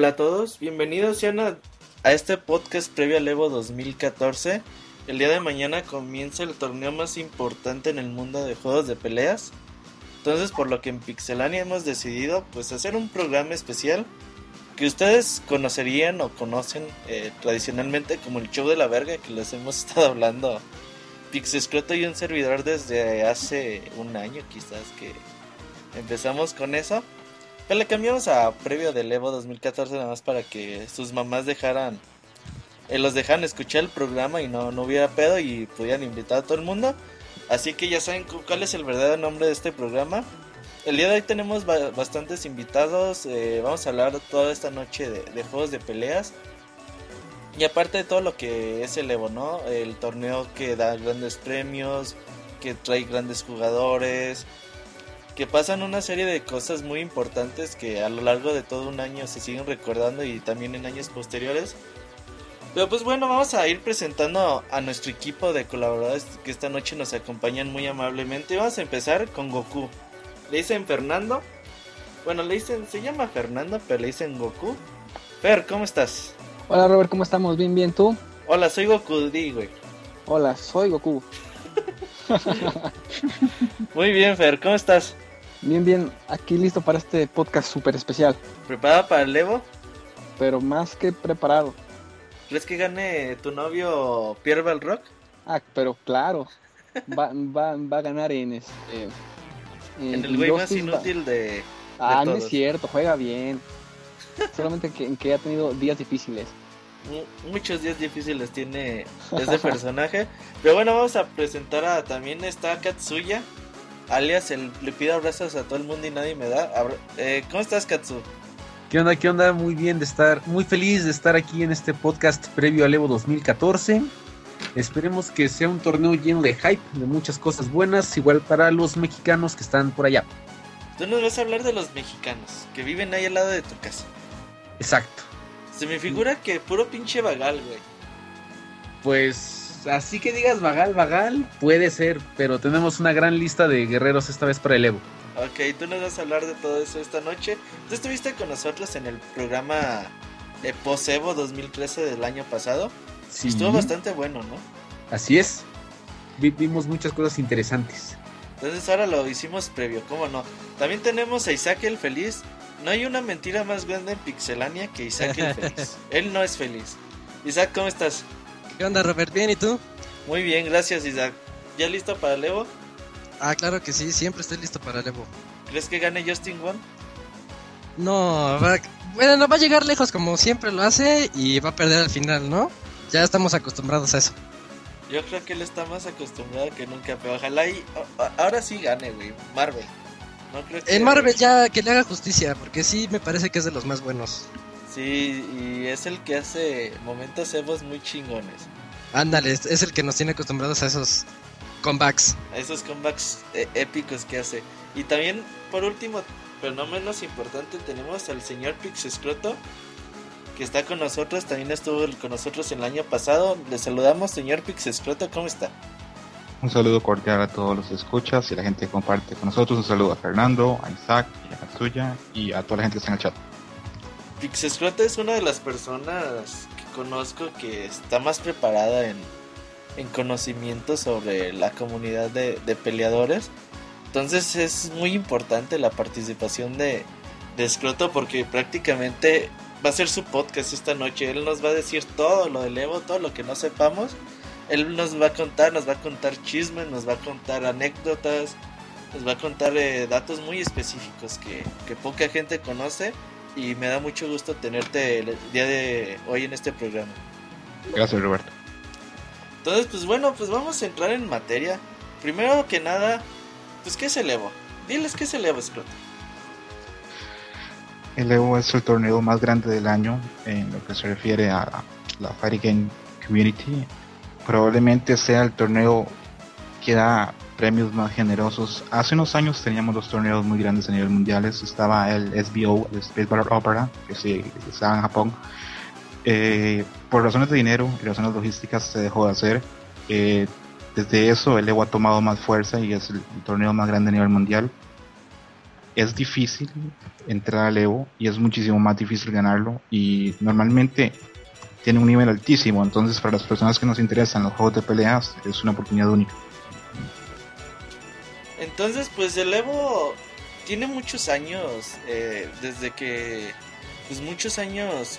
Hola a todos, bienvenidos sean a, este podcast previo al Evo 2014. El día de mañana comienza el torneo más importante en el mundo de juegos de peleas. Entonces, por lo que en Pixelania hemos decidido pues hacer un programa especial que ustedes conocerían o conocen eh, tradicionalmente como el show de la verga que les hemos estado hablando Pixescroto y un servidor desde hace un año quizás que empezamos con eso. Pero le cambiamos a previo del Evo 2014 nada más para que sus mamás dejaran, eh, los dejaran escuchar el programa y no, no hubiera pedo y pudieran invitar a todo el mundo. Así que ya saben cuál es el verdadero nombre de este programa. El día de hoy tenemos bastantes invitados. Eh, vamos a hablar toda esta noche de, de, juegos de peleas. Y aparte de todo lo que es el Evo, ¿no? El torneo que da grandes premios, que trae grandes jugadores, que pasan una serie de cosas muy importantes que a lo largo de todo un año se siguen recordando y también en años posteriores. Pero pues bueno, vamos a ir presentando a nuestro equipo de colaboradores que esta noche nos acompañan muy amablemente. Vamos a empezar con Goku. Le dicen Fernando. Bueno, le dicen, se llama Fernando, pero le dicen Goku. Fer, ¿cómo estás? Hola Robert, ¿cómo estamos? Bien, bien, ¿tú? Hola, soy Goku, di, güey. Hola, soy Goku. muy bien, Fer, ¿cómo estás? Bien, bien, aquí listo para este podcast súper especial. ¿Preparado para el Evo? Pero más que preparado. ¿Crees que gane tu novio Pierre Balrock? Ah, pero claro. Va, va, va a ganar en este. En, en el güey más inútil de. de ah, todos. no es cierto, juega bien. Solamente que, que ha tenido días difíciles. Muchos días difíciles tiene este personaje. Pero bueno, vamos a presentar a también está Katsuya, alias el, le pido abrazos a todo el mundo y nadie me da. Eh, ¿Cómo estás, Katsu? ¿Qué onda? ¿Qué onda? Muy bien de estar, muy feliz de estar aquí en este podcast previo al Evo 2014. Esperemos que sea un torneo lleno de hype, de muchas cosas buenas, igual para los mexicanos que están por allá. Tú nos vas a hablar de los mexicanos que viven ahí al lado de tu casa. Exacto. Se me figura que puro pinche vagal, güey. Pues así que digas vagal, vagal, puede ser, pero tenemos una gran lista de guerreros esta vez para el Evo. Ok, tú nos vas a hablar de todo eso esta noche. Tú estuviste con nosotros en el programa de Post-Evo 2013 del año pasado. Sí. Estuvo bastante bueno, ¿no? Así es. Vimos muchas cosas interesantes. Entonces ahora lo hicimos previo, ¿cómo no? También tenemos a Isaac el Feliz. No hay una mentira más grande en Pixelania que Isaac el Feliz. Él no es feliz. Isaac, ¿cómo estás? ¿Qué onda, Robert? ¿Bien y tú? Muy bien, gracias, Isaac. ¿Ya listo para el Evo? Ah, claro que sí, siempre estoy listo para el Evo. ¿Crees que gane Justin Won? No, va, bueno, no va a llegar lejos como siempre lo hace y va a perder al final, ¿no? Ya estamos acostumbrados a eso. Yo creo que él está más acostumbrado que nunca, pero ojalá y ahora sí gane, güey. Marvel. No creo que... En Marvel ya que le haga justicia, porque sí me parece que es de los más buenos. Sí, y es el que hace momentos evos muy chingones. Ándale, es el que nos tiene acostumbrados a esos comebacks. A esos comebacks eh, épicos que hace. Y también, por último, pero no menos importante, tenemos al señor Pixescroto, que está con nosotros, también estuvo con nosotros el año pasado. Le saludamos, señor Pixescroto, ¿cómo está? Un saludo cordial a todos los escuchas y a la gente que comparte con nosotros. Un saludo a Fernando, a Isaac, y a Katsuya y a toda la gente que está en el chat. Pixescroto es una de las personas que conozco que está más preparada en, en conocimiento sobre la comunidad de, de, peleadores. Entonces es muy importante la participación de, de Scroto porque prácticamente va a ser su podcast esta noche. Él nos va a decir todo lo del Evo, todo lo que no sepamos. Él nos va a contar, nos va a contar chismes, nos va a contar anécdotas, nos va a contar eh, datos muy específicos que, que poca gente conoce. Y me da mucho gusto tenerte el día de hoy en este programa. Gracias, Roberto. Entonces, pues bueno, pues vamos a entrar en materia. Primero que nada, pues ¿qué es el Evo? Diles qué es el Evo, Scott. El Evo es el torneo más grande del año en lo que se refiere a la Fighting Game Community. Probablemente sea el torneo que da premios más generosos. Hace unos años teníamos dos torneos muy grandes a nivel mundial. Estaba el SBO, el Space Battle Opera, que sí, estaba en Japón. Eh, por razones de dinero y razones logísticas se dejó de hacer. Eh, desde eso el Evo ha tomado más fuerza y es el, el, torneo más grande a nivel mundial. es difícil entrar al Evo y es muchísimo más difícil ganarlo y normalmente tiene un nivel altísimo, entonces para las personas que nos interesan los juegos de peleas es una oportunidad única. Entonces, pues el Evo tiene muchos años, eh, desde que, pues muchos años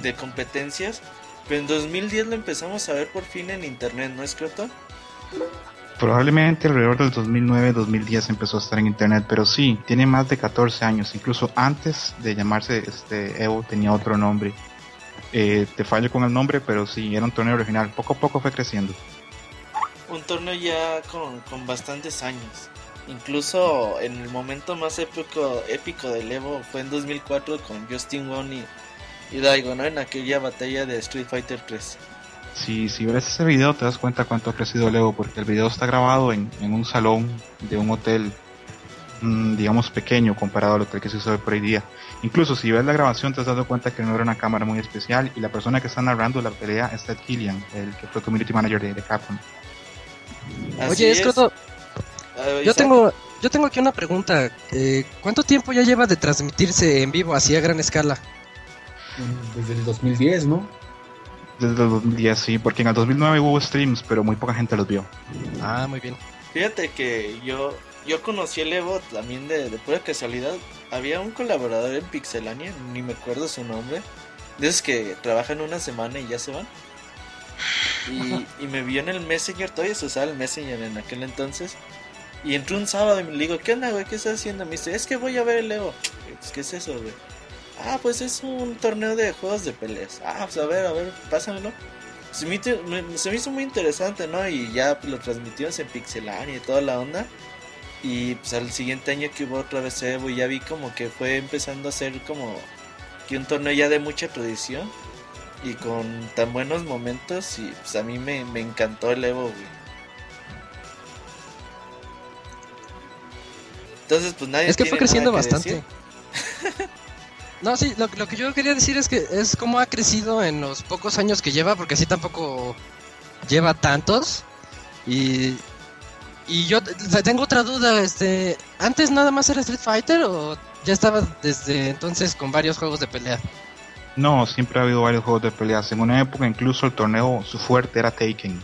de competencias, pero en 2010 lo empezamos a ver por fin en internet, ¿no es cierto? Probablemente alrededor del 2009-2010 empezó a estar en internet, pero sí, tiene más de 14 años, incluso antes de llamarse este Evo tenía otro nombre. Eh, te fallo con el nombre, pero sí, era un torneo original, poco a poco fue creciendo. Un torneo ya con, con bastantes años. Incluso en el momento más épico, épico del Evo fue en 2004 con Justin Wong y, y Daigo, ¿no? En aquella batalla de Street Fighter 3. Si, si ves ese video te das cuenta cuánto ha crecido el Evo, porque el video está grabado en, en un salón de un hotel, mm, digamos, pequeño comparado a lo que se usa por hoy día. Incluso si ves la grabación te has dado cuenta que no era una cámara muy especial y la persona que está narrando la pelea es Ted Killian, el que fue Community Manager de, de Capcom. Así Oye, es. Escroto, yo tengo, yo tengo aquí una pregunta. Eh, ¿Cuánto tiempo ya lleva de transmitirse en vivo así a gran escala? Desde el 2010, ¿no? Desde el 2010, sí, porque en el 2009 hubo streams, pero muy poca gente los vio. Ah, muy bien. Fíjate que yo yo conocí el Evo también de, de pura casualidad. Había un colaborador en Pixelania, ni me acuerdo su nombre. De esos que trabajan una semana y ya se van. Y, me vio en el Messenger, todavía se usaba el Messenger en aquel entonces. Y entró un sábado y me digo, ¿qué onda, güey? ¿Qué estás haciendo? Me dice, es que voy a ver el Evo. Pues, ¿Qué es eso, güey? Ah, pues es un torneo de juegos de peleas. Ah, pues a ver, a ver, pásamelo. Se me, hizo- muy interesante, ¿no? Y ya lo transmitimos en Pixelania y toda la onda. Y pues al siguiente año que hubo otra vez Evo, ya vi como que fue empezando a ser como que un torneo ya de mucha tradición y con tan buenos momentos. Y pues a mí me, me encantó el Evo, güey. Entonces, pues nadie Es que fue creciendo que bastante. No, sí, lo, lo que yo quería decir es que es como ha crecido en los pocos años que lleva, porque así tampoco lleva tantos. Y, y yo tengo otra duda, este, ¿antes nada más era Street Fighter o ya estaba desde entonces con varios juegos de pelea? No, siempre ha habido varios juegos de peleas. En una época incluso el torneo, su fuerte era Taken.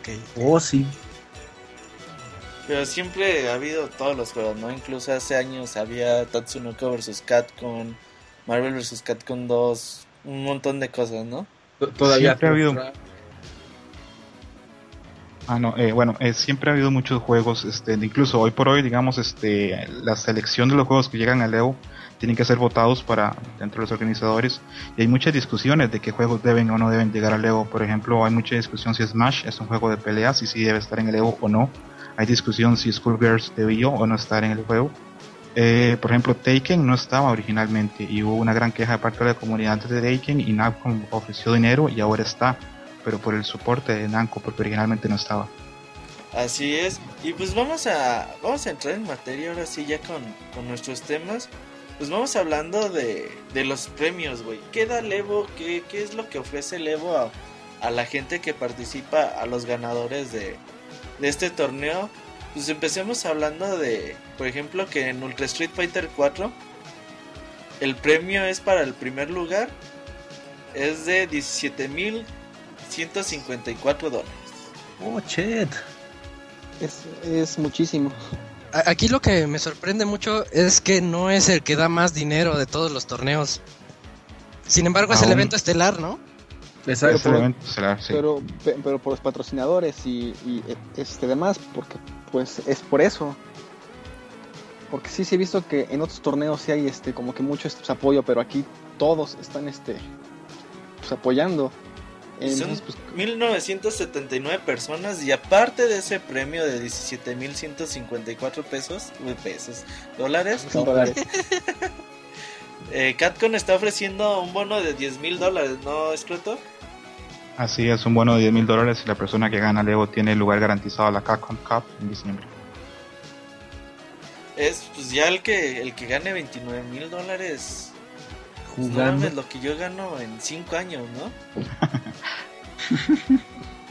Ok. Oh, sí. Pero siempre ha habido todos los juegos, ¿no? Incluso hace años había Tatsunoko vs. Capcom, Marvel vs. Capcom 2, un montón de cosas, ¿no? Todavía Siempre ha habido- Ah, no, eh, bueno, eh, siempre ha habido muchos juegos, este, incluso hoy por hoy, digamos, este, la selección de los juegos que llegan al EVO tienen que ser votados para dentro de los organizadores y hay muchas discusiones de qué juegos deben o no deben llegar al EVO. Por ejemplo, hay mucha discusión si Smash es un juego de peleas y si debe estar en el EVO o no. Hay discusión si Skullgirls debió o no estar en el juego. Eh, por ejemplo, Taken no estaba originalmente y hubo una gran queja de parte de la comunidad de Taken y Namco ofreció dinero y ahora está, pero por el soporte de Namco porque originalmente no estaba. Así es. Y pues vamos a vamos a entrar en materia ahora sí ya con, con nuestros temas. Pues vamos hablando de, de los premios, güey. ¿Qué da el Evo? ¿Qué, qué es lo que ofrece el Evo a, a la gente que participa, a los ganadores de, de este torneo? Pues empecemos hablando de, por ejemplo, que en Ultra Street Fighter 4 el premio es para el primer lugar es de 17.154 dólares. Oh, chet. Es, es muchísimo. Aquí lo que me sorprende mucho es que no es el que da más dinero de todos los torneos. Sin embargo, es el evento estelar, ¿no? Exacto. Es el evento estelar, sí. Pero, pe- pero por los patrocinadores y, y, eh, este demás, porque pues es por eso. Porque sí, sí he visto que en otros torneos sí hay este como que mucho este, pues, apoyo, pero aquí todos están este pues apoyando. Son Entonces, pues, 1979 personas y aparte de ese premio de 17.154 pesos, uy, pesos, dólares, son dólares. eh, Catcon está ofreciendo un bono de 10.000 dólares, ¿no, Escroto? Así es, un bono de 10 mil dólares y la persona que gana Evo tiene el lugar garantizado a la Capcom Cup en diciembre. Es pues ya el que el que gane 29.000 dólares, pues, no Jugando. mames, lo que yo gano en 5 años, ¿no?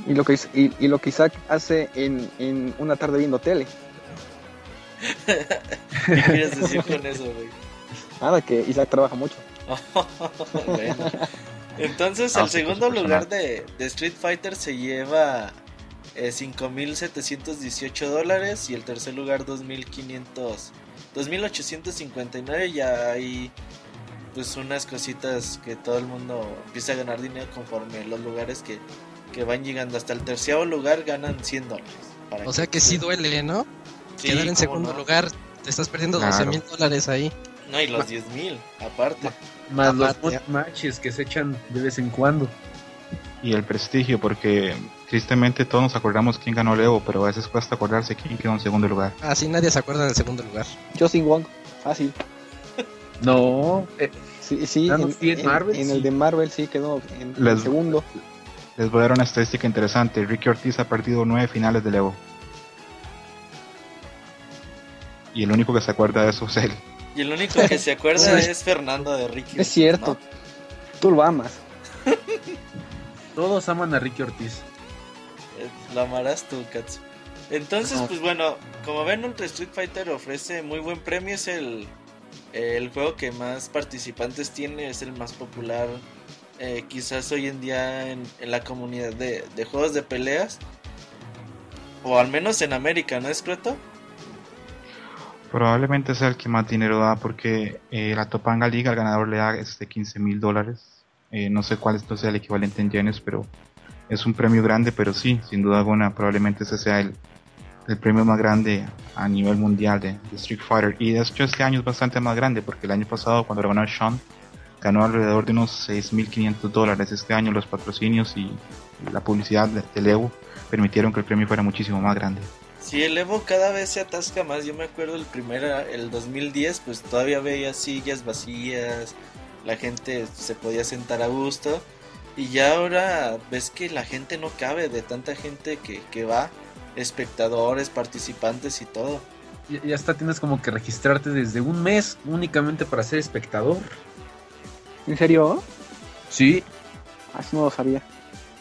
Y lo que y, y lo que Isaac hace en, en una tarde viendo tele. ¿Qué quieres decir con eso, güey? Nada, que Isaac trabaja mucho. Bueno. Entonces, Ah, el sí, segundo pues, lugar de, de Street Fighter se lleva eh, 5.718 dólares y el tercer lugar 2.500, 2.859. Ya hay pues unas cositas que todo el mundo empieza a ganar dinero conforme los lugares que, que van llegando. Hasta el tercer lugar ganan 100 dólares. para O sea que sí duele, ¿no? Sí, Quedar en segundo no. lugar, te estás perdiendo Claro. 12 mil dólares ahí. No, y los 10.000 aparte. Más los Aparte. mod matches que se echan de vez en cuando. Y el prestigio, porque tristemente todos nos acordamos quién ganó el Evo, pero a veces cuesta acordarse quién quedó en segundo lugar. Ah, sí, nadie se acuerda del segundo lugar. Justin Wong, fácil. No, eh, Sí, sí, no, en, sí, en en- Marvel, en sí. el de Marvel sí quedó en Les- el segundo. Les voy a dar una estadística interesante. Ricky Ortiz ha perdido nueve finales del Evo. Y el único que se acuerda de eso es él. Y el único que se acuerda es Fernando de Ricky. Es cierto. ¿no? Tú lo amas. todos aman a Ricky Ortiz. Eh, Lo amarás tú, Katsu. Entonces, pues bueno, como ven, Ultra Street Fighter ofrece muy buen premio. Es el, el juego que más participantes tiene, es el más popular, eh, quizás hoy en día en, la comunidad de, de juegos de peleas. O al menos en América, ¿no es correcto? Probablemente sea el que más dinero da porque eh, la Topanga Liga al ganador le da este 15 mil dólares. Eh, no sé cuál esto sea el equivalente en yenes, pero es un premio grande, pero sí, sin duda alguna, probablemente ese sea el, el premio más grande a nivel mundial de, de Street Fighter. Y de hecho este año es bastante más grande porque el año pasado cuando lo ganó Sean ganó alrededor de unos 6.500 dólares. Este año los patrocinios y la publicidad de- del Evo permitieron que el premio fuera muchísimo más grande. Sí, el Evo cada vez se atasca más. Yo me acuerdo el primer, el 2010, pues todavía veía sillas vacías, la gente se podía sentar a gusto. Y ya ahora ves que la gente no cabe de tanta gente que, que va, espectadores, participantes y todo. Ya, hasta tienes como que registrarte desde un mes únicamente para ser espectador. ¿En serio? Sí, Así no lo sabía.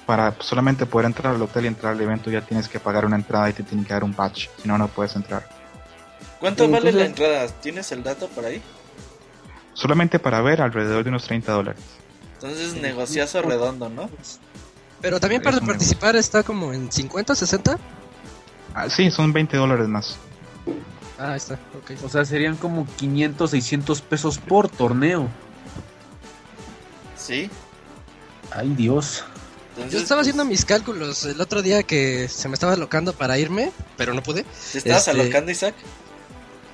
Para solamente poder entrar al hotel y entrar al evento ya tienes que pagar una entrada y te tienen que dar un badge, si no, no puedes entrar. ¿Cuánto vale la entrada? ¿Tienes el dato por ahí? Solamente para ver alrededor de unos 30 dólares. Entonces negociazo redondo, ¿no? Pero también para participar está como en 50, 60. Ah, sí, son 20 dólares más. Ah, ahí está, ok. o sea, serían como 500, 600 pesos por torneo. Sí. Ay, Dios. Entonces, Yo estaba haciendo pues, mis cálculos el otro día que se me estaba alocando para irme, pero no pude. ¿Te estabas este- alocando, Isaac?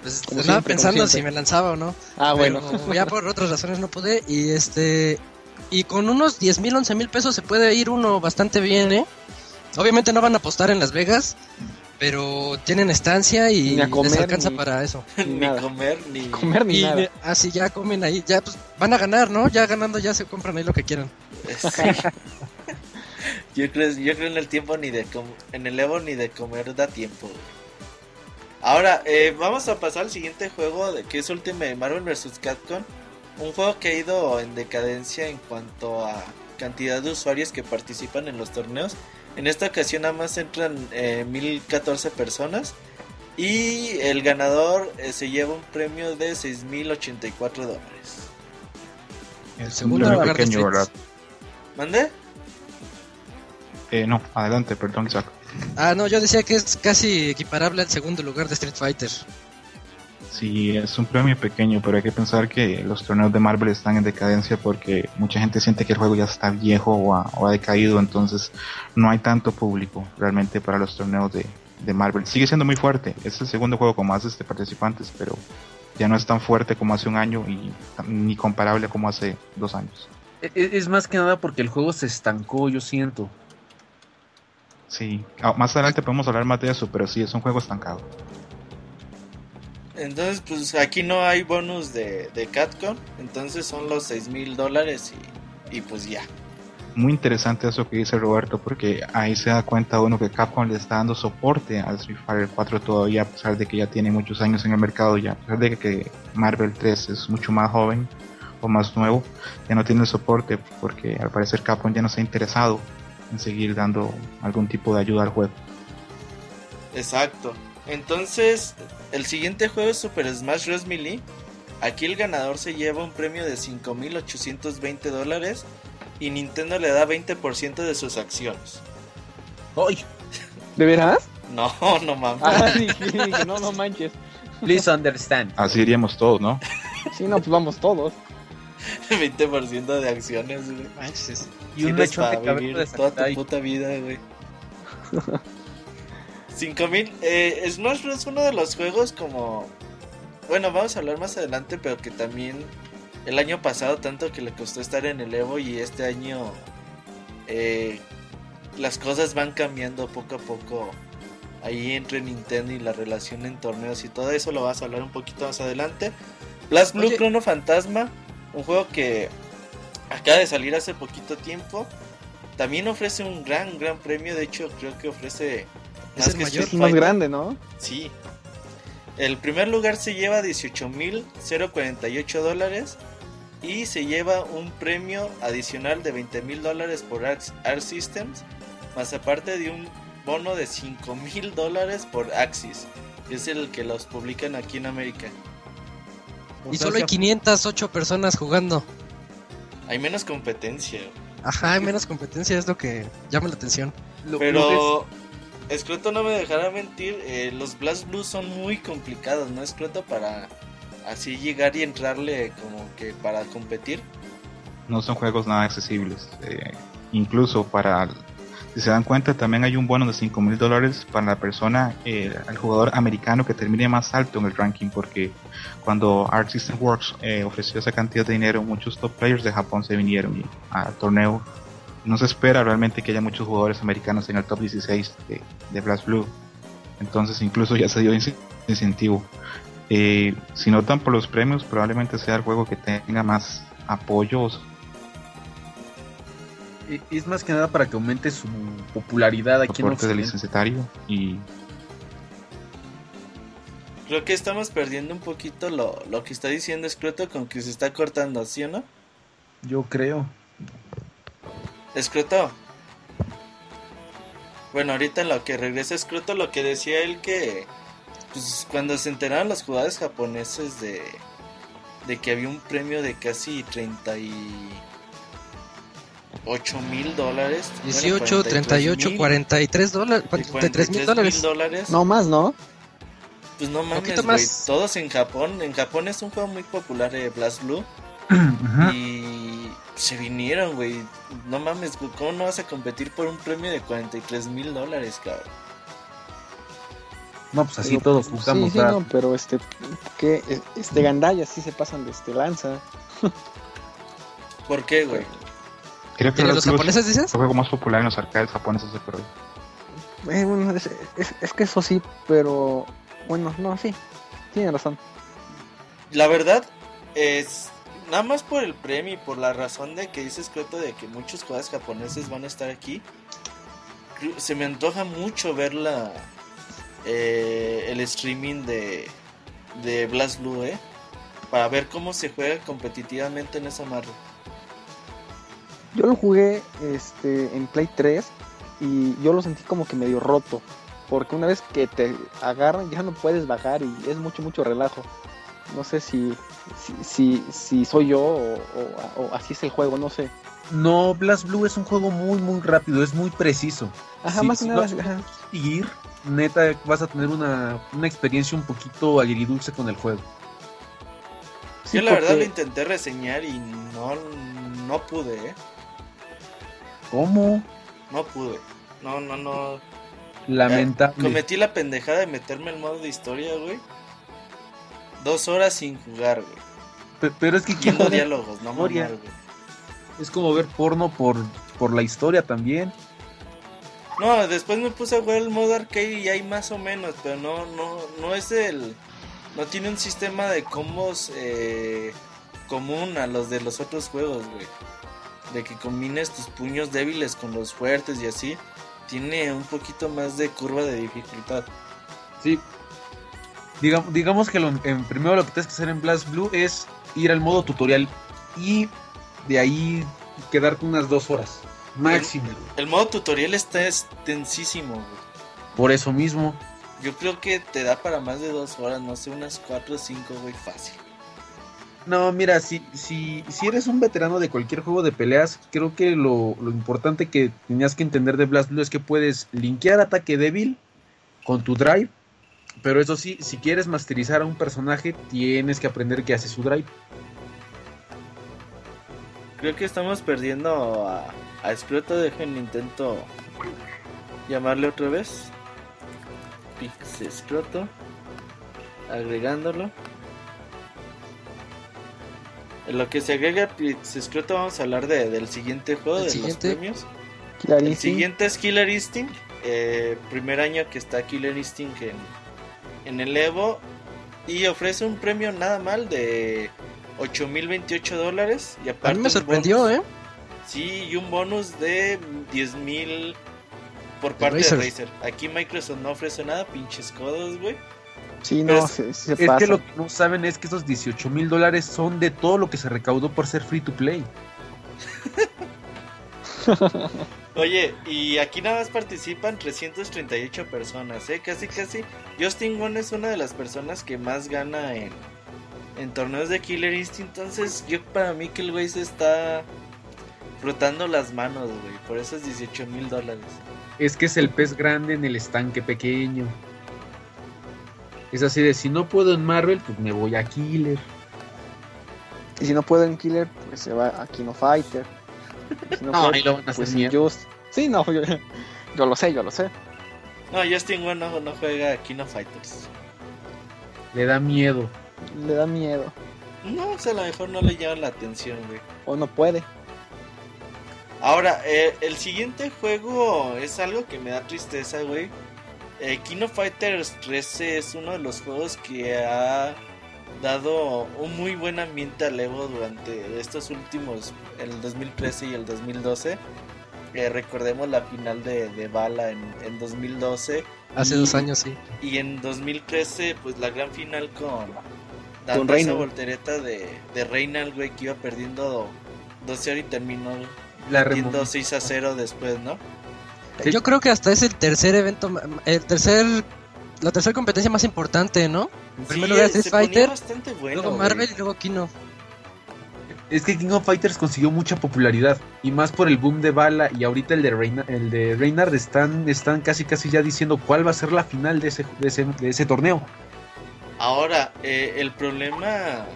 Pues Como estaba siempre, pensando si me lanzaba o no. Ah, bueno. Pero ya por otras razones no pude. Y este. Y con unos 10 mil, 11 mil pesos se puede ir uno bastante bien, ¿eh? Obviamente no van a apostar en Las Vegas, pero tienen estancia y Ni a comer, les alcanza ni- para eso. Ni comer, ni... Comer ni Y nada. así ya comen ahí, ya pues van a ganar, ¿no? Ya ganando ya se compran ahí lo que quieran. Sí. yo, creo, yo creo en el tiempo ni de com- en el Evo ni de comer da tiempo. güey. Ahora, eh, vamos a pasar al siguiente juego de que es Ultimate Marvel vs. Capcom. Un juego que ha ido en decadencia en cuanto a cantidad de usuarios que participan en los torneos. En esta ocasión nada más entran eh, 1014 personas. Y el ganador eh, se lleva un premio de 6.084 dólares. Es segundo un lugar pequeño. ¿Mande? Eh, no, adelante, perdón, Isaac. Ah, no, yo decía que es casi equiparable al segundo lugar de Street Fighter. Sí, es un premio pequeño, pero hay que pensar que los torneos de Marvel están en decadencia porque mucha gente siente que el juego ya está viejo o ha, o ha decaído, entonces no hay tanto público realmente para los torneos de, de Marvel. Sigue siendo muy fuerte, es el segundo juego con más este, participantes, pero ya no es tan fuerte como hace un año y ni comparable como hace dos años. E- e- Es más que nada porque el juego se estancó, yo siento. Sí, Ah, más adelante podemos hablar más de eso, pero sí, es un juego estancado. Entonces, pues aquí no hay bonus de, de Catcon. Entonces son los 6 mil dólares y, y pues ya. Muy interesante eso que dice Roberto, porque ahí se da cuenta uno que Capcom le está dando soporte al Street Fighter 4 todavía, a pesar de que ya tiene muchos años en el mercado, ya a pesar de que Marvel 3 es mucho más joven o más nuevo, ya no tiene el soporte, porque al parecer Capcom ya no se ha interesado en seguir dando algún tipo de ayuda al juego. Exacto. Entonces, el siguiente juego es Super Smash Bros. Melee. Aquí el ganador se lleva un premio de 5.820 dólares y Nintendo le da 20% de sus acciones. ¡Ay! ¿De veras? No, no mames. Ah, sí, sí, no, no manches. Please understand. Así iríamos todos, ¿no? Sí, no, pues vamos todos. 20% de acciones, güey. Manches. Y un Tienes mechón de cabello vivir de toda tu puta vida, güey. 5000. Eh, Smash Bros. es uno de los juegos como. Bueno, vamos a hablar más adelante, pero que también el año pasado, tanto que le costó estar en el Evo, y este año. eh, las cosas van cambiando poco a poco. Ahí entre Nintendo y la relación en torneos y todo eso lo vas a hablar un poquito más adelante. Blast Blue Oye. Chrono Fantasma, un juego que acaba de salir hace poquito tiempo. También ofrece un gran, gran premio. De hecho, creo que ofrece Es el mayor. Es más grande, ¿no? Sí. El primer lugar se lleva 18.048 dólares. Y se lleva un premio adicional de 20.000 dólares por Arc Systems. Más aparte de un bono de 5.000 dólares por Axis. que Es el que los publican aquí en América. Y solo hay 508 personas jugando. Hay menos competencia. Ajá, hay menos competencia, es lo que llama la atención. Pero Scroto no me dejará mentir, eh, los Blast Blues son muy complicados, ¿no? Scroto para así llegar y entrarle como que para competir. No son juegos nada accesibles. Eh, incluso para, si se dan cuenta, también hay un bono de 5 mil dólares para la persona, eh, el jugador americano que termine más alto en el ranking, porque cuando Art System Works eh, ofreció esa cantidad de dinero, muchos top players de Japón se vinieron al torneo. No se espera realmente que haya muchos jugadores americanos en el top 16 de, de Blast Blue. Entonces incluso ya se dio incentivo. Eh, si notan por los premios, probablemente sea el juego que tenga más apoyos Es más que nada para que aumente su popularidad aquí en soporte del Occidente. licenciatario y Creo que estamos perdiendo un poquito lo, lo que está diciendo Scroto con que se está cortando, ¿sí o no? Yo creo. Scroto. Bueno, ahorita en lo que regresa Scroto, lo que decía él que pues, cuando se enteraron los jugadores japoneses de, de que había un premio de casi 38 mil dólares. bueno, 18, 38, 43,000 43 dólares, y 43 mil 43,000 dólares. dólares. No más, ¿no? Pues no mames, Poquito güey. más. Todos en Japón. En Japón es un juego muy popular, eh, Blast Blue. Y se vinieron, güey. No mames, ¿cómo no vas a competir por un premio de 43 mil dólares, cabrón? No, pues así Pero, todos pues, jugamos. Sí, sí, no, pero este, que este Gandaya sí se pasan de este lanza. ¿Por qué, güey? creo que ¿De Blast los japoneses dices? el juego más popular en los arcades japoneses de por. Eh, bueno, es, es- es que eso sí, pero bueno, no, sí, tiene razón. La verdad es nada más por el premio y por la razón de que dices Cleto de que muchos jugadores japoneses van a estar aquí. Se me antoja mucho ver la eh, el streaming de de Blast Blue, eh, para ver cómo se juega competitivamente en esa madre. Yo lo jugué este en Play 3 y yo lo sentí como que medio roto, porque una vez que te agarran ya no puedes bajar y es mucho mucho relajo. No sé si si, si, si soy yo o, o- o así es el juego, no sé. No, Blast Blue es un juego muy, muy rápido, es muy preciso. Ajá, Sí, más que nada. ajá. Ir, neta, vas a tener una, una experiencia un poquito agridulce con el juego. Sí, Yo la verdad lo intenté reseñar y no no pude, eh. ¿Cómo? No pude. No, no, no. Lamentable. Cometí la pendejada de meterme al modo de historia, güey. Dos horas sin jugar, güey. Pe- Pero es que Viendo quiero- diálogos, no Historia. mamar, güey. es como ver porno por, por la historia también. No, después me puse a jugar el modo arcade y hay más o menos, pero no, no, no es el, no tiene un sistema de combos eh, común a los de los otros juegos, güey. De que combines tus puños débiles con los fuertes y así. Tiene un poquito más de curva de dificultad. Sí. Digamos, digamos que lo, en primero lo que tienes que hacer en Blast Blue es ir al modo tutorial y de ahí quedarte unas dos horas. Máximo. El modo tutorial está extensísimo, güey. Por eso mismo. yo creo que te da para más de dos horas, no sé, unas cuatro o cinco, güey, fácil. No, mira, si, si, si eres un veterano de cualquier juego de peleas, creo que lo, lo importante que tenías que entender de Blast Blue es que puedes linkear ataque débil con tu drive, pero eso sí, si quieres masterizar a un personaje, tienes que aprender qué hace su drive. Creo que estamos perdiendo a, a Escroto. Dejen intento llamarle otra vez. Pix Escroto. Agregándolo. En lo que se agrega Pix Escroto, vamos a hablar de, del siguiente juego, ¿El de siguiente? los premios. Killer El siguiente es Killer Instinct. eh, primer año que está Killer Instinct en, en el Evo. Y ofrece un premio nada mal de 8.028 dólares. Y A aparte mí me sorprendió, bonus- ¿eh? Sí, y un bonus de 10.000 por parte de Razer. Razer. Aquí Microsoft no ofrece nada, pinches codos, güey. Sí, Pero no, es- se, se Es pasa. que lo que no saben es que esos 18 mil dólares son de todo lo que se recaudó por ser free to play. Oye, y aquí nada más participan 338 personas, ¿eh? Casi, casi. Justin Wong es una de las personas que más gana en, en torneos de Killer Instinct. Entonces, yo para mí que el güey se está frotando las manos, güey. Por esos 18 mil dólares. Es que es el pez grande en el estanque pequeño. Es así de, si no puedo en Marvel, pues me voy a Killer. Y si no puedo en Killer, pues se va a Kino Fighter. Si no, puede, ahí lo van a hacer pues. Just. Sí, no, yo, yo lo sé, yo lo sé. No, Justin Wong no, no juega Kino Fighters. Le da miedo. Le da miedo. No, o sea, a lo mejor no le llama la atención, güey. O no puede. Ahora, eh, el siguiente juego es algo que me da tristeza, güey. Eh, Kino Fighters 13 es uno de los juegos que ha dado un muy buen ambiente al Evo durante estos últimos, el 2013 y el 2012. Eh, recordemos la final de, de Bala en, en 2012 Hace Y- dos años, sí. y en 2013 pues la gran final con dando Con esa Reynald. voltereta de, de Reynald, güey, que iba perdiendo 12 y terminó La perdiendo remonta. 6 a 0 después, ¿no? Sí. Yo creo que hasta es el tercer evento, el tercer, la tercera competencia más importante, ¿no? En primer Sí, lugar se Street ponía Fighter, bastante bueno, luego güey. Marvel y luego Kino. Es que King of Fighters consiguió mucha popularidad. Y más por el boom de Bala y ahorita el de, Reina, el de Reynard están, están casi casi ya diciendo cuál va a ser la final de ese, de ese, de ese torneo. Ahora, eh, el problema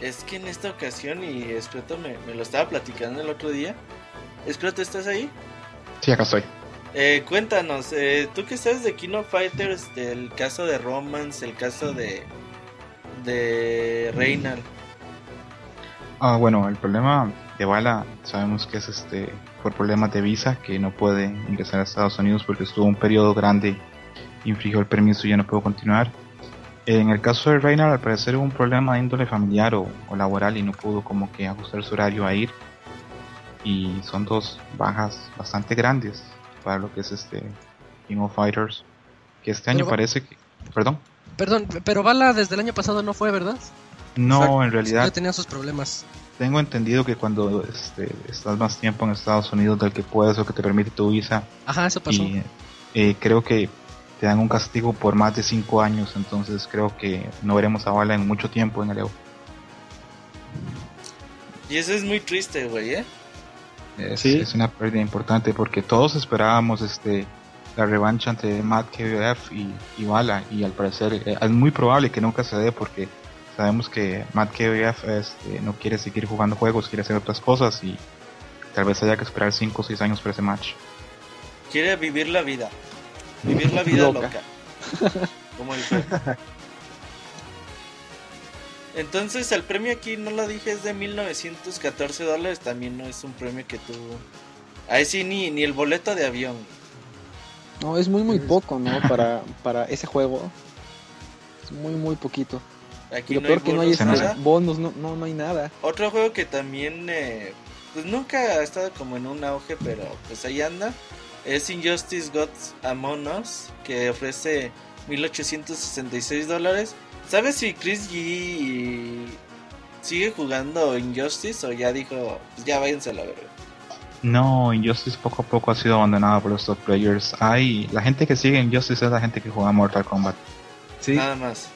es que en esta ocasión, y Escroto me, me lo estaba platicando el otro día. Escroto, ¿estás ahí? Sí, acá estoy. Eh, cuéntanos, eh, tú que sabes de Kino Fighters, del caso de Romance, el caso de de Reynald. Ah, bueno, el problema de Bala sabemos que es este por problemas de visa que no puede ingresar a Estados Unidos porque estuvo un periodo grande, infringió el permiso y ya no pudo continuar. En el caso de Reynald al parecer hubo un problema de índole familiar o, o laboral y no pudo como que ajustar su horario a ir. Y son dos bajas bastante grandes para lo que es este King of Fighters. Que este año Pero parece que... Perdón. Perdón, pero Bala desde el año pasado no fue, ¿verdad? No, en realidad Ya tenía sus problemas. Tengo entendido que cuando este, estás más tiempo en Estados Unidos del que puedes o que te permite tu visa, Ajá, eso pasó. y eh, creo que te dan un castigo por más de 5 años, entonces creo que no veremos a Bala en mucho tiempo en el Evo. Y eso es muy triste, güey, ¿eh? Es, Sí. es una pérdida importante porque todos esperábamos este la revancha entre Matt KBF y, y Bala y al parecer eh, es muy probable que nunca se dé porque sabemos que Matt KBF este, no quiere seguir jugando juegos, quiere hacer otras cosas y tal vez haya que esperar 5 o 6 años por ese match. Quiere vivir la vida. Vivir la vida loca. Loca. Como el juego. Entonces el premio aquí, no lo dije, es de 1914 dólares. También no es un premio que tú... Ahí sí, ni, ni el boleto de avión. No, es muy, muy poco, ¿no? Para, para ese juego. Es muy, muy poquito. Aquí lo no peor hay que no hay bonos, este, nada. bonus, no, no, no hay nada. Otro juego que también, eh, pues nunca ha estado como en un auge, pero pues ahí anda. Es Injustice Gods Among Us, que ofrece 1866 dólares. ¿Sabes si Chris G sigue jugando Injustice o ya dijo, pues ya váyanse a la verga? No, Injustice poco a poco ha sido abandonada por los top players. Hay la gente que sigue Injustice es la gente que juega Mortal Kombat. Sí. Nada más.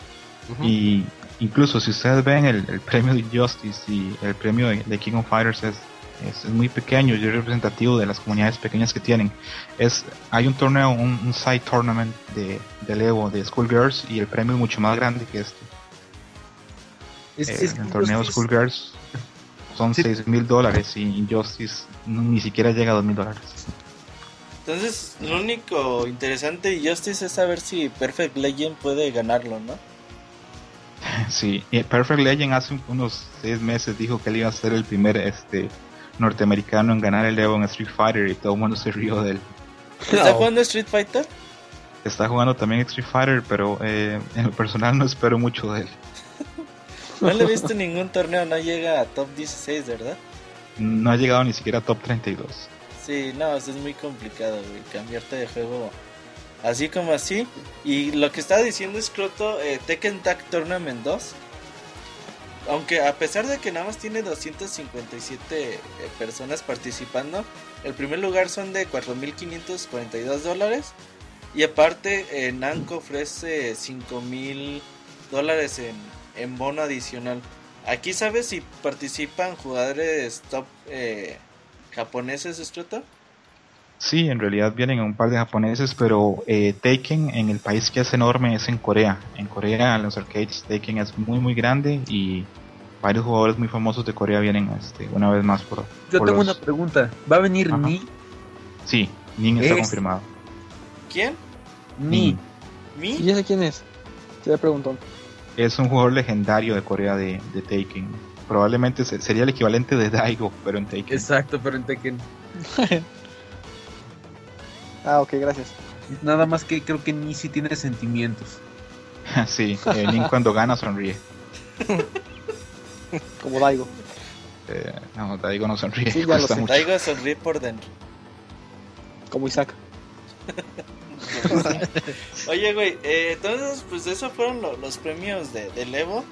Y incluso si ustedes ven el, el premio de Injustice y el premio de, de King of Fighters es, es, es muy pequeño y es representativo de las comunidades pequeñas que tienen. Es hay un torneo, un, un side tournament de, del Evo de Schoolgirls y el premio es mucho más grande que este. Es, Eh, es el torneo Injustice- Schoolgirls son Sí. 6 mil dólares y Injustice no- ni siquiera llega a 2 mil dólares. Entonces, lo único interesante de Justice es saber si Perfect Legend puede ganarlo, ¿no? Sí, y Perfect Legend hace un- unos 6 meses dijo que él iba a ser el primer este norteamericano en ganar el Evo en Street Fighter y todo el mundo se rió de él. ¿Está jugando Street Fighter? Está jugando también Street Fighter, pero eh, en lo personal no espero mucho de él. No le he visto ningún torneo, no llega a top 16, ¿verdad? No ha llegado ni siquiera a top 32. Sí, no, eso es muy complicado, güey, cambiarte de juego así como así. Y lo que estaba diciendo Scroto, eh, Tekken Tag Tournament 2, aunque a pesar de que nada más tiene 257 eh, personas participando, el primer lugar son de 4.542 dólares. Y aparte, eh, Namco ofrece 5.000 dólares en, en bono adicional. Aquí sabes si participan jugadores top eh, japoneses, Scroto. Sí, en realidad vienen un par de japoneses, pero eh, Taken en el país que es enorme es en Corea. En Corea, en los arcades, Taken es muy muy grande y varios jugadores muy famosos de Corea vienen este, una vez más por. Yo por tengo los- una pregunta. ¿Va a venir Ajá. Ni? Sí, Nin está Es- confirmado. ¿Quién? Ni. ¿Mi? ¿Y ese quién es? Se le preguntó. Es un jugador legendario de Corea de, de Taken. Probablemente se- sería el equivalente de Daigo, pero en Taken. Exacto, pero en Tekken. Ah, ok, gracias. Nada más que creo que Ni sí tiene sentimientos. sí, eh, Nin cuando gana sonríe. Como Daigo. Eh, no, Daigo no sonríe. Sí, ya cuesta lo sé. mucho. Daigo sonríe por dentro. Como Isaac. Oye, güey, eh, entonces, pues esos fueron lo- los premios de, del Evo.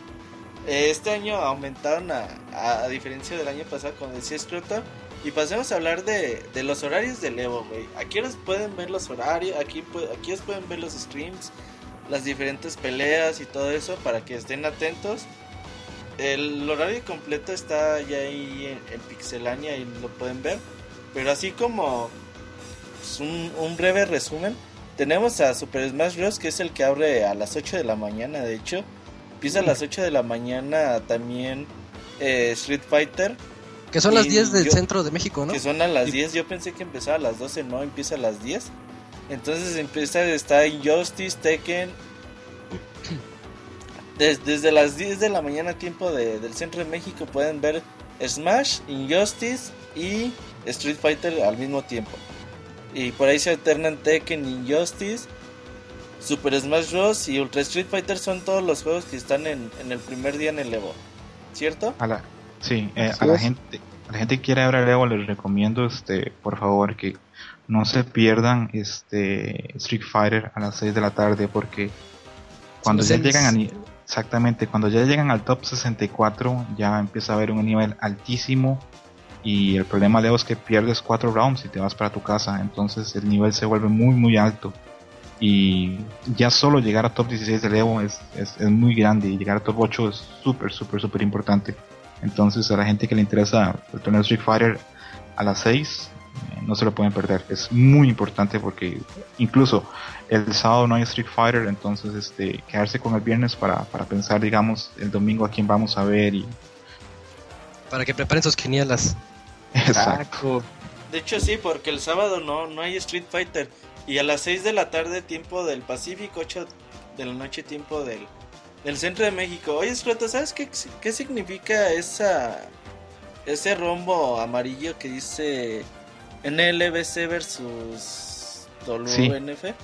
Eh, este año aumentaron a, a, a diferencia del año pasado, como decía Scroto. Y pasemos a hablar de, de los horarios del Evo, güey. Aquí os pueden ver los horarios, aquí, aquí os pueden ver los streams, las diferentes peleas y todo eso para que estén atentos. El horario completo está ya ahí en, en Pixelania y lo pueden ver. Pero así como pues, un, un breve resumen, tenemos a Super Smash Bros. que es el que abre a las 8 de la mañana, de hecho. Empieza a las 8 de la mañana también eh, Street Fighter, Que son las Y 10 del yo- centro de México, ¿no? que son a las Y- 10. Yo pensé que empezaba a las 12, no, empieza a las 10. Entonces empieza, está Injustice, Tekken. Des- desde las 10 de la mañana, tiempo de- del centro de México, pueden ver Smash, Injustice y Street Fighter al mismo tiempo. Y por ahí se alternan Tekken, Injustice, Super Smash Bros. y Ultra Street Fighter son todos los juegos que están en, en el primer día en el Evo. ¿Cierto? A la, sí, eh, a la gente, a la gente que quiere ver el Evo les recomiendo, este, por favor, que no se pierdan, este, Street Fighter a las 6 de la tarde, porque cuando ya llegan a exactamente, cuando ya llegan al top 64, ya empieza a haber un nivel altísimo y el problema de Evo es que pierdes cuatro rounds y te vas para tu casa, entonces el nivel se vuelve muy muy alto. Y ya solo llegar a top 16 del Evo es, es, es muy grande y llegar a top 8 es súper, súper, súper importante. Entonces a la gente que le interesa el torneo de Street Fighter a las 6 eh, no se lo pueden perder. Es muy importante porque incluso el sábado no hay Street Fighter, entonces este quedarse con el viernes para, para pensar, digamos, el domingo a quién vamos a ver y Para que preparen sus quinielas. exacto. De hecho sí, porque el sábado no, no hay Street Fighter. Y a las 6 de la tarde, tiempo del Pacífico, 8 de la noche, tiempo del, del centro de México. Oye, Scroto, ¿sabes qué, qué significa esa ese rombo amarillo que dice NLBC versus WNF?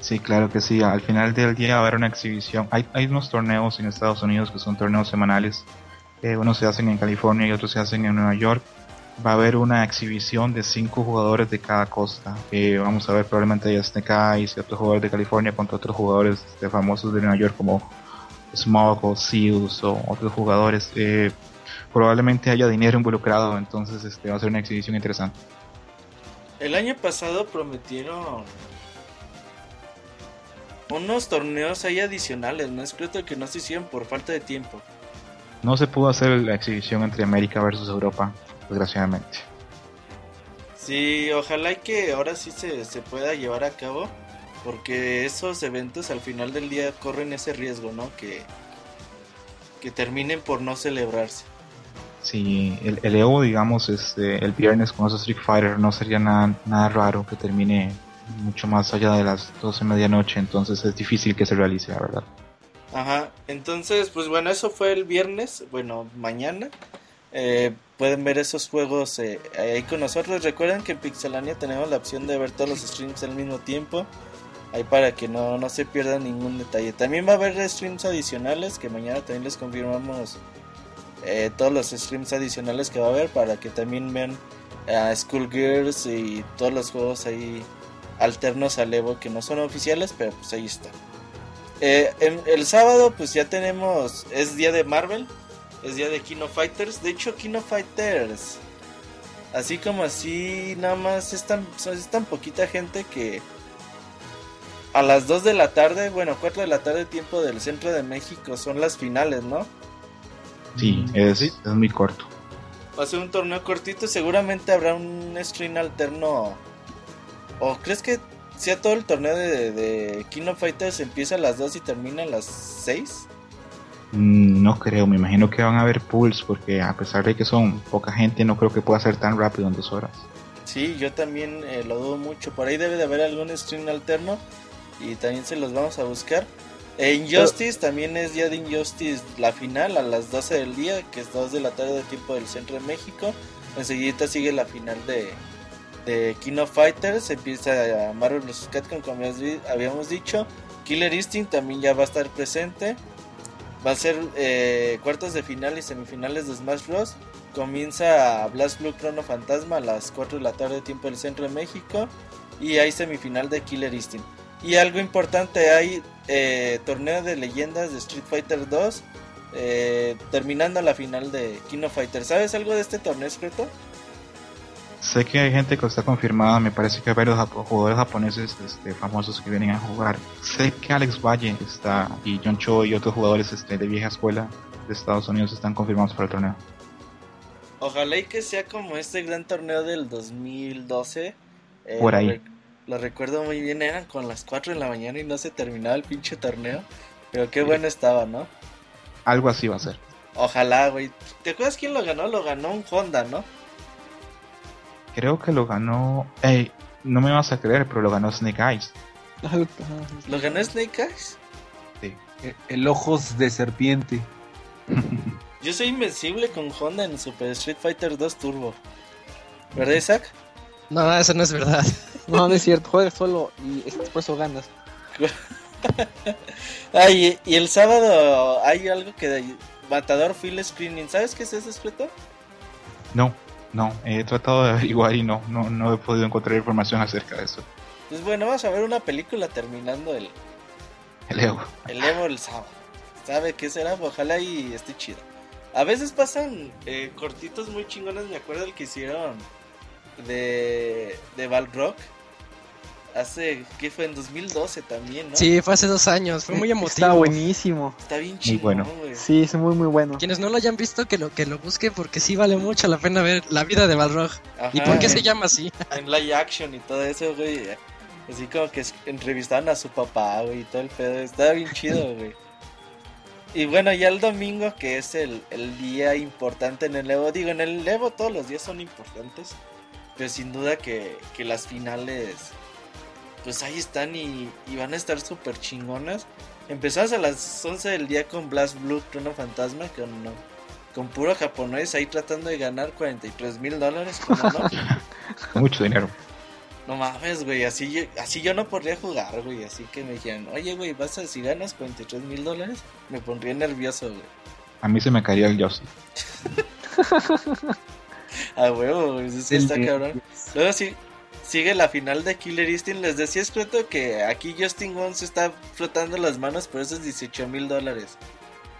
Sí, claro que sí. Al final del día va a haber una exhibición. Hay, hay unos torneos en Estados Unidos que son torneos semanales. Eh, unos se hacen en California y otros se hacen en Nueva York. Va a haber una exhibición de cinco jugadores de cada costa. Eh, vamos a ver probablemente a Snake Eyes y otros jugadores de California contra otros jugadores este, famosos de Nueva York como Smog o Seals o otros jugadores. Eh, probablemente haya dinero involucrado, entonces este va a ser una exhibición interesante. El año pasado prometieron unos torneos ahí adicionales, ¿no? Es cierto que no se hicieron por falta de tiempo. No se pudo hacer la exhibición entre América versus Europa, desgraciadamente. Sí, ojalá y que ahora sí se, se pueda llevar a cabo, porque esos eventos al final del día corren ese riesgo, ¿no? Que, que terminen por no celebrarse. Sí, el, el Evo, digamos, este, el viernes con esos Street Fighter no sería nada, nada raro que termine mucho más allá de las 12 de medianoche, entonces es difícil que se realice, la verdad. Ajá, entonces, pues bueno, eso fue el viernes, bueno, mañana. Eh, pueden ver esos juegos eh, ahí con nosotros. Recuerden que en Pixelania tenemos la opción de ver todos los streams al mismo tiempo. Ahí para que no, no se pierda ningún detalle. También va a haber streams adicionales que mañana también les confirmamos eh, todos los streams adicionales que va a haber para que también vean a Schoolgirls y todos los juegos ahí alternos al Evo que no son oficiales, pero pues ahí está. Eh, el sábado pues ya tenemos, es día de Marvel, es día de Kino Fighters, de hecho Kino Fighters, así como así, nada más es tan, es tan poquita gente que a las 2 de la tarde, bueno 4 de la tarde tiempo del centro de México son las finales, ¿no? Sí, es, es muy corto. Va a ser un torneo cortito, seguramente habrá un stream alterno. ¿O crees que sea todo el torneo de, de King of Fighters empieza a las 2 y termina a las 6? Mm, No creo, me imagino que van a haber pools porque a pesar de que son poca gente, no creo que pueda ser tan rápido en dos horas. Sí, yo también eh, lo dudo mucho. Por ahí debe de haber algún stream alterno y también se los vamos a buscar. Eh, Injustice también es día de Injustice la final a las 12 del día, que es 2 de la tarde de tiempo del centro de México. Enseguida sigue la final de, de King of Fighters, empieza Marvel vs. Capcom como habíamos dicho. Killer Instinct también ya va a estar presente. Va a ser eh, cuartos de final y semifinales de Smash Bros. Comienza Blast Blue Chrono Fantasma a las 4 de la tarde tiempo del centro de México. Y hay semifinal de Killer Instinct. Y algo importante, hay eh, torneo de leyendas de Street Fighter 2. eh, terminando la final de King of Fighter. ¿Sabes algo de este torneo secreto? Sé que hay gente que está confirmada, me parece que hay varios japo- jugadores japoneses este, famosos que vienen a jugar. Sé que Alex Valle está y John Cho y otros jugadores este, de vieja escuela de Estados Unidos están confirmados para el torneo. Ojalá y que sea como este gran torneo del 2012. Eh, Por ahí. Lo, recuerdo muy bien, eran con las 4 de la mañana y no se terminaba el pinche torneo. Pero qué bueno estaba, ¿no? Algo así va a ser. Ojalá, güey. ¿Te acuerdas quién lo ganó? Lo ganó un Honda, ¿no? Creo que lo ganó. Ey, no me vas a creer, pero lo ganó Snake Eyes. ¿Lo ganó Snake Eyes? Sí. El, el ojos de serpiente. Yo soy invencible con Honda en Super Street Fighter 2 Turbo. ¿Verdad, Isaac? No, eso no es verdad. No, no es cierto, juegas solo y por eso ganas. Ah, y, el sábado hay algo que de Matador Field Screening. ¿Sabes qué es eso, escrito? No, no, he tratado de averiguar y no, no, no he podido encontrar información acerca de eso. Pues bueno, vamos a ver una película terminando el, El Evo. el Evo el sábado. ¿Sabe qué será? Ojalá y esté chido. A veces pasan eh, cortitos muy chingones. Me acuerdo el que hicieron de, de Balrog. Hace, ¿qué fue? En 2012 también, ¿no? Sí, fue hace dos años, fue muy emotivo. Está buenísimo. Está bien chingón, bueno. güey. Sí, es muy, muy bueno. Quienes no lo hayan visto, que lo, que lo busquen porque sí vale mucho la pena ver la vida de Balrog. ¿Y por qué en- se llama así? En live action y todo eso, güey. Así como que entrevistaban a su papá, güey, y todo el pedo. Estaba bien chido, güey. Y bueno, ya el domingo, que es el, el día importante en el Evo. Digo, en el Evo todos los días son importantes. Pero sin duda que, que las finales, pues ahí están y, y van a estar súper chingonas. Empezamos a las 11 del día con Blast Blue Chrono Fantasma, con, con puro japonés ahí tratando de ganar 43 mil dólares. Mucho dinero. No mames, güey, así yo, así yo no podría jugar, güey. Así que me dijeron, oye, güey, vas a si ganas 43 mil dólares, me pondría nervioso, güey. A mí se me caería el Yoshi. A huevo, güey, El está cabrón. Luego sí, sigue la final de Killer Instinct. Les decía, es cierto que aquí Justin Wong se está frotando las manos por esos 18 mil dólares.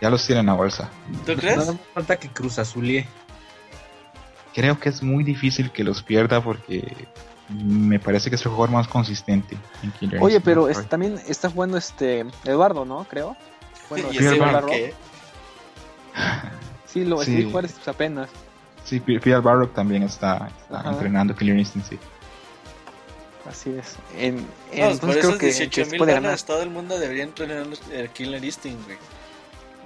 Ya los tienen a bolsa. ¿Tú crees? Más falta que Cruz Azulie. creo que es muy difícil que los pierda porque me parece que es el jugador más consistente en Killer Oye, Instinct. pero es- también está jugando este Eduardo, ¿no? Creo. Bueno, ¿Y ese sí, qué? Lo Sí. pues, apenas. Sí, Phil Barrock también está, está entrenando Killer Instinct, sí. Así es. En, No, por entonces creo esos que, 18 que se mil dólares todo el mundo debería entrenar el Killer Instinct, güey.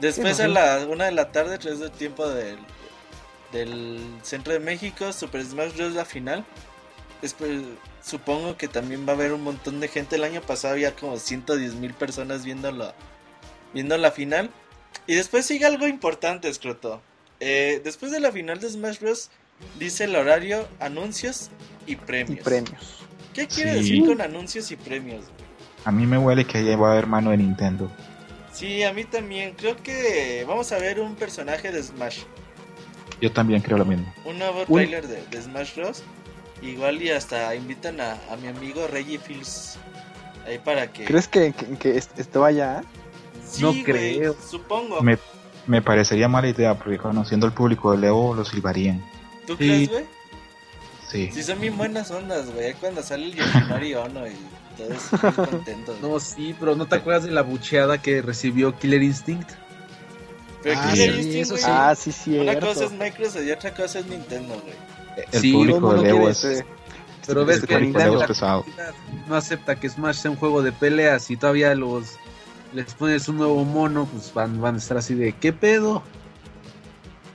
Después Sí, a la una de la tarde, tres del tiempo del, del centro de México, Super Smash Bros. la final. Después supongo que también va a haber un montón de gente. El año pasado había como 110 mil personas viendo la, viendo la final. Y después sigue algo importante, Escroto. Eh, después de la final de Smash Bros. dice el horario, anuncios y Y premios. ¿Qué quiere Sí. decir con anuncios y premios? güey? A mí me huele que ahí va a haber mano de Nintendo. Sí, a mí también. Creo que vamos a ver un personaje de Smash. Yo también creo lo mismo. Un nuevo Un- trailer de, de Smash Bros. Igual y hasta invitan a, a mi amigo Reggie Fields. Ahí para que... ¿Crees que, que, que est- esto vaya? Sí, No güey, creo. Supongo. Me, me parecería mala idea porque conociendo el público de Leo lo silbarían. ¿Tú Sí. crees, güey? Sí. Sí, son bien buenas ondas, güey. Cuando sale el Yoshinori Ono y todos muy contentos. güey. No, sí, pero ¿no te acuerdas de la bucheada que recibió Killer Instinct? Pero Ah, Killer sí, Instinct, eso güey, sí. Ah, sí, sí. Una cosa es Microsoft y otra cosa es Nintendo, güey. El Sí, público de es, Pero ves que Nintendo- pesado. no acepta que Smash sea un juego de peleas y todavía los les pones un nuevo mono, pues van, van a estar así de ¿qué pedo?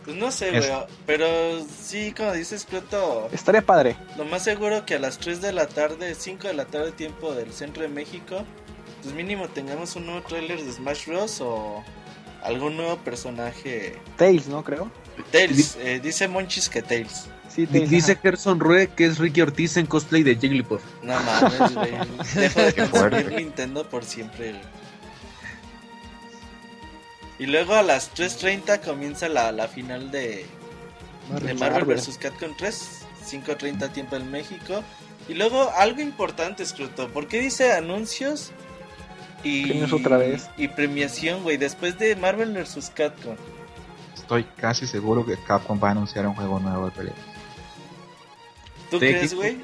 Pues no sé, Es- güey. Pero sí, como dices, Pluto, Estaría padre. lo más seguro que a las 3 de la tarde, 5 de la tarde, tiempo del centro de México, pues mínimo tengamos un nuevo trailer de Smash Bros. o algún nuevo personaje. Tails, ¿no? Creo. Tails, eh, dice Monchis que Tails. Sí, Tails. Dice ajá. Gerson Rue que es Ricky Ortiz en cosplay de Jigglypuff. No mames, güey. Dejo de consumir. Nintendo por siempre, güey. Y luego a las 3.30 comienza la, la final de, de Marvel Marvel. vs. Capcom 3, 5.30 tiempo en México. Y luego algo importante, Scruto, ¿por qué dice anuncios y, Premios otra vez. y premiación, güey? Después de Marvel vs. Capcom. Estoy casi seguro que Capcom va a anunciar un juego nuevo de peleas. ¿Tú ¿De crees, güey?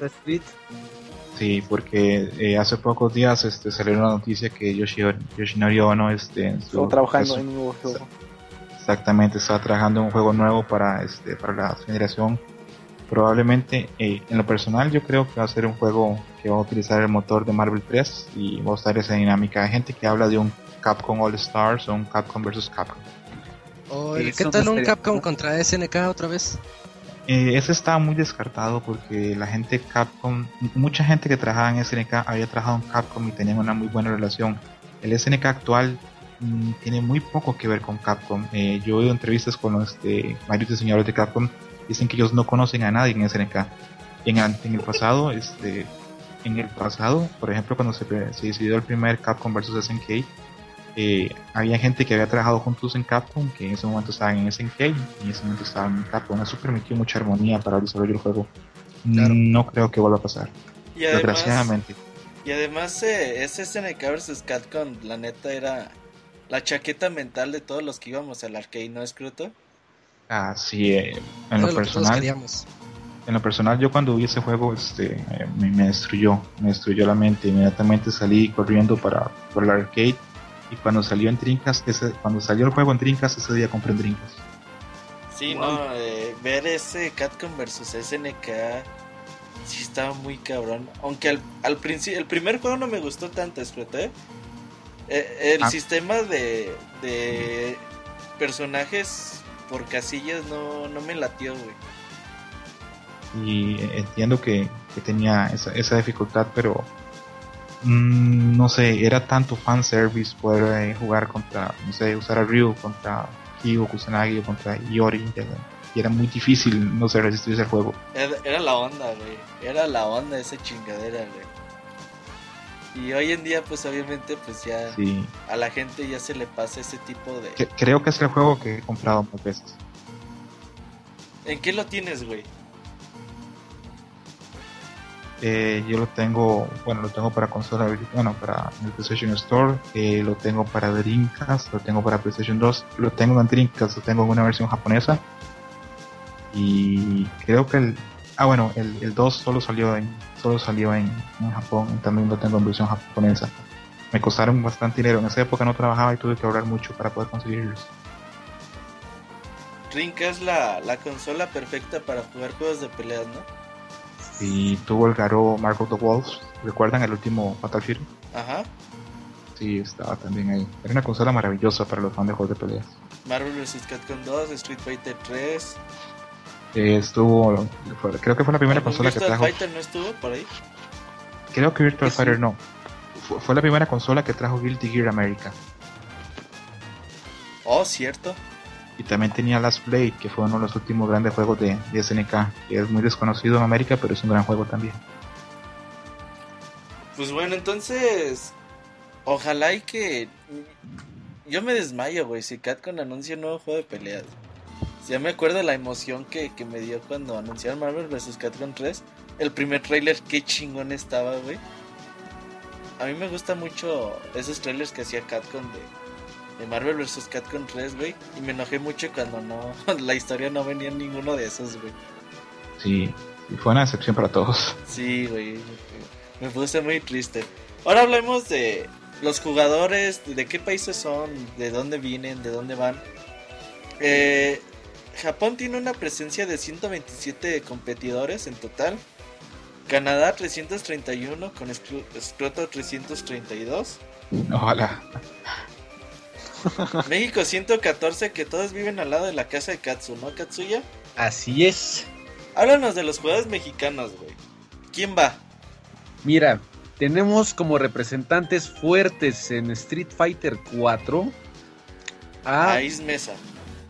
Sí, porque eh, hace pocos días este, salió una noticia que Yoshi- Yoshinori Ono este, en su- trabajando en en un nuevo juego. Exactamente, está trabajando en un juego nuevo para este para la generación. Probablemente, eh, en lo personal, yo creo que va a ser un juego que va a utilizar el motor de Marvel 3 y va a estar esa dinámica. Hay gente que habla de un Capcom All Stars o un Capcom vs. Capcom. O Sí, el- ¿Qué tal un Capcom contra SNK otra vez? Eh, está muy descartado porque la gente Capcom, mucha gente que trabajaba en SNK había trabajado en Capcom y tenían una muy buena relación. El SNK actual mm, tiene muy poco que ver con Capcom. Eh, yo he oído entrevistas con los de varios diseñadores de Capcom, dicen que ellos no conocen a nadie en SNK. En, en el pasado, este, en el pasado, por ejemplo, cuando se, se decidió el primer Capcom vs SNK, eh, había gente que había trabajado juntos en Capcom, que en ese momento estaban en SNK y en ese momento estaban en Capcom. Eso permitió mucha armonía para el desarrollo del juego. Claro. No creo que vuelva a pasar, Y además, desgraciadamente. y además eh, ese SNK vs. Capcom, la neta, era la chaqueta mental de todos los que íbamos al arcade, ¿no, Scruto? Ah, sí, eh, en lo personal, en lo personal yo cuando vi ese juego este eh, me, me destruyó me destruyó la mente inmediatamente salí corriendo para por el arcade y cuando salió en Trincas ese, cuando salió el juego en Trincas ese día compré en Trincas Sí, Wow. no, eh, ver ese Capcom vs SNK sí estaba muy cabrón. Aunque al, al principio, el primer juego no me gustó tanto, Scroto, ¿eh? El Ah. sistema de, de personajes por casillas no, no me latió, güey. y entiendo que, que tenía esa, esa dificultad pero mm, no sé era tanto fanservice poder eh, jugar contra no sé usar a Ryu contra Kyo Kusanagi o contra Iori y era muy difícil no sé resistirse al juego Era, era la onda, güey. Era la onda esa chingadera, güey. Y hoy en día, pues obviamente, pues ya sí a la gente ya se le pasa ese tipo de... Creo que es el juego que he comprado más veces ¿En qué lo tienes, güey? Eh, yo lo tengo, bueno, lo tengo para consola, bueno, para el PlayStation Store, eh, lo tengo para Dreamcast, lo tengo para PlayStation 2, lo tengo en Dreamcast, lo tengo en una versión japonesa Y creo que el. Ah, bueno, el, el 2 solo salió en solo salió en, en Japón. También lo tengo en versión japonesa. Me costaron bastante dinero. En esa época no trabajaba y tuve que ahorrar mucho para poder conseguirlos. Dreamcast es la, la consola perfecta para jugar juegos de peleas, ¿no? Y tuvo el Garo Mark of the Wolves. ¿Recuerdan el último Battlefield? Ajá. Sí, estaba también ahí. Era una consola maravillosa para los fans de juegos de peleas. Marvel vs. Capcom 2, Street Fighter 3. Eh, estuvo, fue- creo que fue la primera ¿Algún consola que Virtual trajo. Fighter no estuvo por ahí? Creo que Virtual Sí. Fighter no. Fue, fue la primera consola que trajo Guilty Gear America. Oh, cierto. Y también tenía Last Blade, que fue uno de los últimos grandes juegos de, de SNK. Que es muy desconocido en América, pero es un gran juego también. Pues bueno, entonces. Ojalá y que. Yo me desmayo, güey, si Capcom anuncia un nuevo juego de peleas. Ya me acuerdo la emoción que, que me dio cuando anunciaron Marvel vs. Capcom 3. El primer tráiler, qué chingón estaba, güey. A mí me gusta mucho esos trailers que hacía Capcom de, de Marvel vs. Capcom 3, güey. Y me enojé mucho cuando no la historia no venía en ninguno de esos, güey. Sí, y fue una decepción para todos. Sí, güey. Me puse muy triste. Ahora hablemos de los jugadores, de qué países son, de dónde vienen, de dónde van. Eh, Japón tiene una presencia de 127 competidores en total. Canadá 331 con Scroto 332. Ojalá. México 114 que todos viven al lado de la casa de Katsu, ¿no, Katsuya? Así es. Háblanos de los jugadores mexicanos, güey. ¿Quién va? Mira, tenemos como representantes fuertes en Street Fighter 4 a... Ais Mesa.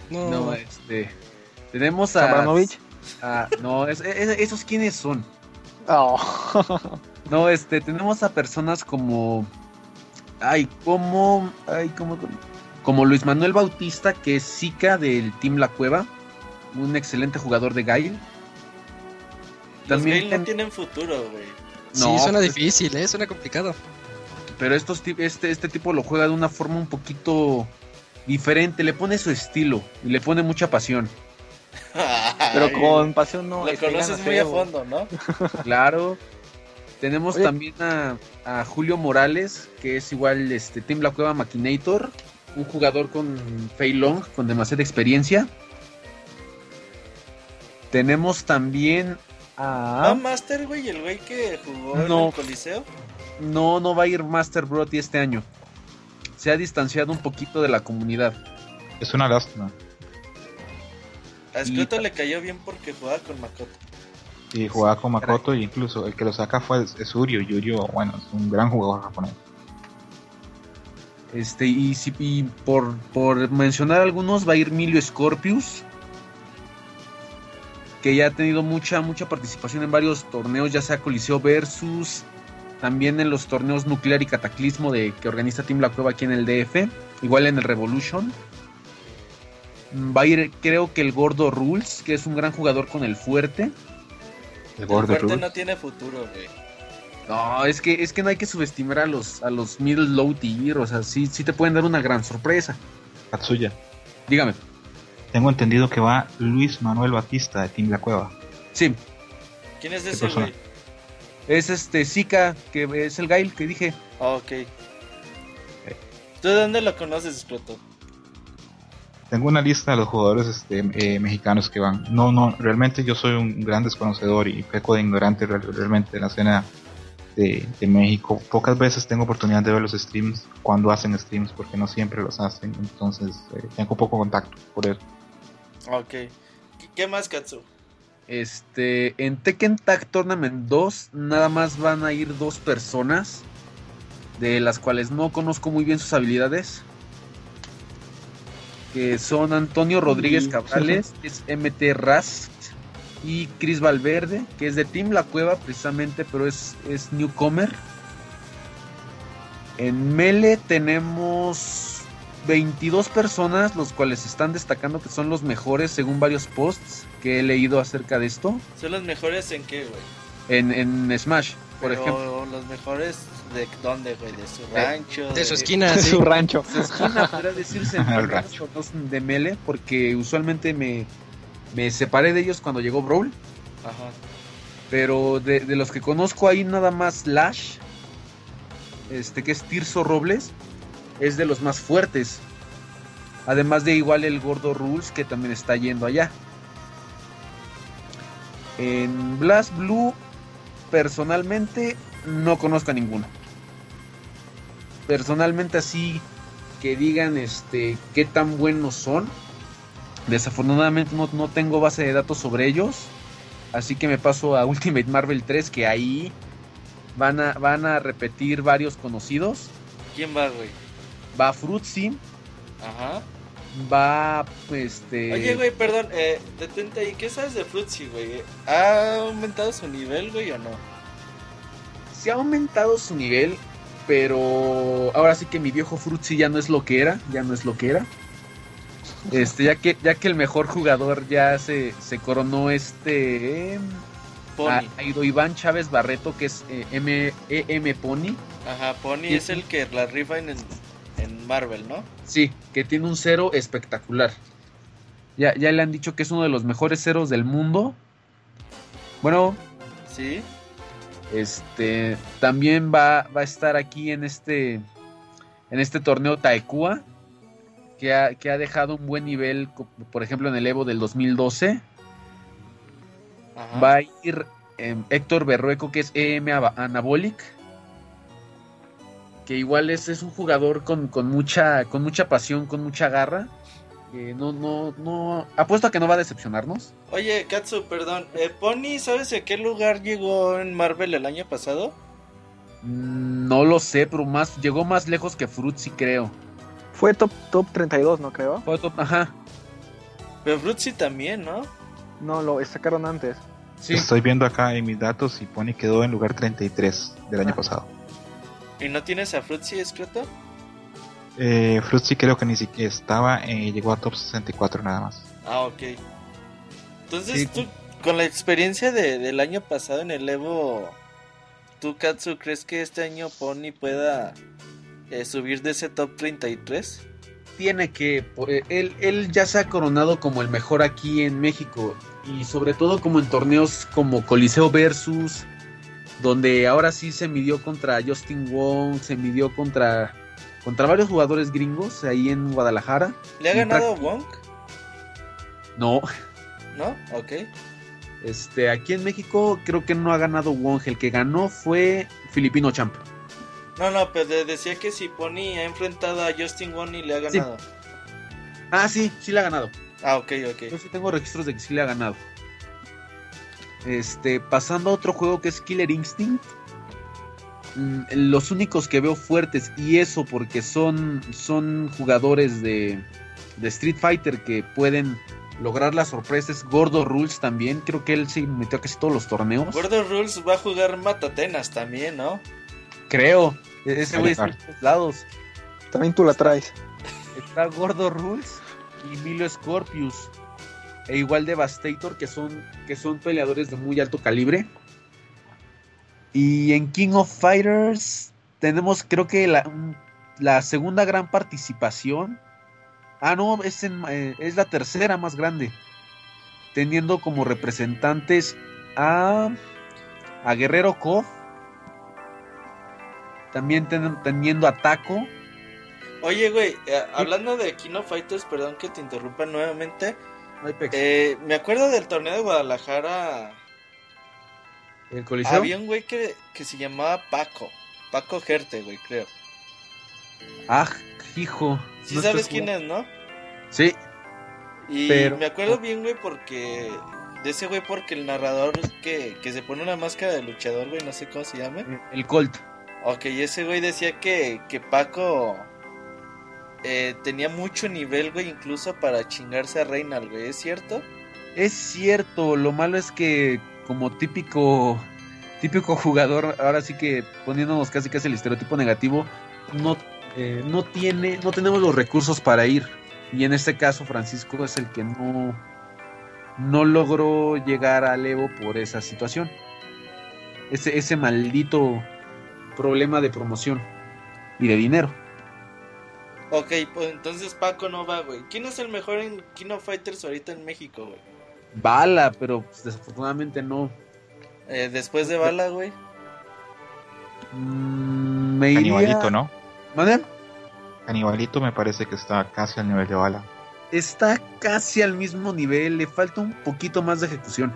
No, No, este... Tenemos a... Sabranovich. a- no, es- es- esos quiénes son. Oh. No, este, tenemos a personas como. Ay, como. Ay, como. Como Luis Manuel Bautista, que es Zika del Team La Cueva. Un excelente jugador de Gail. Los También Gale no ten- tienen futuro, güey. sí, No, suena pues- difícil, ¿eh? Suena complicado. Pero estos, este, este tipo lo juega de una forma un poquito diferente. Le pone su estilo y le pone mucha pasión. Pero con pasión no. Lo este, conoces muy a fondo, ¿no? Claro. Tenemos Oye. también a, a Julio Morales, que es igual este Team La Cueva Machinator, un jugador con Fei Long, con demasiada experiencia. Tenemos también a... Master, güey, el güey que jugó en No. el Coliseo. No, no va a ir Master Brody este año. Se ha distanciado un poquito de la comunidad. Es una lástima. A Y- Scroto le cayó bien porque jugaba con Makoto. Y jugaba con Makoto, y incluso el que lo saca fue es Urio. Y Urio, bueno, es un gran jugador japonés. Este, y, si- y por, por mencionar algunos, va a ir Milio Scorpius, que ya ha tenido mucha, mucha participación en varios torneos, ya sea Coliseo Versus, también en los torneos Nuclear y Cataclismo de, que organiza Team La Cueva aquí en el DF, igual en el Revolution. Mm, Va a ir, creo que el Gordo Rules, que es un gran jugador con el fuerte. El El Border fuerte Rules. no tiene futuro, güey. No, es que, es que no hay que subestimar a los, a los middle low tier, o sea, sí, sí te pueden dar una gran sorpresa. Katsuya. Dígame. Tengo entendido que va Luis Manuel Batista de Team La Cueva. Sí, ¿Quién es ¿Qué ese, persona? güey? Es este Zika, que es el Gail que dije. Ah, ok. ¿Tú de dónde lo conoces, Scroto? Tengo una lista de los jugadores este, eh, mexicanos que van. No, no, realmente yo soy un gran desconocedor y peco de ignorante real- realmente de la escena de, de México. Pocas veces tengo oportunidad de ver los streams cuando hacen streams porque no siempre los hacen. Entonces eh, tengo poco contacto por eso. Ok. ¿Qué- ¿Qué más, Katsu? Este, en Tekken Tag Tournament 2 nada más van a ir dos personas, de las cuales no conozco muy bien sus habilidades. Que son Antonio Rodríguez Cabrales, que es MT Rast, y Chris Valverde, que es de Team La Cueva precisamente, pero es, es newcomer. En Mele tenemos 22 personas, los cuales están destacando que son los mejores según varios posts que he leído acerca de esto. ¿Son los mejores en qué, güey? En, en Smash, por Pero ejemplo. los mejores de dónde, güey? De su rancho. De su esquina, De sí. su rancho. Su esquina podría decirse en El rancho. de Mele, porque usualmente me, Me separé de ellos cuando llegó Brawl. Ajá. Pero de, de los que conozco ahí nada más Lash. Este que es Tirso Robles. Es de los más fuertes. Además de igual el Gordo Rules que también está yendo allá. En Blast Blue, personalmente, no conozco a ninguno. Personalmente así que digan este qué tan buenos son. Desafortunadamente no, no tengo base de datos sobre ellos. Así que me paso a Ultimate Marvel 3, que ahí van a, van a repetir varios conocidos. ¿Quién va, güey? Va Fruitsy, Ajá. va este... Oye, güey, perdón, eh, detente ahí. ¿Qué sabes de Fruitsy, güey? ¿Ha aumentado su nivel, güey, o no? Se ha aumentado su nivel, pero ahora sí que mi viejo Fruitsy ya no es lo que era, ya no es lo que era. Este, ya que, ya que el mejor jugador ya se, se coronó este... a- ha ido Iván Chávez Barreto, que es eh, M, EM Pony. Ajá, Pony es el que la rifa en, en Marvel, ¿no? Sí, que tiene un cero espectacular. Ya, ya le han dicho que es uno de los mejores ceros del mundo. Bueno, Sí. este también va, va a estar aquí en este en este torneo Taekua que ha, que ha dejado un buen nivel, por ejemplo en el Evo del 2012. Ajá. Va a ir em, Héctor Berrueco, que es EM Anabolic. Que igual es, es un jugador con, con mucha, con mucha pasión, con mucha garra. no, no, no. Apuesto a que no va a decepcionarnos. Oye, Katsu, perdón. Eh, Pony, ¿sabes a qué lugar llegó en Marvel el año pasado? Mm, No lo sé, pero más, llegó más lejos que Fruitsy, creo. Fue top, top 32, ¿no creo? Fue top- Ajá. Pero Fruitsy también, ¿no? No, lo sacaron antes. Sí. Estoy viendo acá en mis datos y Pony quedó en lugar 33 del año Ah. pasado. ¿Y no tienes a Fruitsy escrito? Eh, Fruitsy creo que ni siquiera estaba, eh, llegó a top 64 nada más. Ah, ok. Entonces, Sí. tú, con la experiencia de, del año pasado en el Evo, ¿tú, Katsu, crees que este año Pony pueda eh, subir de ese top 33? tiene que. eh, Él, él ya se ha coronado como el mejor aquí en México. Y sobre todo como en torneos como Coliseo Versus. Donde ahora sí se midió contra Justin Wong. Se midió contra. Contra varios jugadores gringos ahí en Guadalajara. ¿Le ha ganado Wong? No, ¿No? Ok. este, aquí en México creo que no ha ganado Wong. El que ganó fue Filipino Champ. No, no, pero de- decía que si Pony ha enfrentado a Justin Wong y le ha ganado. Ah, sí, sí le ha ganado. Ah, ok, Yo ok. sí tengo registros de que sí le ha ganado. Este, pasando a otro juego que es Killer Instinct. mm, Los únicos que veo fuertes, y eso porque son, son jugadores de, de Street Fighter que pueden lograr las sorpresas. Gordo Rules también, creo que él se metió a casi todos los torneos. Gordo Rules va a jugar Matatenas también, ¿no? Creo, E- ese güey está en todos lados. También tú la traes. Está Gordo Rules y Milo Scorpius. E igual Devastator, que son, que son peleadores de muy alto calibre. Y en King of Fighters tenemos creo que la, la segunda gran participación. Ah, no, es, en- eh, es la tercera más grande. Teniendo como representantes a, a Guerrero Kof. También ten- teniendo a Taco. Oye, güey, eh, hablando de Kino Fighters, perdón que te interrumpa nuevamente. Eh, me acuerdo del torneo de Guadalajara. el Coliseo. Había un güey que, que se llamaba Paco. Paco Gerte, güey, creo. Ah, hijo. Sí no sabes quién es, ¿no? Sí, Y Pero- me acuerdo bien, güey, porque... De ese güey porque el narrador que, que se pone una máscara de luchador, güey, no sé cómo se llame. el Colt. Ok, ese güey decía que, que Paco eh, tenía mucho nivel, güey, incluso para chingarse a Reynald, güey, ¿es cierto? Es cierto, lo malo es que como típico típico jugador, ahora sí que poniéndonos casi casi el estereotipo negativo, no eh, no tiene no tenemos los recursos para ir y en este caso Francisco es el que no no logró llegar al Evo por esa situación. Ese ese maldito problema de promoción y de dinero. Ok, pues entonces Paco no va, güey. ¿Quién es el mejor en Kino Fighters ahorita en México, güey? Bala, pero pues, desafortunadamente no. Eh, después de Bala, güey. Mm, me iría... Canibalito, ¿no? ¿Mande? Canibalito me parece que está casi al nivel de bala. Está casi al mismo nivel, le falta un poquito más de ejecución.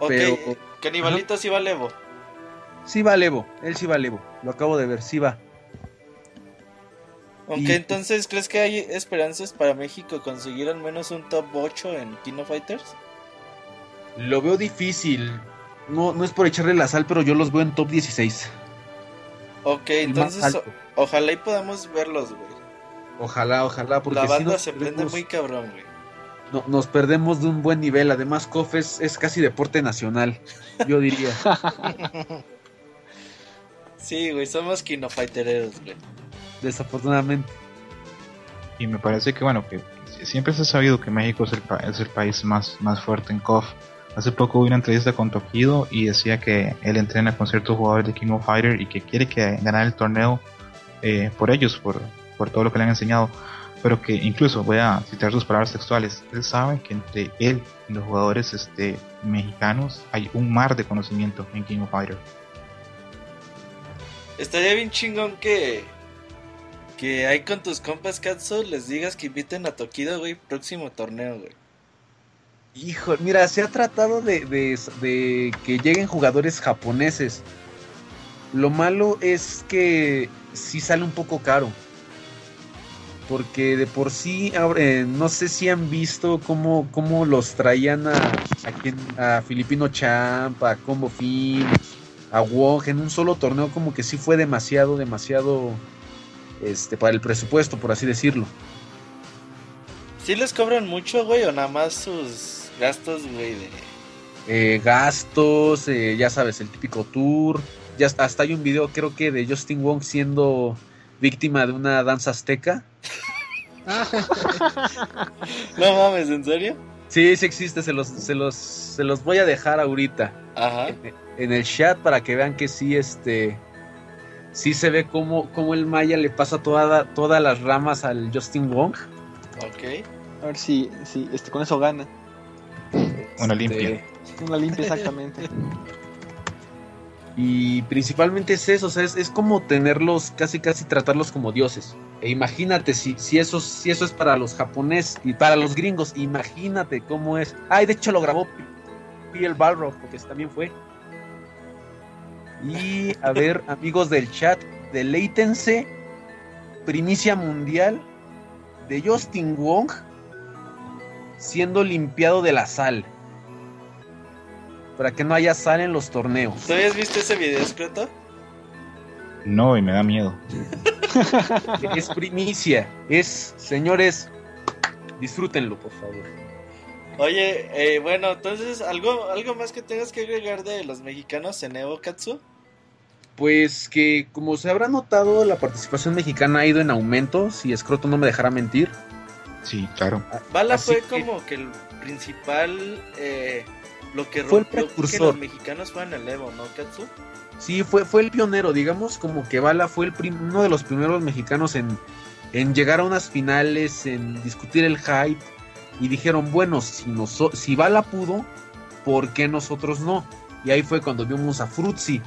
Ok, Pero- Canibalito sí va Levo. Sí va Levo, él sí va Levo, lo acabo de ver, sí va. Aunque Y- entonces, ¿crees que hay esperanzas para México conseguir al menos un top 8 en Kino Fighters? Lo veo difícil. No, no es por echarle la sal, pero yo los veo en top 16. Ok, el entonces ojalá y podamos verlos, güey. Ojalá, ojalá, porque La si banda nos se prende perdemos- muy cabrón, güey. no- nos perdemos de un buen nivel. Además, KOF es, es casi deporte nacional, yo diría. Sí, güey, somos Kino Fightereros, güey. Desafortunadamente. Y me parece que, bueno, que siempre se ha sabido que México es el, pa- es el país más, más fuerte en KOF. Hace poco hubo una entrevista con Tokido y decía que él entrena con ciertos jugadores de King of Fighter y que quiere que ganar el torneo eh, por ellos, por, por todo lo que le han enseñado. Pero que incluso, voy a citar sus palabras textuales, él sabe que entre él y los jugadores este, mexicanos hay un mar de conocimiento en King of Fighter. Estaría bien chingón que. Que ahí con tus compas Katsu les digas que inviten a Tokido, güey, próximo torneo, güey. Hijo, mira, se ha tratado de, de- de que lleguen jugadores japoneses. Lo malo es que sí sale un poco caro. Porque de por sí, eh, no sé si han visto cómo, cómo los traían a, a, a Filipino Champ, a Combo Fin, a Wong en un solo torneo, como que sí fue demasiado, demasiado este, para el presupuesto, por así decirlo. ¿Sí les cobran mucho, güey, o nada más sus gastos, güey, de. eh, gastos, eh, ya sabes, el típico tour. Ya hasta, hasta hay un video, creo que de Justin Wong siendo víctima de una danza azteca. No mames, ¿en serio? Sí, sí existe, se los, se los, se los voy a dejar ahorita Ajá. en, en el chat para que vean que sí, este, sí se ve como, como el Maya le pasa toda, todas las ramas al Justin Wong. Ok. A ver si, si este, con eso gana. Una Este, limpia. Una limpia exactamente. Y principalmente es eso, o sea, es, es como tenerlos, casi casi tratarlos como dioses. E imagínate si, si, eso, si eso es para los japoneses y para los gringos, imagínate cómo es. Ay, de hecho lo grabó Piel Balrog, porque también fue. Y a ver, amigos del chat, deleítense. Primicia mundial de Justin Wong siendo limpiado de la sal. Para que no haya sal en los torneos. ¿Tú habías visto ese video, Scroto? No, y me da miedo. Es primicia. Es, señores, disfrútenlo, por favor. Oye, eh, bueno, entonces, ¿algo, ¿algo más que tengas que agregar de los mexicanos en Evo Katsu? Pues que, como se habrá notado, la participación mexicana ha ido en aumento. Si Escroto no me dejará mentir. Sí, claro. Bala Así fue que- como que el principal. Eh, lo que Fue el que precursor. los mexicanos fueran el Evo, ¿no, Katsu? Sí, fue, fue el pionero, digamos, como que Bala fue el prim- uno de los primeros mexicanos en, en llegar a unas finales, en discutir el hype. Y dijeron, bueno, si, noso- si Bala pudo, ¿por qué nosotros no? Y ahí fue cuando vimos a Fruitsy.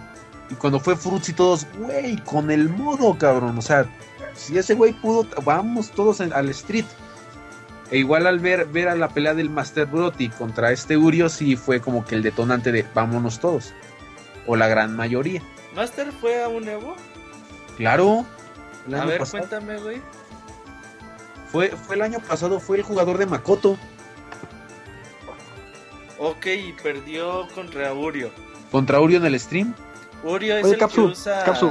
Y cuando fue Fruitsy todos, güey, con el modo, cabrón. O sea, si ese güey pudo, vamos todos en- al street. E igual al ver, ver a la pelea del Master Brody contra este Urio, sí fue como que el detonante de vámonos todos. O la gran mayoría. ¿Master fue a un Evo? Claro. A ver, pasado. cuéntame, güey. Fue, fue el año pasado, fue el jugador de Makoto. Ok, y perdió contra Urio. Contra Urio en el stream. Urio es Oye, el Capsu, que usa Capsu.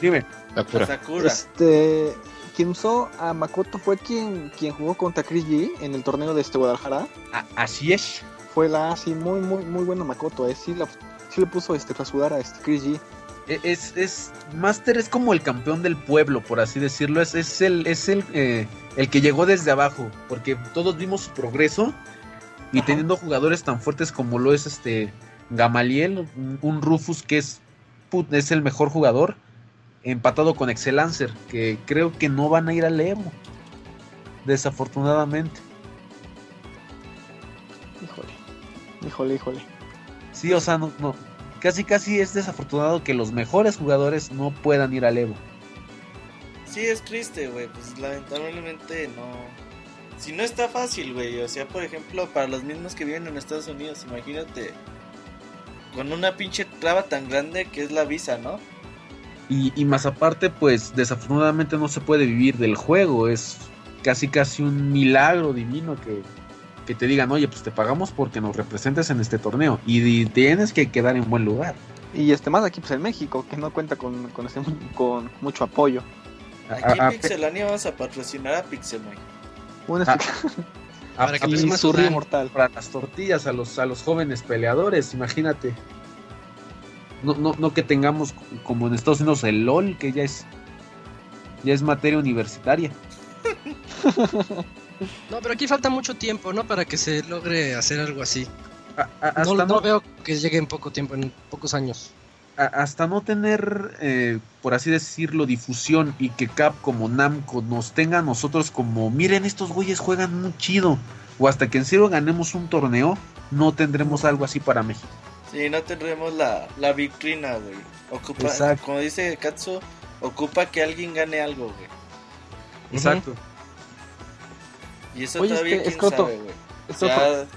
Dime. Sakura. Sakura. Este, quien usó a Makoto fue quien, quien jugó contra Chris G en el torneo de este Guadalajara. A- así es. Fue la, sí, muy, muy, muy bueno Makoto, eh. Sí, la- sí le puso este, para sudar a este Chris G. E- Es, es, Master es como el campeón del pueblo, por así decirlo. Es, es el, es el, eh, el que llegó desde abajo. Porque todos vimos su progreso. Y Ajá. teniendo jugadores tan fuertes como lo es este Gamaliel, un, Rufus que es, put- es el mejor jugador. Empatado con Excelancer, que creo que no van a ir al Evo. Desafortunadamente. Híjole, híjole. Sí, o sea, no, no. Casi, casi es desafortunado que los mejores jugadores no puedan ir al Evo. Sí, es triste, güey. Pues lamentablemente no. Si no está fácil, güey. O sea, por ejemplo, para los mismos que viven en Estados Unidos, imagínate. Con una pinche traba tan grande que es la visa, ¿no? Y, y más aparte, pues desafortunadamente no se puede vivir del juego. Es casi, casi un milagro divino que, que te digan, oye, pues te pagamos porque nos representes en este torneo. Y, y tienes que quedar en buen lugar. Y este más aquí pues en México, que no cuenta con, con, este- con mucho apoyo. Aquí A- a- en Pixelania vamos a patrocinar a Pixelmon. Una Ah, explicación Para que a- y más su río mortal. para las tortillas a los a los jóvenes peleadores, imagínate. No, no, no que tengamos como en Estados Unidos el LOL, que ya es ya es materia universitaria. No, pero aquí falta mucho tiempo, ¿no? Para que se logre hacer algo así. A- a- No, hasta, no no, veo que llegue en poco tiempo, en pocos años. Hasta no tener, eh, por así decirlo, difusión y que Cap como Namco nos tenga a nosotros como, miren, estos güeyes juegan muy chido. O hasta que en serio ganemos un torneo, no tendremos algo así para México. Sí, no tendremos la, la victrina, güey. Ocupa, Exacto. como dice Katsu, ocupa que alguien gane algo, güey. Exacto. Y eso Oye, todavía este, quién sabe, güey.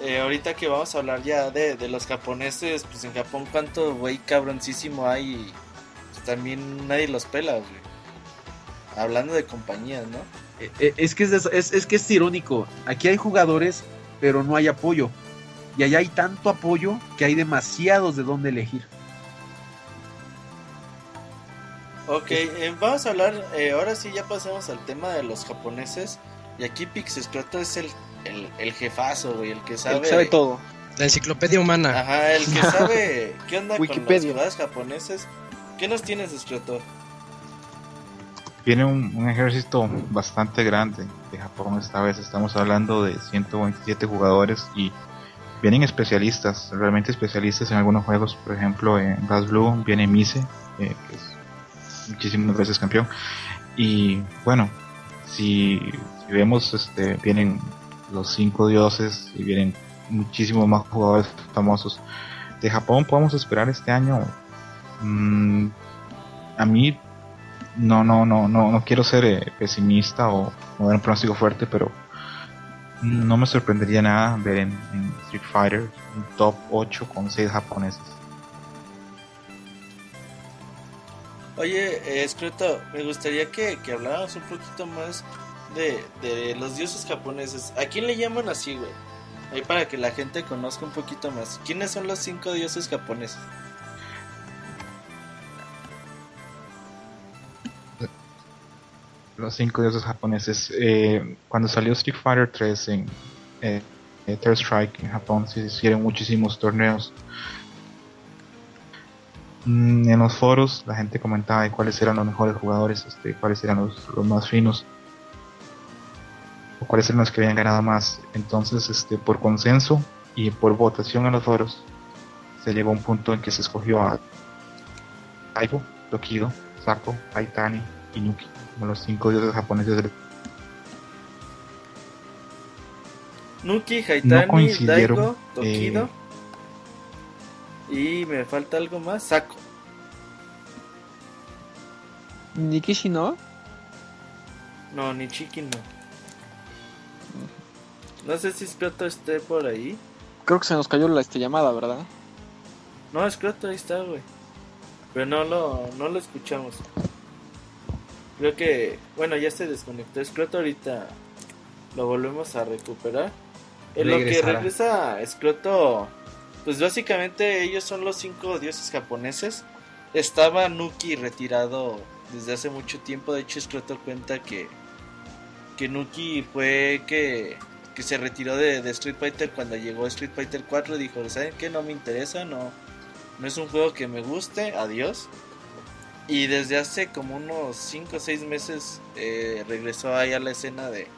Eh, ahorita que vamos a hablar ya de, de los japoneses, pues en Japón cuánto güey cabroncísimo hay y pues, también nadie los pela, güey. Hablando de compañías, ¿no? Eh, eh, Es que es, es, es que es irónico. Aquí hay jugadores, pero no hay apoyo. Y allá hay tanto apoyo que hay demasiados de dónde elegir. Ok, eh, vamos a hablar, eh, ahora sí ya pasamos al tema de los japoneses. Y aquí Pixescroto es el, el, el jefazo, güey, el que El sabe... que sabe todo. La enciclopedia humana. Ajá, el que sabe qué onda con los Wikipedia. japoneses. ¿Qué nos tienes, Escroto? Viene un, un ejército bastante grande de Japón esta vez. Estamos hablando de 127 jugadores y vienen especialistas, realmente especialistas en algunos juegos. Por ejemplo, en Blast Blue viene Mise, eh, que es muchísimas veces campeón. Y bueno, si, si vemos, este, vienen los cinco dioses y vienen muchísimos más jugadores famosos. De Japón podemos esperar este año. mm, a mí no, no, no, no, no quiero ser eh, pesimista o, o dar un pronóstico fuerte, pero no me sorprendería nada ver en, Street Fighter un top 8 con 6 japoneses. Oye, eh, Escroto, me gustaría que, que habláramos un poquito más de, los dioses japoneses. ¿A quién le llaman así, güey? Ahí para que la gente conozca un poquito más. ¿Quiénes son los cinco dioses japoneses? Los 5 dioses japoneses. eh, cuando salió Street Fighter 3 en eh, eh, Third Strike en Japón, se hicieron muchísimos torneos. Mm, en los foros la gente comentaba de cuáles eran los mejores jugadores, este, cuáles eran los, los más finos o cuáles eran los que habían ganado más. Entonces, este, por consenso y por votación en los foros, se llegó a un punto en que se escogió a Aibo, Tokido, Sako, Aitani y Nuki como los cinco dioses japoneses del Nuki, Haitani, coincidieron, Daigo, Tokido. eh, Y me falta algo más, Sako. Nikishi no. No, ni Chiki no. No sé si Scroto esté por ahí. Creo que se nos cayó la este, llamada, ¿verdad? No, Scroto ahí está, güey. Pero no lo, no lo escuchamos. Creo que, bueno, ya se desconectó Scroto, ahorita lo volvemos a recuperar. En lo que regresa Scroto, pues básicamente ellos son los cinco dioses japoneses. Estaba Nuki retirado desde hace mucho tiempo. De hecho, Scroto cuenta que, que Nuki fue que, que se retiró de, Street Fighter cuando llegó Street Fighter 4. Dijo, ¿saben qué? No me interesa, no, no es un juego que me guste, adiós. Y desde hace como unos 5 o 6 meses eh, regresó ahí a la escena de,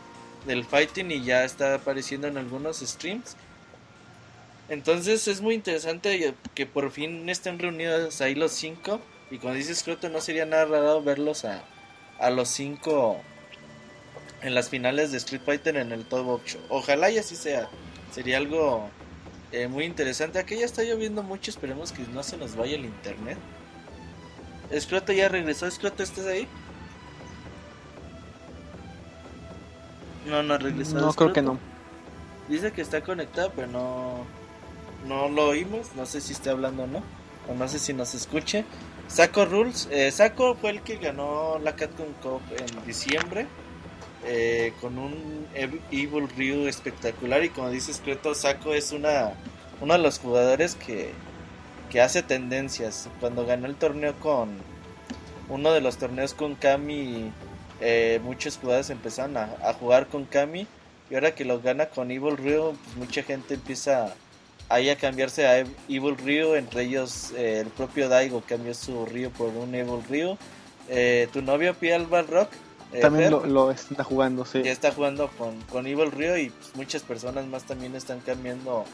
del fighting y ya está apareciendo en algunos streams. Entonces es muy interesante que por fin estén reunidos ahí los 5. Y cuando dices Croto no sería nada raro verlos a, a los 5 en las finales de Street Fighter en el Top 8. Ojalá y así sea. Sería algo eh, muy interesante. Aquí ya está lloviendo mucho, esperemos que no se nos vaya el internet. Escroto ya regresó, Escroto, ¿estás ahí? No, no regresó. No, creo que no. Dice que está conectado, pero no, no lo oímos. No sé si está hablando o no. O no sé si nos escuche. Saco Rules. Eh, Saco fue el que ganó la Capcom Cup en diciembre. Eh, con un Evil Ryu espectacular. Y como dice Escroto, Saco es una, uno de los jugadores que, que hace tendencias. Cuando ganó el torneo con uno de los torneos con Kami, eh, muchos jugadores empezaron a, jugar con Kami. Y ahora que lo gana con Evil Ryu, pues mucha gente empieza ahí a cambiarse a Evil Ryu. Entre ellos eh, el propio Daigo cambió su Ryu por un Evil Ryu. Eh, tu novio Pial Rock también lo, lo, está jugando, sí. Ya está jugando con, con Evil Ryu y pues, muchas personas más también están cambiando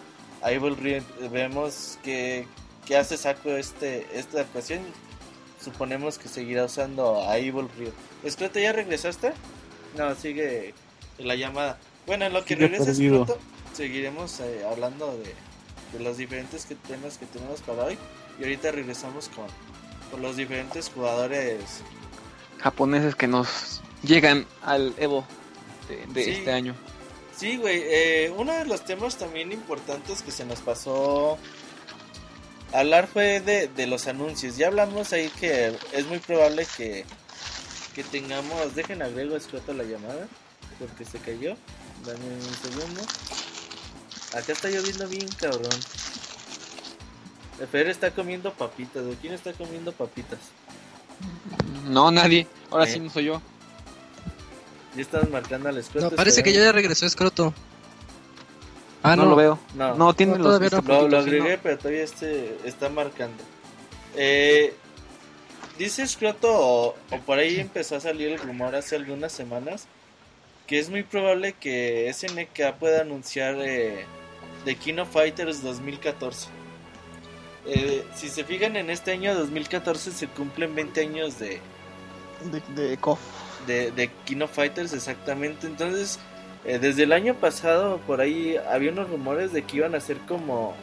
a Evil Ryu. Vemos que, que hace saco este esta ocasión. Suponemos que seguirá usando a Evil Ryu. Escroto, ¿ya regresaste? No, sigue la llamada. Bueno, en lo que regreses pronto, seguiremos eh, hablando de, de, los diferentes que, temas que tenemos para hoy. Y ahorita regresamos con, con los diferentes jugadores japoneses que nos llegan al Evo de, de Sí. este año. Sí, güey. eh, uno de los temas también importantes que se nos pasó hablar fue de, de los anuncios. Ya hablamos ahí que es muy probable que, que tengamos. Dejen agrego escroto la llamada porque se cayó. Dame un segundo. Acá está lloviendo bien, cabrón. El Fer está comiendo papitas. ¿De quién está comiendo papitas? No, nadie. Ahora Eh. sí no soy yo. Ya estás marcando al escroto. No, parece que ya regresó Escroto. Ah, no, lo veo. No. No, tiene No, los no. este, Lo, lo puntitos, sí, agregué, pero todavía este está marcando. Eh, dice Scroto, o, o por ahí empezó a salir el rumor hace algunas semanas, que es muy probable que SNK pueda anunciar eh, The King of Fighters 2014. Eh, si se fijan, en este año 2014 se cumplen 20 años de. De, de KOF. de, of Fighters exactamente. Entonces, eh, desde el año pasado por ahí había unos rumores de que iban a ser como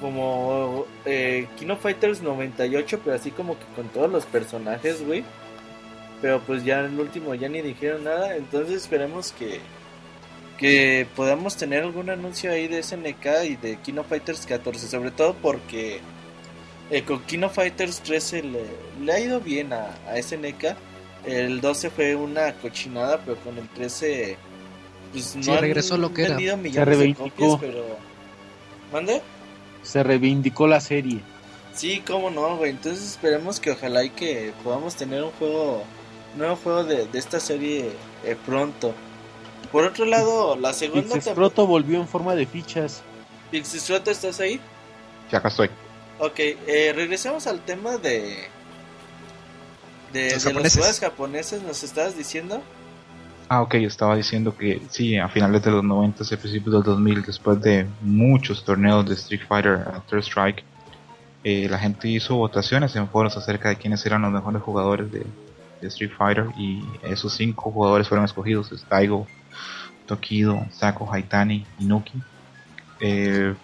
como eh, King of Fighters 98, pero así como que con todos los personajes, güey. Pero pues ya en el último ya ni dijeron nada, entonces esperemos que que podamos tener algún anuncio ahí de SNK y de King of Fighters 14, sobre todo porque eh, con King of Fighters 13 le, le ha ido bien a, a SNK. El 12 fue una cochinada, pero con el 13 pues no Sí, han regresó lo que era. millones de reivindicó. copias, pero ¿Mande? Se reivindicó la serie. Sí, cómo no, güey. Entonces esperemos que ojalá y que podamos tener un juego, nuevo juego de, de esta serie eh, pronto. Por otro lado, la segunda temporada... Volvió en forma de fichas. Pixisroto, ¿estás ahí? Ya acá estoy. Ok, eh, regresemos al tema de... De, Los de japoneses. ¿nos estabas diciendo? Ah, ok, estaba diciendo que sí, a finales de los 90 y principios del 2000, después de muchos torneos de Street Fighter a Third Strike, eh, la gente hizo votaciones en foros acerca de quiénes eran los mejores jugadores de, de Street Fighter y esos cinco jugadores fueron escogidos, es Daigo, Tokido, Sako, Haitani y Nuki. Eh,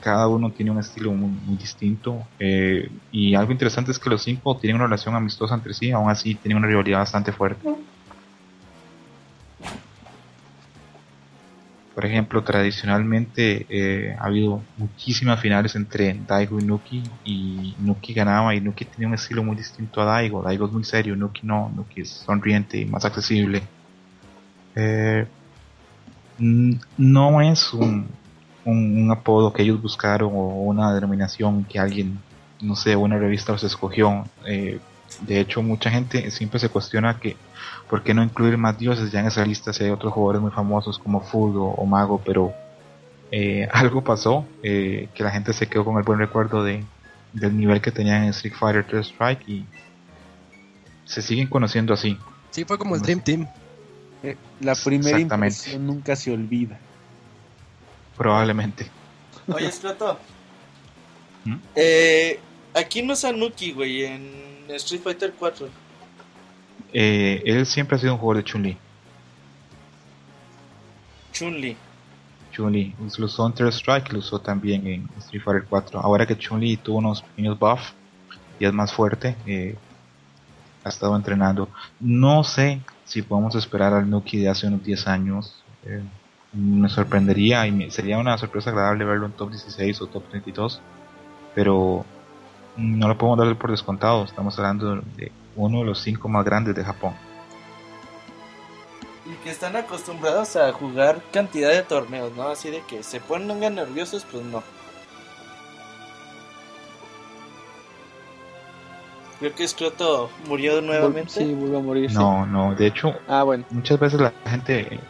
cada uno tiene un estilo muy, distinto eh, y algo interesante es que los cinco tienen una relación amistosa entre sí, aún así tienen una rivalidad bastante fuerte. Por ejemplo, tradicionalmente eh, ha habido muchísimas finales entre Daigo y Nuki y Nuki ganaba y Nuki tenía un estilo muy distinto a Daigo. Daigo es muy serio, Nuki no, Nuki es sonriente y más accesible. Eh, no es un, un, un apodo que ellos buscaron o una denominación que alguien, no sé, una revista los escogió. Eh, de hecho, mucha gente siempre se cuestiona que por qué no incluir más dioses ya en esa lista si hay otros jugadores muy famosos como Fugo o Mago, pero eh, algo pasó eh, que la gente se quedó con el buen recuerdo de, del nivel que tenían en Street Fighter 3 Strike y se siguen conociendo así. Sí, fue como el Dream Team. Eh, La primera impresión nunca se olvida. Probablemente. Oye, Scroto. ¿Mm? eh, aquí no es Anuki, güey, en Street Fighter 4. Eh, él siempre ha sido un jugador de Chun-Li. Chun-Li. Chun-Li. Lo usó en Third Strike, lo usó también en Street Fighter 4. Ahora que Chun-Li tuvo unos pequeños buffs y es más fuerte, eh, ha estado entrenando. No sé si podemos esperar al Nuki de hace unos 10 años. Eh, me sorprendería y me- sería una sorpresa agradable verlo en top 16 o top 32, pero no lo podemos dar por descontado. Estamos hablando de uno de los cinco más grandes de Japón. Y que están acostumbrados a jugar cantidad de torneos, ¿no? Así de que se pongan nerviosos, pues no. Creo que Scroto murió nuevamente. Sí, vuelve a morir. sí. No, no, de hecho, Ah, bueno. muchas veces la gente eh,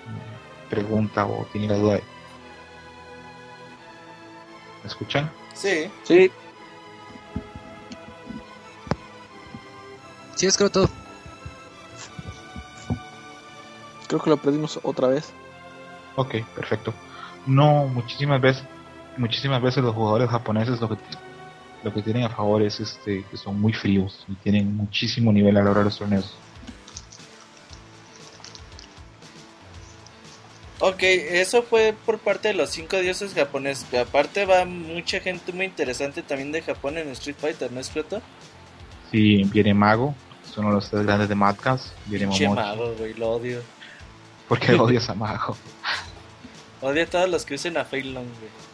pregunta o tiene la duda de... ¿Me escuchan? Sí. Sí, Sí, todo. creo que lo perdimos otra vez. Ok, perfecto. No, muchísimas veces, muchísimas veces los jugadores japoneses lo que, lo que tienen a favor es este, que son muy fríos y tienen muchísimo nivel a la hora de los torneos. Ok, eso fue por parte de los cinco dioses japoneses. Aparte va mucha gente muy interesante también de Japón en Street Fighter, ¿no es cierto? Si viene Mago, es uno de los tres grandes de Madcast, viene Pinche mago, güey, lo odio. Porque odias a Mago. Odio a todos los que usen a Fei Long, güey.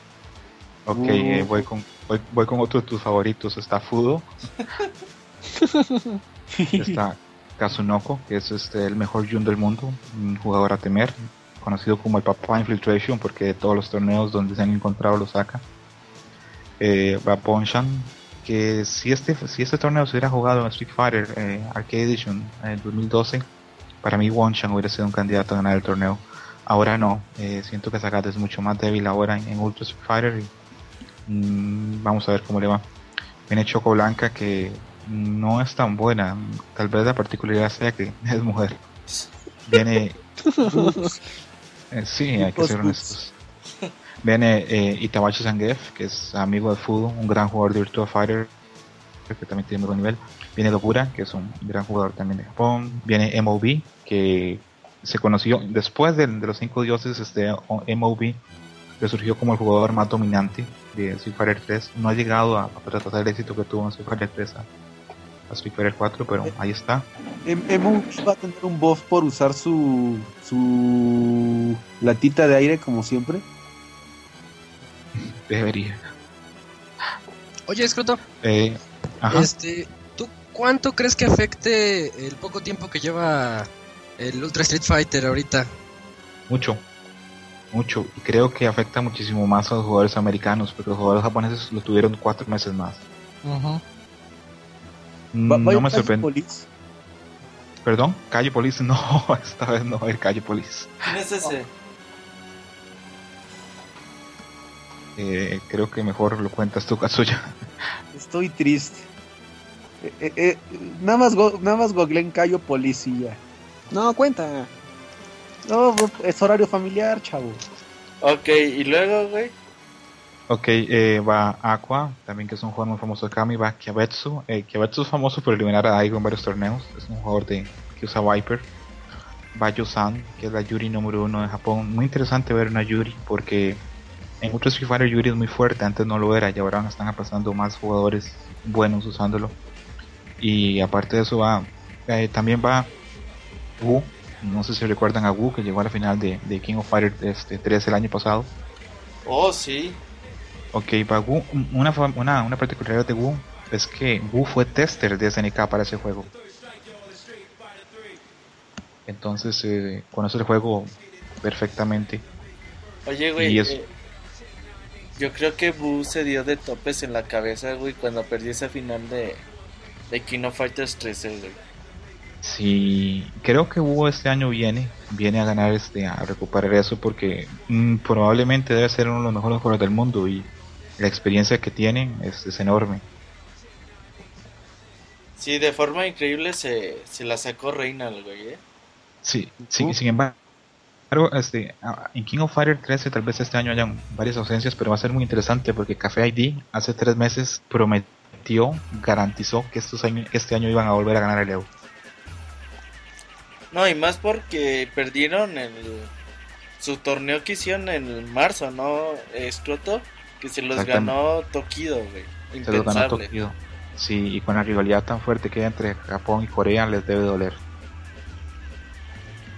Ok, Uh. eh, voy, con, voy, voy con otro de tus favoritos. Está Fudo, está Kazunoko, que es este, el mejor Jun del mundo, un jugador a temer, conocido como el papá Infiltration, porque de todos los torneos donde se han encontrado lo saca. Eh, va Ponshan, que si este, si este torneo se hubiera jugado en Street Fighter eh, Arcade Edition en 2012, para mí Wonshan hubiera sido un candidato a ganar el torneo. Ahora no, eh, siento que Sagat es mucho más débil ahora en, en Ultra Street Fighter y mm, vamos a ver cómo le va. Viene Choco Blanca que no es tan buena, tal vez la particularidad sea que es mujer. Viene eh, sí, hay que ser honestos. Viene eh, Itabachi que es amigo de fútbol, un gran jugador de Virtua Fighter, que también tiene muy buen nivel. Viene Locura, que es un gran jugador también de Japón. Viene MOB, que se conoció después de, de los cinco dioses, este MOB resurgió como el jugador más dominante de Street Fighter 3. No ha llegado a, a tratar el éxito que tuvo en Street Fighter 3 a, a Street Fighter 4, pero ahí está. Em- Emo va a tener un buff por usar su su latita de aire como siempre. Debería. Oye, Escroto, Eh, ajá. este, ¿tú cuánto crees que afecte el poco tiempo que lleva el Ultra Street Fighter ahorita? Mucho, mucho. Y creo que afecta muchísimo más a los jugadores americanos, porque los jugadores japoneses lo tuvieron cuatro meses más. Mm, Va- va a no me sorprende. Police. Perdón, Calle Police. No, esta vez no va a ir Calle Police. ¿Quién es ese? Eh, creo que mejor lo cuentas tú, Kazuya. Estoy triste. Eh, eh, eh, nada más go- nada más googleen Cayo Policía. No, cuenta. No, es horario familiar, chavo. Ok, y luego, güey. Ok, eh, va Aqua, también que es un jugador muy famoso de Kami. Va Kiabetsu. Eh, Kiabetsu es famoso por eliminar a Daigo en varios torneos. Es un jugador de, que usa Viper. Va Yosan, que es la Yuri número uno de Japón. Muy interesante ver una Yuri porque en Ultra Street Fighter Yuri es muy fuerte. Antes no lo era y ahora están pasando más jugadores buenos usándolo. Y aparte de eso va, eh, también va Wu. No sé si recuerdan a Wu que llegó a la final de, de King of Fighter este, 3 el año pasado. Oh, sí. Ok, para Wu, una, una, una particularidad de Wu es que Wu fue tester de SNK para ese juego. Entonces eh, conoce el juego perfectamente. Oye, güey. Y es- eh, yo creo que Boo se dio de topes en la cabeza, güey, cuando perdió esa final de, de King of Fighters 13, güey. Sí, creo que Wu este año viene, viene a ganar este, a recuperar eso porque mm, probablemente debe ser uno de los mejores jugadores del mundo y la experiencia que tiene es, es enorme. Sí, de forma increíble se, se la sacó Reina, güey, ¿eh? Sí, sí, Ujú. sin embargo, este, en King of Fighter 13 tal vez este año hayan varias ausencias, pero va a ser muy interesante porque Café ID hace tres meses prometió, garantizó que estos años, este año iban a volver a ganar el Evo. No, y más porque perdieron el, su torneo que hicieron en marzo, ¿no? Escroto, que se los ganó Tokido, güey. Se lo ganó. Tokio. Sí, y con la rivalidad tan fuerte que hay entre Japón y Corea les debe doler.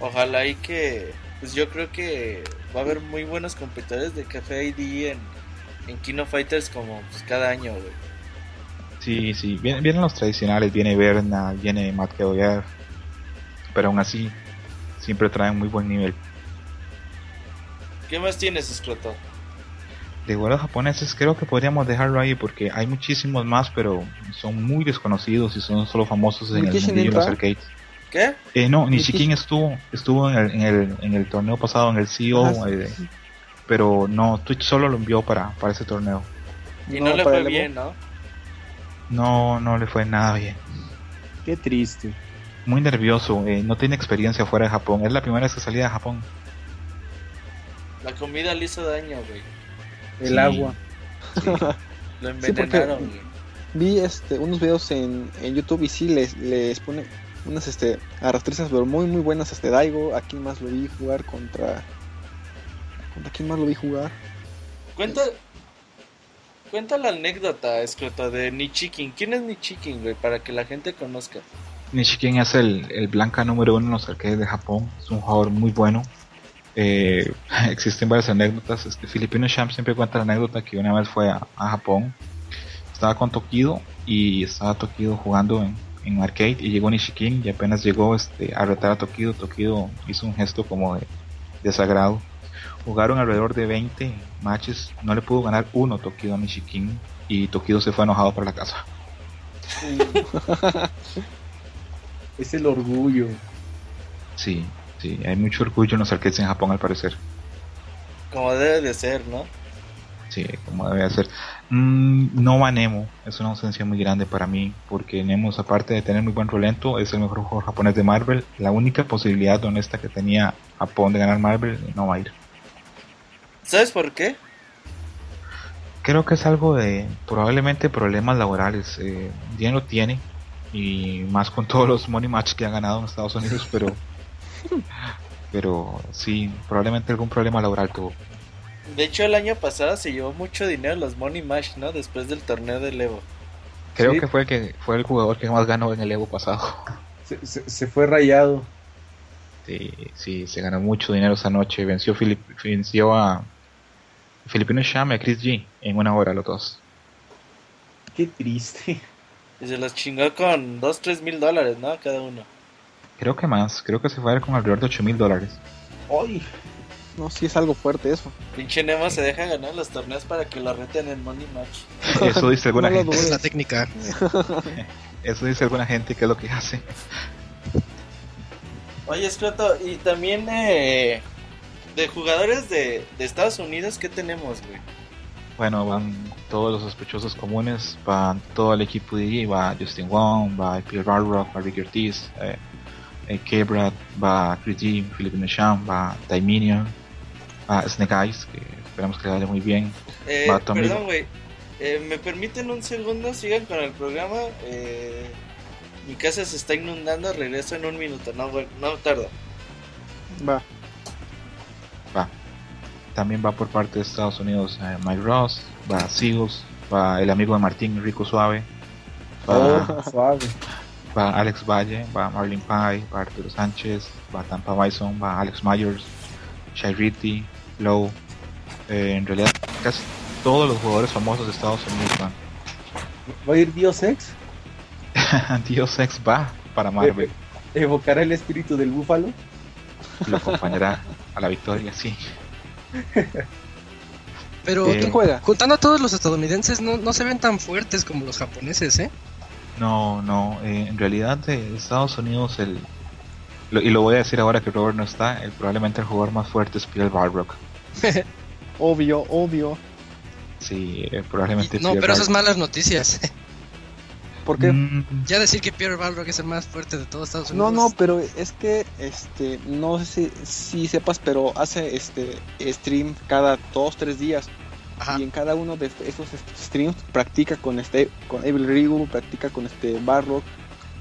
Ojalá y que, pues yo creo que va a haber muy buenos competidores de Café ID en, en Kino Fighters como pues, cada año, güey. Sí, sí, vienen, vienen los tradicionales, viene Berna, viene Matt Keoyer, pero aún así siempre traen muy buen nivel. ¿Qué más tienes, Escroto? De vuelos japoneses creo que podríamos dejarlo ahí porque hay muchísimos más, pero son muy desconocidos y son solo famosos en el ¿Nikishin mundillo de los arcades. ¿Qué? Eh, no, Nishikin estuvo estuvo en el, en, el, en el torneo pasado, en el CEO, Ajá. eh, pero no, Twitch solo lo envió para, para ese torneo. Y No, no, le fue bien, ¿no? No, no le fue nada bien. Qué triste. Muy nervioso, eh, no tiene experiencia fuera de Japón. Es la primera vez que salía de Japón. La comida le hizo daño, güey. El Sí. agua. Lo Sí, porque- envenenaron, güey. Vi este, unos videos en, en YouTube y sí les, les pone unas este, arrastrizas, pero muy muy buenas. Este Daigo, aquí más lo vi jugar contra. ¿Contra quién más lo vi jugar? Cuenta, cuenta la anécdota, Escroto, de Nichikin. ¿Quién es Nichikin, güey? Para que la gente conozca. Nishikin es el, el blanca número uno en los arcades de Japón. Es un jugador muy bueno. Eh, existen varias anécdotas. Este Filipino Champ siempre cuenta la anécdota que una vez fue a, a Japón. Estaba con Tokido y estaba Tokido jugando en, en arcade y llegó Nishikin y apenas llegó este, a retar a Tokido. Tokido hizo un gesto como de desagrado. Jugaron alrededor de 20 matches. No le pudo ganar uno Tokido a Nishikin y Tokido se fue enojado para la casa. Es el orgullo. Sí, sí, hay mucho orgullo en los arcades en Japón al parecer. Como debe de ser, ¿no? Sí, como debe de ser. Mm, no va Nemo, es una ausencia muy grande para mí, porque Nemo, aparte de tener muy buen rolento, es el mejor jugador japonés de Marvel. La única posibilidad honesta que tenía Japón de ganar Marvel no va a ir. ¿Sabes por qué? Creo que es algo de probablemente problemas laborales. Eh, bien lo tiene, y más con todos los money match que ha ganado en Estados Unidos, pero. Pero sí, probablemente algún problema laboral tuvo. De hecho, el año pasado se llevó mucho dinero los Money Match, ¿no? Después del torneo del Evo. Creo Sí. que fue el que fue el jugador que más ganó en el Evo pasado. Se, se- se fue rayado. Sí, sí, se ganó mucho dinero esa noche. Venció, Filip, venció a Filipino Sham y a Chris G en una hora los dos. Qué triste. Y se los chingó con 2, 3 mil dólares, ¿no? Cada uno. Creo que más, creo que se fue con alrededor de 8 mil dólares. ¡Ay! No, sí es algo fuerte eso. Pinche Nemo se deja ganar los torneos para que lo reten en Money Match. Eso dice alguna No gente. Es la dudes. técnica. Eso dice alguna gente que es lo que hace. Oye, Escroto, y también eh, de jugadores de, de Estados Unidos, ¿qué tenemos, güey? Bueno, van todos los sospechosos comunes, van todo el equipo de DJ, va Justin Wong, va Pierre Barrock, va Ricky Ortiz, eh, eh, K-Brad, va Chris G, Filipino Sham, va Daiminion, va Snake Eyes, que esperamos que le vaya muy bien. Eh, Va perdón, güey. Eh, ¿Me permiten un segundo? Sigan con el programa. Eh, mi casa se está inundando. Regreso en un minuto. No, güey, no tardo. Va. va. También va por parte de Estados Unidos eh, Mike Ross, va Seagulls, va el amigo de Martín, Rico Suave, va, Oh, suave. va Alex Valle, va Marlin Pye, va Arturo Sánchez, va Tampa Bison, va Alex Myers, Shairiti, Lowe. Eh, en realidad, casi todos los jugadores famosos de Estados Unidos van. ¿Va a ir Dios Ex? Dios Ex va para Marvel, ¿Evocará el espíritu del búfalo? lo acompañará a la victoria, sí. Pero Eh, ¿Quién juega? juntando a todos los estadounidenses, no, no se ven tan fuertes como los japoneses, ¿eh? No, no, eh, en realidad de Estados Unidos el lo- y lo voy a decir ahora que Robert no está, el, probablemente el jugador más fuerte es Pierre Balrock. Obvio, obvio. Sí, eh, probablemente no, Pierre pero esas malas noticias. ¿Por qué? Mm, ya decir que Pierre Balrog es el más fuerte de todo Estados No, Unidos. no, pero es que, este, no sé si, si sepas, pero hace este stream cada dos, tres días. Ajá. Y en cada uno de esos streams practica con este, con Evil Ryu, practica con este Barrock.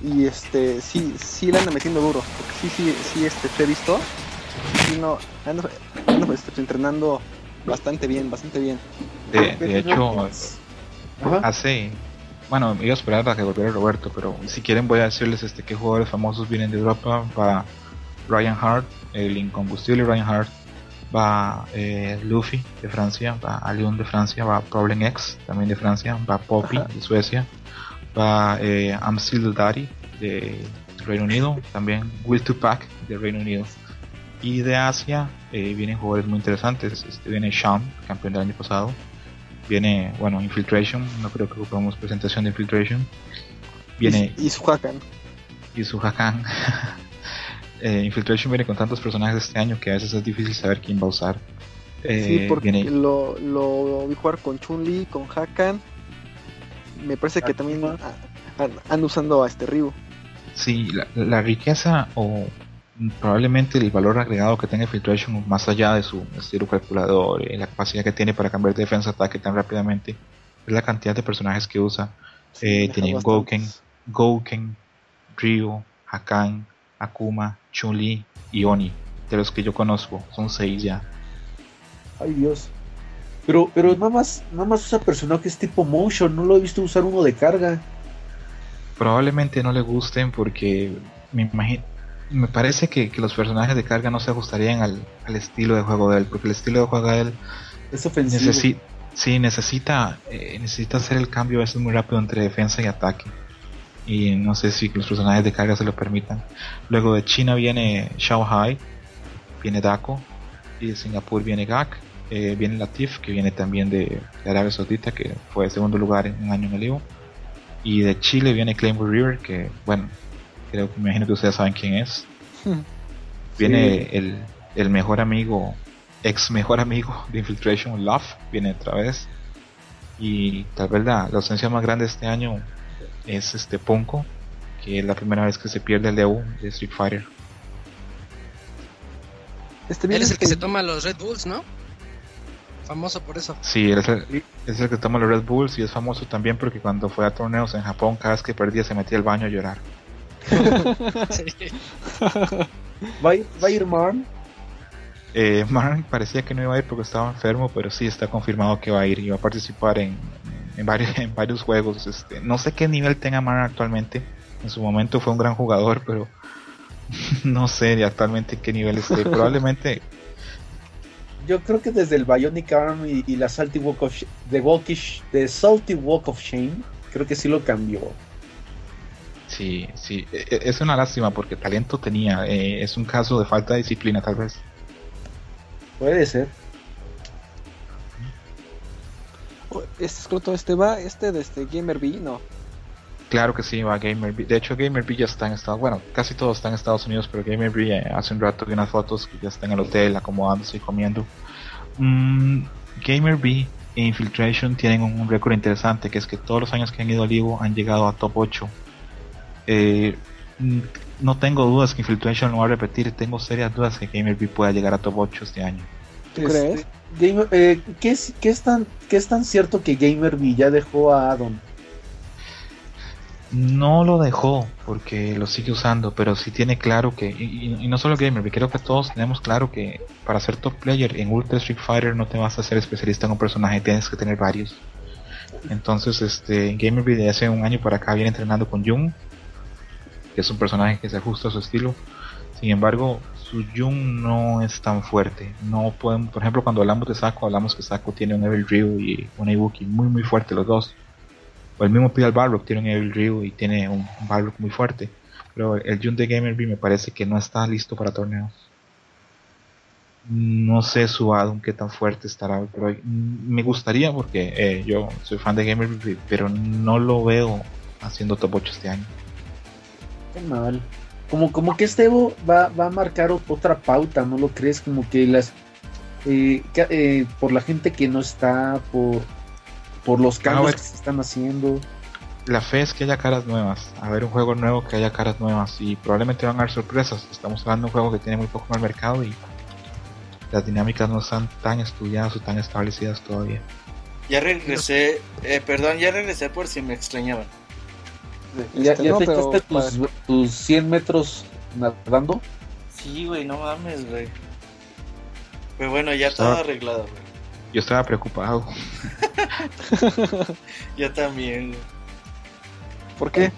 Y este, sí, sí le anda metiendo duro. Porque sí, sí, sí, este, te he visto. Sí, no, ando, ando, este, entrenando bastante bien, bastante bien. De, de hecho, Ajá. hace. Bueno, iba a esperar a que volviera Roberto, pero si quieren voy a decirles este qué jugadores famosos vienen de Europa. Va Ryan Hart, el incombustible Ryan Hart. Va eh, Luffy de Francia, va Alion de Francia, va Problem X también de Francia, va Poppy Ajá. de Suecia, va eh, Amsil Dari de Reino Unido, también Will Tupac de Reino Unido. Y de Asia eh, vienen jugadores muy interesantes. Este, viene Sham, campeón del año pasado. Viene, bueno, Infiltration. No creo que ocupemos presentación de Infiltration. Viene Y, y su Hakan. Isu Hakan. Eh, Infiltration viene con tantos personajes este año que a veces es difícil saber quién va a usar. Eh, sí, porque viene- lo, lo vi jugar con Chun-Li, con Hakan. Me parece que también Akuma. a- a- andan usando a este Ryu. Sí, la, la riqueza o probablemente el valor agregado que tenga Infiltration más allá de su estilo calculador y la capacidad que tiene para cambiar de defensa ataque tan rápidamente es la cantidad de personajes que usa. Eh, tiene Gouken, Ryu, Hakan, Akuma, Chun-Li y Oni. De los que yo conozco, son seis ya. Ay Dios. Pero, pero nada más, nada más usa personajes tipo motion, no lo he visto usar uno de carga. Probablemente no le gusten porque me imagino, me parece que, que los personajes de carga no se ajustarían al, al estilo de juego de él, porque el estilo de juego de él Es ofensivo. necesi- sí, necesita, eh, necesita hacer el cambio a veces muy rápido entre defensa y ataque. Y no sé si los personajes de carga se lo permitan. Luego de China viene Xiao Hai, viene Dako, y de Singapur viene Gak, eh, viene Latif, que viene también de, de Arabia Saudita, que fue segundo lugar en un año en el Evo. Y de Chile viene Claymore River, que bueno, creo que me imagino que ustedes saben quién es. Viene el, el mejor amigo, ex mejor amigo de Infiltration, Love, viene otra vez. Y tal vez la, la ausencia más grande este año es este Ponko, que es la primera vez que se pierde el Leo de Street Fighter. Este Él es el que este- se toma los Red Bulls, ¿no? Famoso por eso. Sí, él es el, es el que toma los Red Bulls y es famoso también porque cuando fue a torneos en Japón, cada vez que perdía se metía al baño a llorar. Sí. ¿Va a ir, va a ir Marn? Eh, Mark parecía que no iba a ir porque estaba enfermo, pero sí está confirmado que va a ir y va a participar en, en, varios, en varios juegos. Este, no sé qué nivel tenga Mark actualmente. En su momento fue un gran jugador, pero no sé actualmente qué nivel esté. Probablemente Yo creo que desde el Bionic Arm y, y la Salty Walk of The Walkish, The Salty Walk of Shame, creo que sí lo cambió. Sí, sí. E- e- Es una lástima porque talento tenía. eh, es un caso de falta de disciplina, tal vez. Puede ser. Este escroto, este va, este de este Gamer B, no. Claro que sí, va GamerB. De hecho, GamerB ya está en Estados Bueno, casi todos están en Estados Unidos, pero GamerB eh, hace un rato vi unas fotos que ya está en el hotel acomodándose y comiendo. Mm, GamerB e Infiltration tienen un, un récord interesante, que es que todos los años que han ido al Evo han llegado a top 8. Eh, no tengo dudas que Infiltration lo va a repetir, tengo serias dudas que GamerB pueda llegar a top 8 este año. ¿Tú crees? Gamer, eh, ¿qué, es, qué, es tan, ¿Qué es tan cierto que GamerB ya dejó a Adam? No lo dejó porque lo sigue usando, pero sí tiene claro que, y, y- y no solo Gamer, creo que todos tenemos claro que para ser top player en Ultra Street Fighter no te vas a ser especialista en un personaje, tienes que tener varios. Entonces, este, Gamer de hace un año para acá viene entrenando con Jung, que es un personaje que se ajusta a su estilo. Sin embargo, su Jung no es tan fuerte. No podemos, por ejemplo, cuando hablamos de Saco, hablamos que Saco tiene un Evil Ryu y un Ibuki muy muy fuerte los dos. O el mismo Pidal Balrog tiene un Evil Ryu y tiene un, un muy fuerte. Pero el Jun de Gamer me parece que no está listo para torneos. No sé su Adam qué tan fuerte estará. Mm, Me gustaría porque eh, yo soy fan de Gamer pero no lo veo haciendo top 8 este año. Qué mal. Como, como que este Evo va, va a marcar ot- otra pauta, ¿no lo crees? Como que las. eh, que- eh, por la gente que no está, por, por los cambios ver. que se están haciendo. La fe es que haya caras nuevas, a ver un juego nuevo que haya caras nuevas y probablemente van a haber sorpresas. Estamos hablando de un juego que tiene muy poco en el mercado y las dinámicas no están tan estudiadas o tan establecidas todavía. Ya regresé, eh, perdón, ya regresé por si me extrañaban. ¿Ya, Este, ya no, te pero echaste tus, tus 100 metros nadando? Sí, güey, no mames, güey. Pero bueno, ya Estaba- todo arreglado, güey. Yo estaba preocupado. Yo también, güey. ¿Por qué?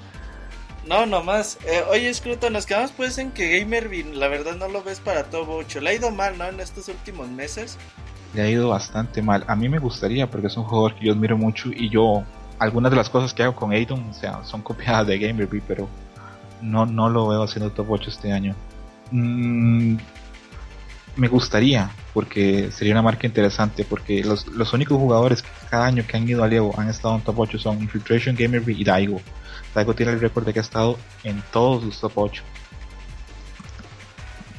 No, nomás. Eh, oye, Scruto, nos quedamos pues en que Gamervin, la verdad, no lo ves para todo 8. Le ha ido mal, ¿no? En estos últimos meses. Le ha ido bastante mal. A mí me gustaría porque es un jugador que yo admiro mucho y yo algunas de las cosas que hago con Aidon, o sea, son copiadas de Gamerby, pero no no lo veo haciendo top 8 este año. Mm, me gustaría porque sería una marca interesante porque los, los únicos jugadores que cada año que han ido al Evo han estado en top 8 son Infiltration, Gamerby y Daigo. Daigo tiene el récord de que ha estado en todos los top 8.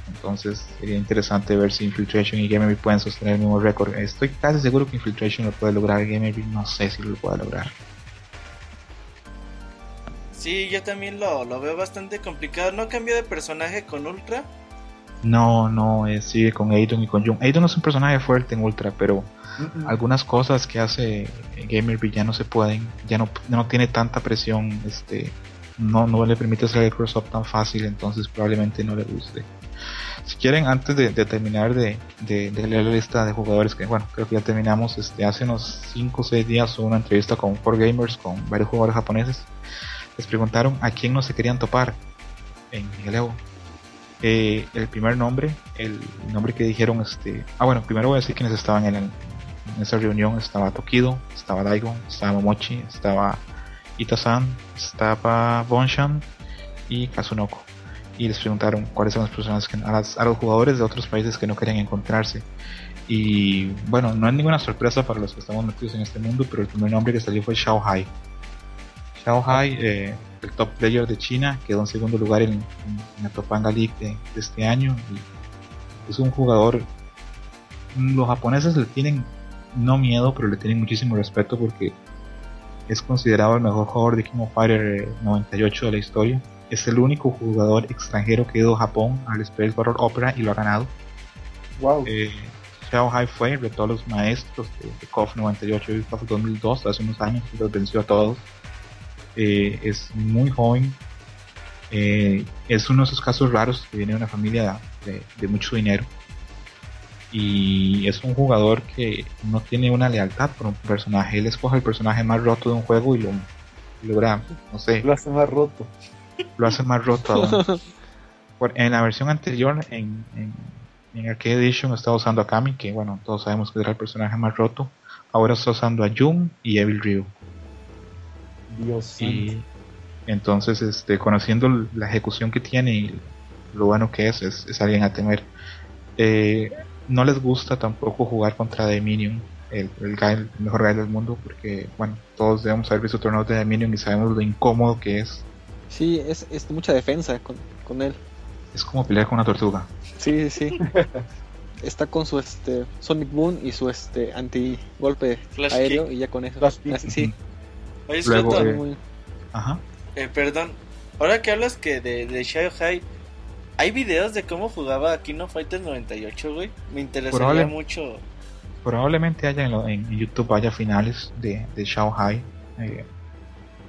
Entonces sería interesante ver si Infiltration y Gamerby pueden sostener el mismo récord. Estoy casi seguro que Infiltration lo puede lograr, Gamerby no sé si lo puede lograr. Sí, yo también lo, lo veo bastante complicado. No cambió de personaje con Ultra. No, no, eh, sigue con Aidon y con Jung. Aidon es un personaje fuerte en Ultra, pero algunas cosas que hace Gamerby ya no se pueden, ya no, no tiene tanta presión, este, no, no le permite hacer el cross up tan fácil, entonces probablemente no le guste. Si quieren, antes de, de terminar de, de- de leer la lista de jugadores, que bueno, creo que ya terminamos, este, hace unos 5 o 6 días hubo una entrevista con 4Gamers, con varios jugadores japoneses, les preguntaron a quién no se querían topar en el Evo. Eh, el primer nombre, el nombre que dijeron, este, ah bueno, primero voy a decir quiénes estaban en, el- en esa reunión, estaba Tokido, estaba Daigo, estaba Momochi, estaba Ita-san, estaba Bonshan y Kazunoko. Y les preguntaron cuáles son las personas a, a los jugadores de otros países que no querían encontrarse. Y bueno, no es ninguna sorpresa para los que estamos metidos en este mundo, pero el primer nombre que salió fue Xiao Hai. Xiao Hai, eh, el top player de China, quedó en segundo lugar en, en- en la Topanga League de, de este año. Y es un jugador. Los japoneses le tienen no miedo, pero le tienen muchísimo respeto porque es considerado el mejor jugador de King of Fighter eh, 98 de la historia. Es el único jugador extranjero que ha ido a Japón al Space Battle Opera y lo ha ganado. Wow. Eh, Xiao Hai fue, retó a los maestros de, de KOF 98 y KOF 2002 hace unos años y los venció a todos. Eh, es muy joven. Eh, es uno de esos casos raros que viene de una familia de, de mucho dinero. Y es un jugador que no tiene una lealtad por un personaje. Él escoge el personaje más roto de un juego y lo logra, no sé, Lo hace más roto. lo hace más roto aún. Por- en la versión anterior, en, en, en Arcade Edition, estaba usando a Kami, que bueno, todos sabemos que era el personaje más roto. Ahora está usando a Jung y Evil Ryu. Dios santo. Y entonces, este, conociendo la ejecución que tiene y lo bueno que es, es, es alguien a temer. Eh, no les gusta tampoco jugar contra Dominion, el, el, guy- el mejor guy del mundo, porque bueno, todos debemos haber visto torneos de Dominion y sabemos lo incómodo que es. Sí, es, es mucha defensa con, con él. Es como pelear con una tortuga. Sí, sí, sí. Está con su este Sonic Boom y su este anti golpe Flash aéreo kick. y ya con eso. Flash sí. Oye, Luego, eh, Muy- Ajá. eh, perdón. Ahora que hablas que de, de Xiao Hai, ¿hay videos de cómo jugaba Kino Fighters 98, güey? Me interesaría Probable- mucho. Probablemente haya en, lo- en YouTube haya finales de, de Shao Hai eh,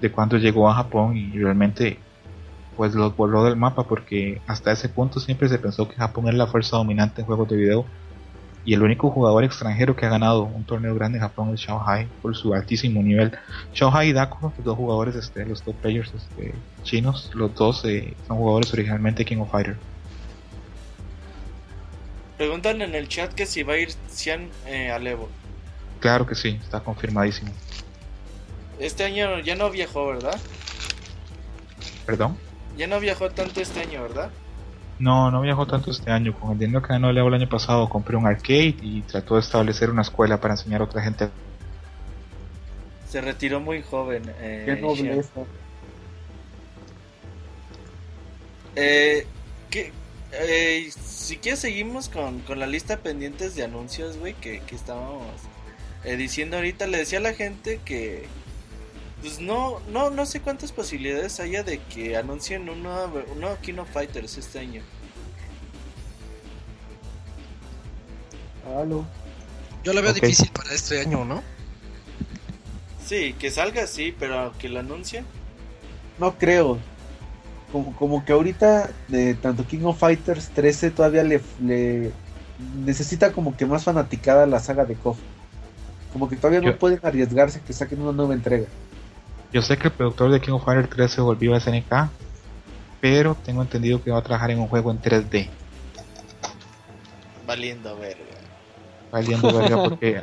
de cuando llegó a Japón y realmente pues los borró del mapa porque hasta ese punto siempre se pensó que Japón era la fuerza dominante en juegos de video y el único jugador extranjero que ha ganado un torneo grande en Japón es Shao Hai por su altísimo nivel. Shao Hai y Dako, los dos jugadores, este, los top players este, chinos, los dos eh, son jugadores originalmente de King of Fighter. Preguntan en el chat que si va a ir Cian eh, al Evo. Claro que sí, está confirmadísimo. Este año ya no viajó, ¿verdad? Perdón. Ya no viajó tanto este año, ¿verdad? No, no viajó tanto este año. Con el dinero que ganó el el año pasado compré un arcade y trató de establecer una escuela para enseñar a otra gente. Se retiró muy joven. Eh, Qué nobleza. Eh, ¿qué- eh, si quieres seguimos con, con la lista pendientes de anuncios, güey, que, que estábamos eh, diciendo ahorita. Le decía a la gente que, pues no, no, no sé cuántas posibilidades haya de que anuncien un nuevo, un nuevo King of Fighters este año. Aló. Yo lo veo difícil para este año, ¿no? Sí, que salga sí, pero que lo anuncien. No creo. como, como que ahorita de tanto King of Fighters 13 todavía le, le necesita como que más fanaticada la saga de KOF. Como que todavía no pueden arriesgarse a que saquen una nueva entrega. Yo sé que el productor de King of Fighters 3 se volvió a SNK, pero tengo entendido que va a trabajar en un juego en 3D. Valiendo verga. Valiendo verga porque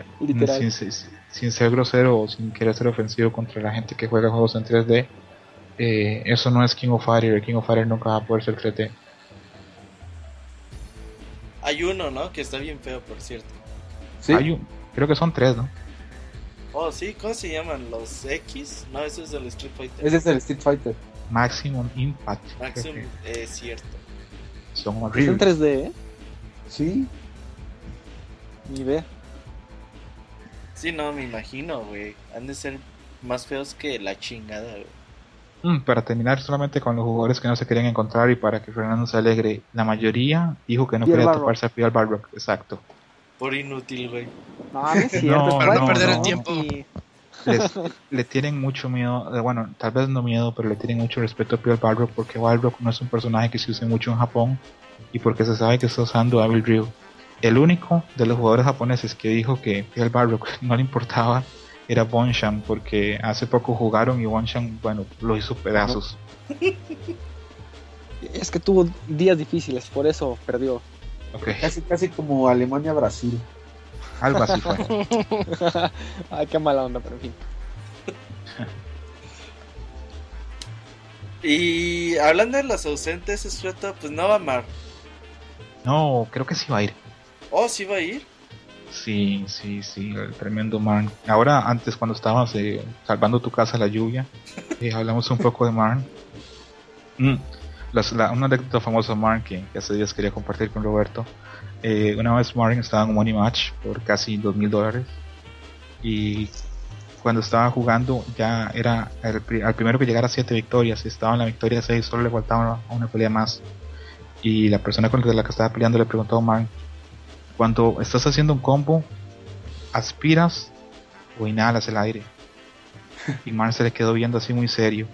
sin, sin- sin ser grosero o sin querer ser ofensivo contra la gente que juega juegos en 3D, eh, eso no es King of Fighters. El King of Fighters nunca va a poder ser 3D. Hay uno, ¿no? Que está bien feo, por cierto. ¿Sí? Hay un- creo que son tres, ¿no? Oh, sí, ¿cómo se llaman? ¿Los X? No, ese es del Street Fighter. Ese es el Street Fighter. Maximum Impact. Maximum, que es cierto. son Es en horribles. 3D, ¿eh? Sí. Ni idea. Sí, no, me imagino, güey. Han de ser más feos que la chingada, güey. Mm, para terminar solamente con los jugadores que no se querían encontrar y para que Fernando se alegre, la mayoría dijo que no quería toparse a Fidel Balrog, exacto. Por inútil, güey. No, no es cierto. No, para no perder el tiempo. Y- Les, le tienen mucho miedo, eh, bueno, tal vez no miedo, pero le tienen mucho respeto a Fidel Balrog porque Balrog no es un personaje que se use mucho en Japón y porque se sabe que está usando Evil Ryu. El único de los jugadores japoneses que dijo que Fidel Balrog no le importaba era Bonshan porque hace poco jugaron y Bonshan, bueno, lo hizo pedazos. Es que tuvo días difíciles, por eso perdió. Casi, casi como Alemania-Brasil. algo así fue. Ay, qué mala onda, pero en fin. Y hablando de los ausentes, Escroto, pues no va a amar. No, creo que sí va a ir. Oh, sí va a ir. Sí, sí, sí, el tremendo Marn. Ahora, antes cuando estabas eh, salvando tu casa a la lluvia, eh, hablamos un poco de Marn. Mm, las- la- una anécdota famosa de Marn que, hace días quería compartir con Roberto. Eh, una vez Marn estaba en un money match por casi dos mil dólares y cuando estaba jugando ya era el, al primero que llegara a siete victorias y estaba en la victoria 6 solo le faltaba una pelea más y la persona con la que estaba peleando le preguntó a Marn cuando estás haciendo un combo, aspiras o inhalas el aire. Y Man se le quedó viendo así muy serio.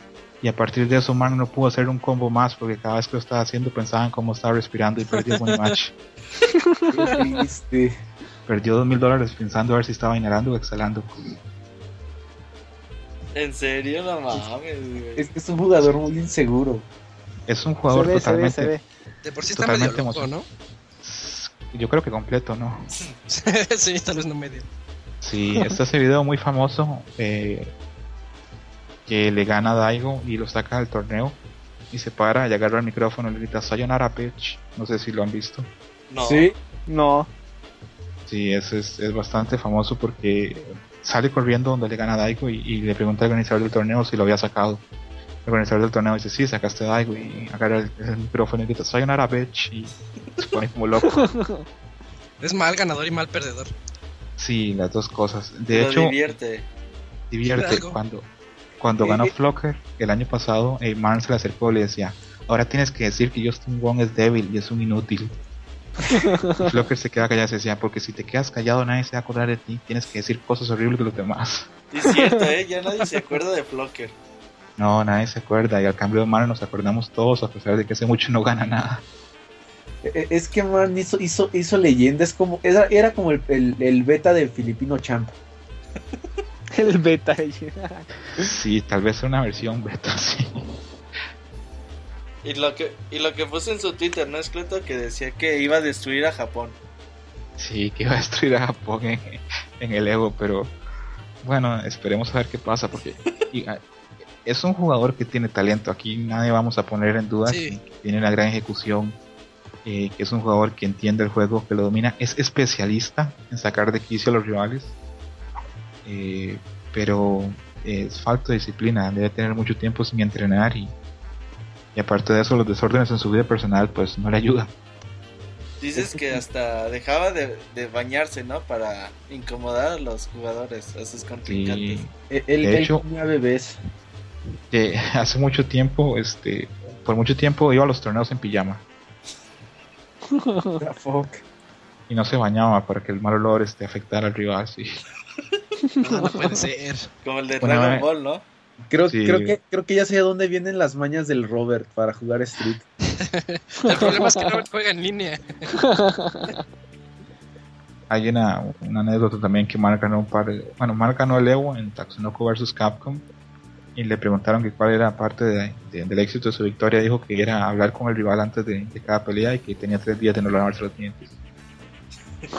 Y a partir de eso, Man no pudo hacer un combo más porque cada vez que lo estaba haciendo pensaba en cómo estaba respirando y perdió buen match. Qué triste. Perdió dos mil dólares pensando a ver si estaba inhalando o exhalando. En serio, no mames, güey. Es que es un jugador muy inseguro. Es un jugador ve, se ve, totalmente. se ve. De por sí está medio Totalmente loco, ¿no? Yo creo que completo, ¿no? sí, tal vez no medio. Sí, está ese video muy famoso eh, que le gana a Daigo y lo saca del torneo y se para y agarra el micrófono y le grita Sayonara bitch. No sé si lo han visto. No. Sí. No. Sí, ese es, es bastante famoso porque sale corriendo donde le gana a Daigo y, y le pregunta al organizador del torneo si lo había sacado. El organizador del torneo dice, sí, sacaste a Daigo y agarra el, el micrófono y grita Sayonara bitch y se pone como loco. Es mal ganador y mal perdedor. Sí, las dos cosas. De hecho, divierte. divierte cuando cuando ganó Eh, Flocker el año pasado el man se le acercó y le decía ahora tienes que decir que Justin Wong es débil y es un inútil Flocker se queda callado y se decía porque si te quedas callado nadie se va a acordar de ti tienes que decir cosas horribles de los demás Es cierto, ¿eh? Ya nadie se acuerda de Flocker. no nadie se acuerda y al cambio de mano nos acordamos todos a pesar de que hace mucho no gana nada E- Es que man hizo, hizo, hizo leyenda, es como, era, era como el, el, el beta del Filipino Champ. El beta. sí tal vez una versión beta sí Y lo que, y lo que puso en su Twitter, ¿no es cierto? Que decía que iba a destruir a Japón. Sí, que iba a destruir a Japón en, en el Evo, pero bueno, esperemos a ver qué pasa, porque y, ah, es un jugador que tiene talento. Aquí nadie vamos a poner en duda Sí. que tiene una gran ejecución, eh, que es un jugador que entiende el juego, que lo domina, es especialista en sacar de quicio a los rivales, eh, pero es falta de disciplina, debe tener mucho tiempo sin entrenar y, y aparte de eso los desórdenes en su vida personal pues no le ayudan. Dices que hasta dejaba de, de bañarse, ¿no? Para incomodar a los jugadores, a sus contrincantes. Sí, E- Él, De él hecho- tenía bebés. hace mucho tiempo, este, por mucho tiempo iba a los torneos en pijama y no se bañaba para que el mal olor este, afectara al rival. Sí. No, no puede ser. Como el de Dragon vez- Ball, ¿no? Creo, Sí. creo, que, creo que ya sé de dónde vienen las mañas del Robert para jugar Street. El problema es que no juega en línea. Hay una, una anécdota también que Mark ganó un par de, bueno, Mark ganó el Evo en Tatsunoko vs Capcom y le preguntaron que cuál era parte de- de- del éxito de su victoria. Dijo que era hablar con el rival antes de, de cada pelea y que tenía tres días de no lavarse los dientes.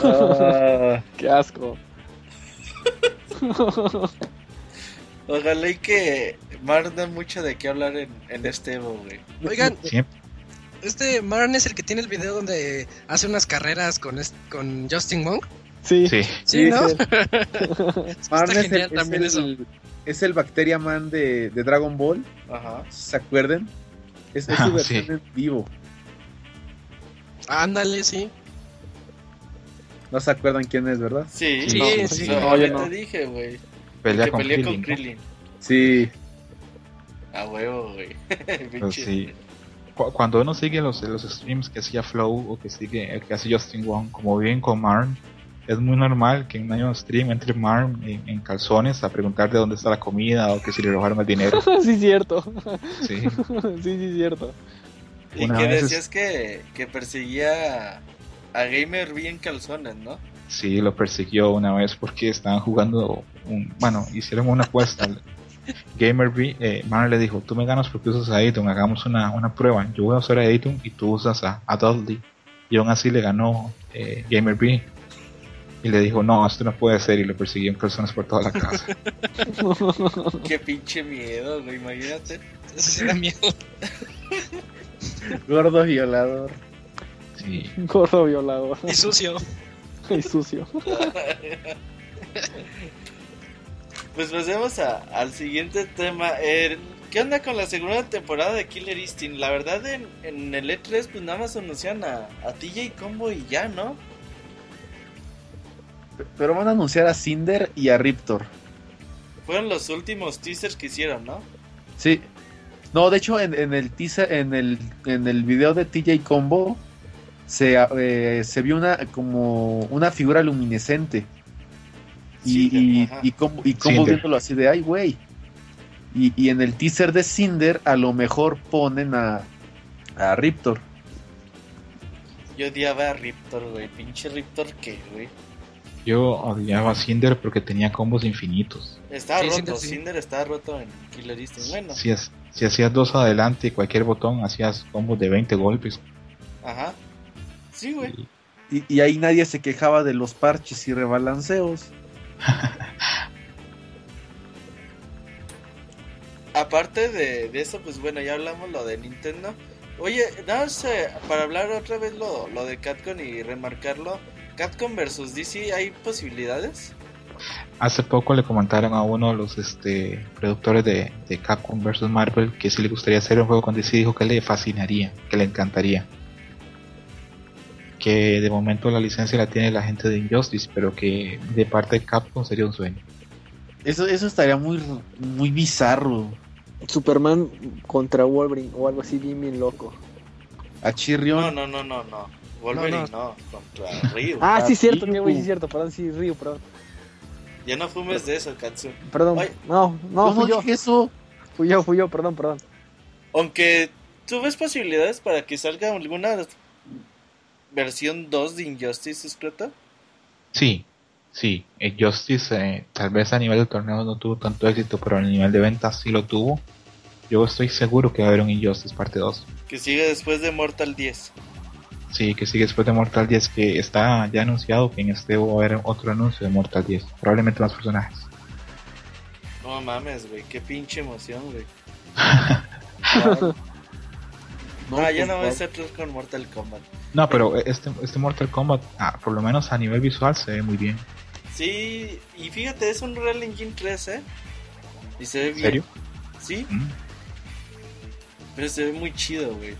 Ah, qué asco. Ojalá y que Mar dé mucho de qué hablar en, en este Evo, güey. Oigan, Siempre, este Marn es el que tiene el video donde hace unas carreras con, con Justin Wong. Sí, sí, Sí, ¿no? sí. Marn es el, genial es también eso. el- es el Bacteria Man de, de Dragon Ball, Ajá. ¿se acuerdan? Es, es Ah, su versión sí. en vivo. Ándale, sí. No se acuerdan quién es, ¿verdad? Sí, Sí, no, sí. no, No, yo ya no. te dije, güey. pelea que con peleó Krillin, con ¿no? Krillin. Sí. A huevo, güey. Pues sí. Cu- Cuando uno sigue los, los streams que hacía Flow o que sigue que hace Justin Wong, como bien con Marn, es muy normal que en un stream entre Marn en, en calzones a preguntar de dónde está la comida o que si le robaron el dinero. sí, cierto. Sí. sí, sí, cierto. Y Una que decías que, que perseguía a Gamer bien calzones, ¿no? Sí, lo persiguió una vez porque estaban jugando un, bueno, hicieron una apuesta. Gamer B, eh, Marn le dijo, tú me ganas porque usas a Aiton, hagamos una, una prueba. Yo voy a usar a y tú usas a, a Dudley. Y aún así le ganó eh, Gamer B. Y le dijo, no, esto no puede ser. Y lo persiguió en personas por toda la casa. Qué pinche miedo, güey, imagínate. Eso sí da miedo. Gordo violador. Sí. Gordo violador. Y sucio. y sucio. Pues pasemos a- al siguiente tema. Eh, ¿Qué onda con la segunda temporada de Killer Instinct? La verdad, en, en el E3, pues nada más anuncian a, a TJ Combo y ya, ¿no? Pero van a anunciar a Cinder y a Riptor. Fueron los últimos teasers que hicieron, ¿no? Sí. No, de hecho, en, en el teaser, en el, en el video de TJ Combo, se, eh, se vio una como una figura luminescente. Y, Sí, y, y Combo, y Cinder. viéndolo así de ay, güey. Y, y en el teaser de Cinder, a lo mejor ponen a, a Riptor. Yo odiaba a Riptor, güey. Pinche Riptor, ¿qué, güey? Yo odiaba a Cinder porque tenía combos infinitos. Estaba Sí, roto, Cinder, sí. Cinder estaba roto en Killer Instinct. Bueno, Si, si hacías dos adelante y cualquier botón, hacías combos de 20 golpes. ajá. Sí, güey. Y, y ahí nadie se quejaba de los parches y rebalanceos. Aparte de, de eso, pues bueno, ya hablamos lo de Nintendo. Oye, nada más eh, para hablar otra vez lo, lo de Capcom y remarcarlo. Capcom versus DC, ¿hay posibilidades? Hace poco le comentaron a uno de los este, productores de, de Capcom vs Marvel que si le gustaría hacer un juego con DC, dijo que le fascinaría, que le encantaría. Que de momento la licencia la tiene la gente de Injustice, pero que de parte de Capcom sería un sueño. Eso, eso estaría muy, muy bizarro. Superman contra Wolverine o algo así bien, bien loco. A Chirrion. No, no, no, no, no. Wolverine No, no, contra Ryu. Ah, sí, cierto, sí, que güey, sí, cierto. Perdón, sí, Río, perdón. Ya no fumes de eso, Katsu. Perdón, Ay. no, no, fui no yo. dije eso. Fui yo, fui yo, perdón, perdón. Aunque tú ves posibilidades para que salga alguna versión 2 de Injustice, Scrota. Sí, sí. eh, Justice eh, tal vez a nivel de torneo no tuvo tanto éxito, pero a nivel de ventas sí lo tuvo. Yo estoy seguro que va a haber un Injustice parte 2. Que sigue después de Mortal 10. Sí, que sigue después de Mortal 10, que está ya anunciado que en este va a haber otro anuncio de Mortal 10. Probablemente más personajes. No mames, güey, qué pinche emoción, güey. No, ah, ya pues, no voy a no. hacer tres con Mortal Kombat. No, pero este, este Mortal Kombat, ah, por lo menos a nivel visual, se ve muy bien. Sí, y fíjate, es un Real Engine 3, ¿eh? Y se ve ¿En bien. serio? Sí, Mm. pero se ve muy chido, güey.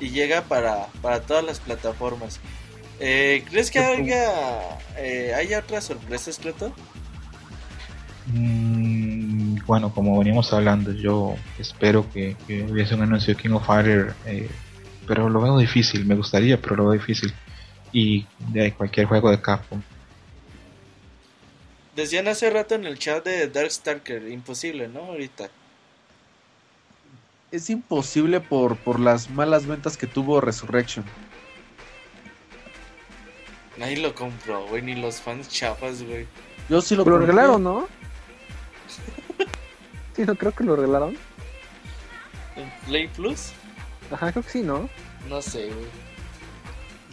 Y llega para, para todas las plataformas. Eh, ¿Crees que haya, eh, haya otras sorpresas, Cleto? Mm, bueno, como veníamos hablando, yo espero que, que hubiese un anuncio de King of Fighters, eh, pero lo veo difícil, me gustaría, pero lo veo difícil. Y de cualquier juego de Capcom. Decían hace rato en el chat de Darkstalker, imposible, ¿no? Ahorita. Es imposible por, por las malas ventas que tuvo Resurrection. Nadie lo compró, güey, ni los fans chafas, güey. Yo sí lo Pero lo compré. regalaron, ¿no? Sí, no creo que lo regalaron. ¿En Play Plus? Ajá, creo que sí, ¿no? No sé, güey.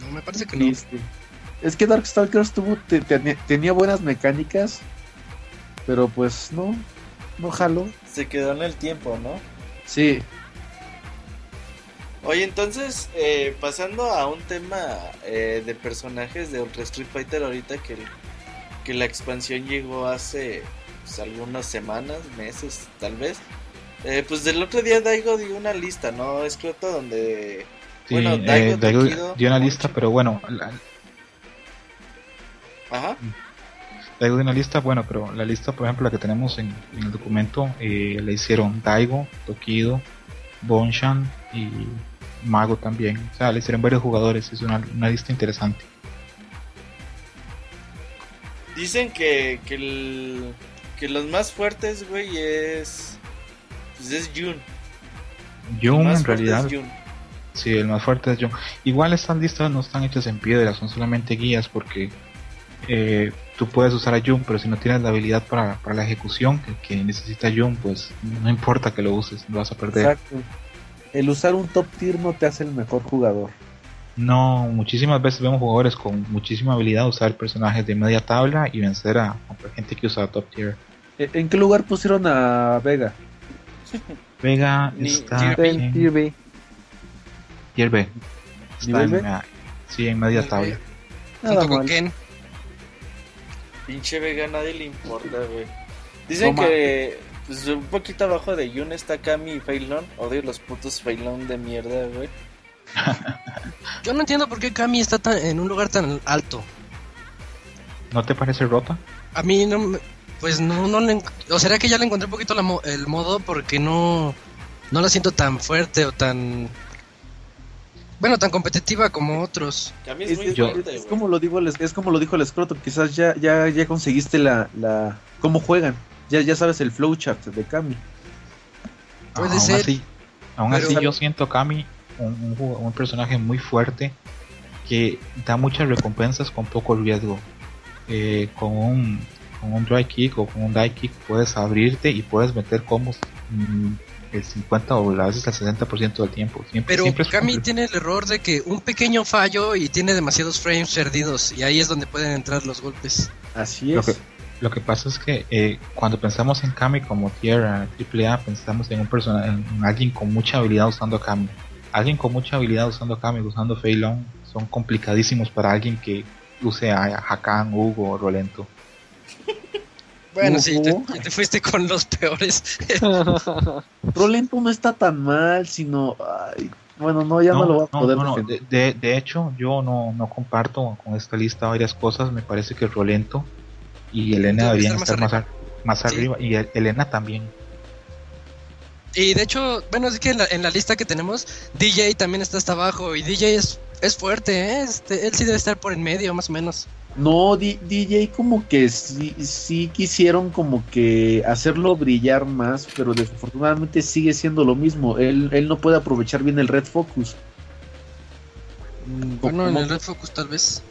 No, me parece que no. Es que Darkstalkers tuvo, te- te- tenía buenas mecánicas, pero pues no, no jalo. Se quedó en el tiempo, ¿no? Sí, Oye, entonces, eh, pasando a un tema eh, de personajes de Ultra Street Fighter ahorita que, que la expansión llegó hace pues, algunas semanas, meses tal vez. Eh, pues del otro día Daigo dio una lista, ¿no? Escrito donde... Sí, Bueno, eh, Daigo, Tokido, dio una lista, pero bueno, la- Ajá. Daigo dio una lista, bueno, pero la lista, por ejemplo, la que tenemos en, en el documento, eh, la hicieron Daigo, Tokido, Bonshan y Mago también. O sea, le hicieron varios jugadores, es una, una lista interesante. Dicen que, que, el- que los más fuertes, güey, es... Pues es Jun. Jun, en realidad, es Jun. sí, el más fuerte es Jun. Igual estas listas no están hechas en piedra, son solamente guías porque eh, tú puedes usar a Jun, pero si no tienes la habilidad para, para la ejecución que, que necesita Jun, pues no importa que lo uses, lo vas a perder. exacto. El usar un top tier no te hace el mejor jugador. No, muchísimas veces vemos jugadores con muchísima habilidad usar personajes de media tabla y vencer a, a gente que usa top tier. ¿E- ¿En qué lugar pusieron a Vega? Vega está en en Tier B. tier B. Está ¿Nivel en, sí, en media tabla. Nada Junto con mal. Ken. Pinche Vega a nadie le importa, güey. Dicen que pues, un poquito abajo de Yun está Kami y Feilon. Odio los putos Feilon de mierda, güey. Yo no entiendo por qué Kami está tan- en un lugar tan alto. ¿No te parece rota? A mí no me- Pues no, no le... ¿O será que ya le encontré un poquito la mo- el modo porque no... No la siento tan fuerte o tan... Bueno, tan competitiva como otros. Es, Es, muy yo- fuerte, es como lo digo el, es como lo dijo el escroto, quizás ya, ya, ya conseguiste la, la cómo juegan. Ya, ya sabes el flowchart de Kami. Puede aún ser, Así, aún pero- así yo siento a Kami un, un, un personaje muy fuerte que da muchas recompensas con poco riesgo. Eh, con un con un dry kick o con un die kick puedes abrirte y puedes meter combos mm, el 50 o a veces el 60% del tiempo. Siempre, Pero siempre Kami un- tiene el error de que un pequeño fallo y tiene demasiados frames perdidos y ahí es donde pueden entrar los golpes. Así Lo es. que, lo que pasa es que eh, cuando pensamos en Kami como Tierra AAA, pensamos en un personaje, en alguien con mucha habilidad usando Kami. Alguien con mucha habilidad usando Kami, usando Fei Long, son complicadísimos para alguien que use a Hakan, Hugo o Rolento. Bueno, sí, te, te fuiste con los peores. Rolento no está tan mal, sino. ay, bueno, no, ya no, lo voy a no, poder no, no, defender. De, de- hecho, yo no, no comparto con esta lista varias cosas. Me parece que Rolento y Elena Debe deberían estar estar más más, ar- más Sí. arriba. Y El- Elena también. Y de hecho, bueno, es que en la, en la lista que tenemos, DJ también está hasta abajo y DJ es, es fuerte, ¿eh? Este, él sí debe estar por en medio, más o menos. No, D- DJ como que sí, sí quisieron como que hacerlo brillar más, pero desafortunadamente sigue siendo lo mismo. Él, él no puede aprovechar bien el Red Focus. Mm, Bueno, en el Red Focus tal vez.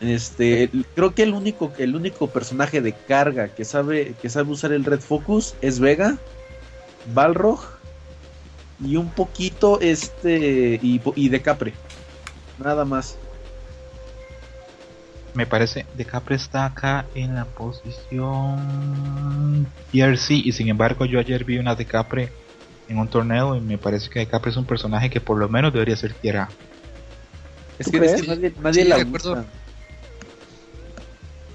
Este, creo que el único, el único personaje de carga que sabe, que sabe usar el Red Focus es Vega, Balrog y un poquito este y, y de Capre. Nada más. Me parece, De Capri está acá en la posición tier C y sin embargo yo ayer vi una De Capri en un torneo y me parece que De Capri es un personaje que por lo menos debería ser tier A. Es ¿Tú que, es que nadie Sí, la.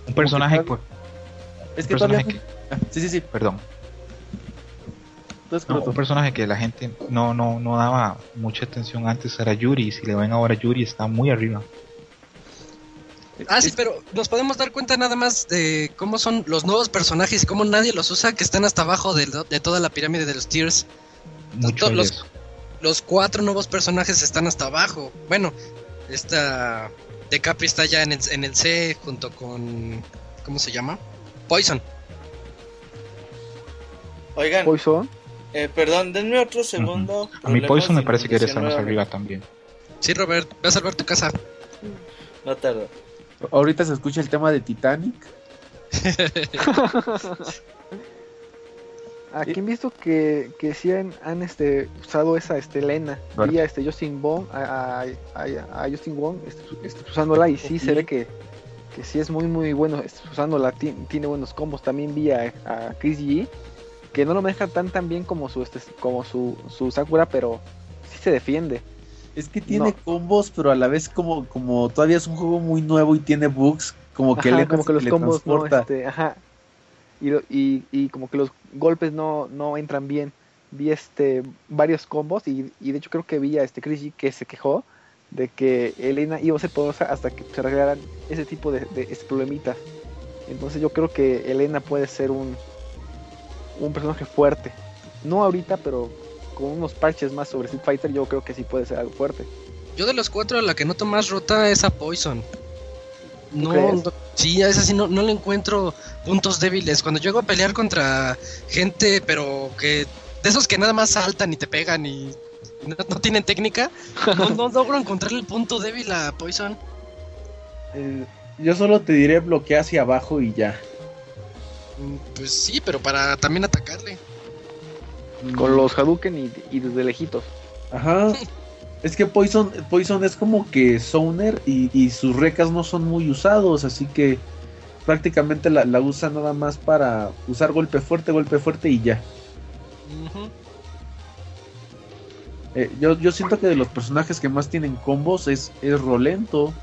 Un personaje, pues, Es que personaje todavía- que, Ah, Sí, sí, sí. perdón, no, un personaje que la gente no, no, no daba mucha atención antes era Yuri y si le ven ahora Yuri está muy arriba. Ah, sí, pero nos podemos dar cuenta nada más de cómo son los nuevos personajes y cómo nadie los usa, que están hasta abajo de, de toda la pirámide de los tiers. Mucho Los- cuatro nuevos personajes están hasta abajo. Bueno, esta de Capri está ya en el, en el C junto con... ¿Cómo se llama? Poison. Oigan, Poison. eh, perdón, denme otro segundo. A mi Poison me parece que eres nuevamente. arriba también. Sí, Robert, ve a salvar tu casa. No tardo. Ahorita se escucha el tema de Titanic. Aquí han visto que, que sí han, han, este, usado esa este. Vi a este, Justin Bond, a, a, a- Justin Wong este, este, usándola y sí se ve que, que sí es muy muy bueno este, usándola, ti- tiene buenos combos. También vi a, a Chris G, que no lo maneja tan tan bien como su este, como su, su Sakura, pero sí se defiende. Es que tiene No. combos, pero a la vez como, como todavía es un juego muy nuevo y tiene bugs, como que, Ajá, le como que los combos no, transporta. este, ajá. Y, y, y como que los golpes no, no entran bien. Vi este varios combos y, y de hecho creo que vi a este Chris G que se quejó de que Elena iba a ser poderosa hasta que se arreglaran ese tipo de, de este, problemitas. Entonces yo creo que Elena puede ser un, un personaje fuerte. No ahorita, pero con unos parches más sobre Street Fighter yo creo que sí puede ser algo fuerte. Yo de los cuatro, la que noto más rota es a Poison. No, no- sí, a esa sí no, no le encuentro puntos débiles. Cuando llego a pelear contra gente, pero que de esos que nada más saltan y te pegan y no, no tienen técnica, no, no logro encontrar el punto débil a Poison. Eh, yo solo te diré bloquea hacia abajo y ya. Mm, Pues sí, pero para también atacarle. Con los Hadouken y, y desde lejitos. Ajá. Es que Poison, Poison es como que Zoner y, y sus recas no son muy usados, así que prácticamente la, la usa nada más para usar golpe fuerte, golpe fuerte y ya. Eh, yo, yo siento que de los personajes que más tienen combos es, es Rolento.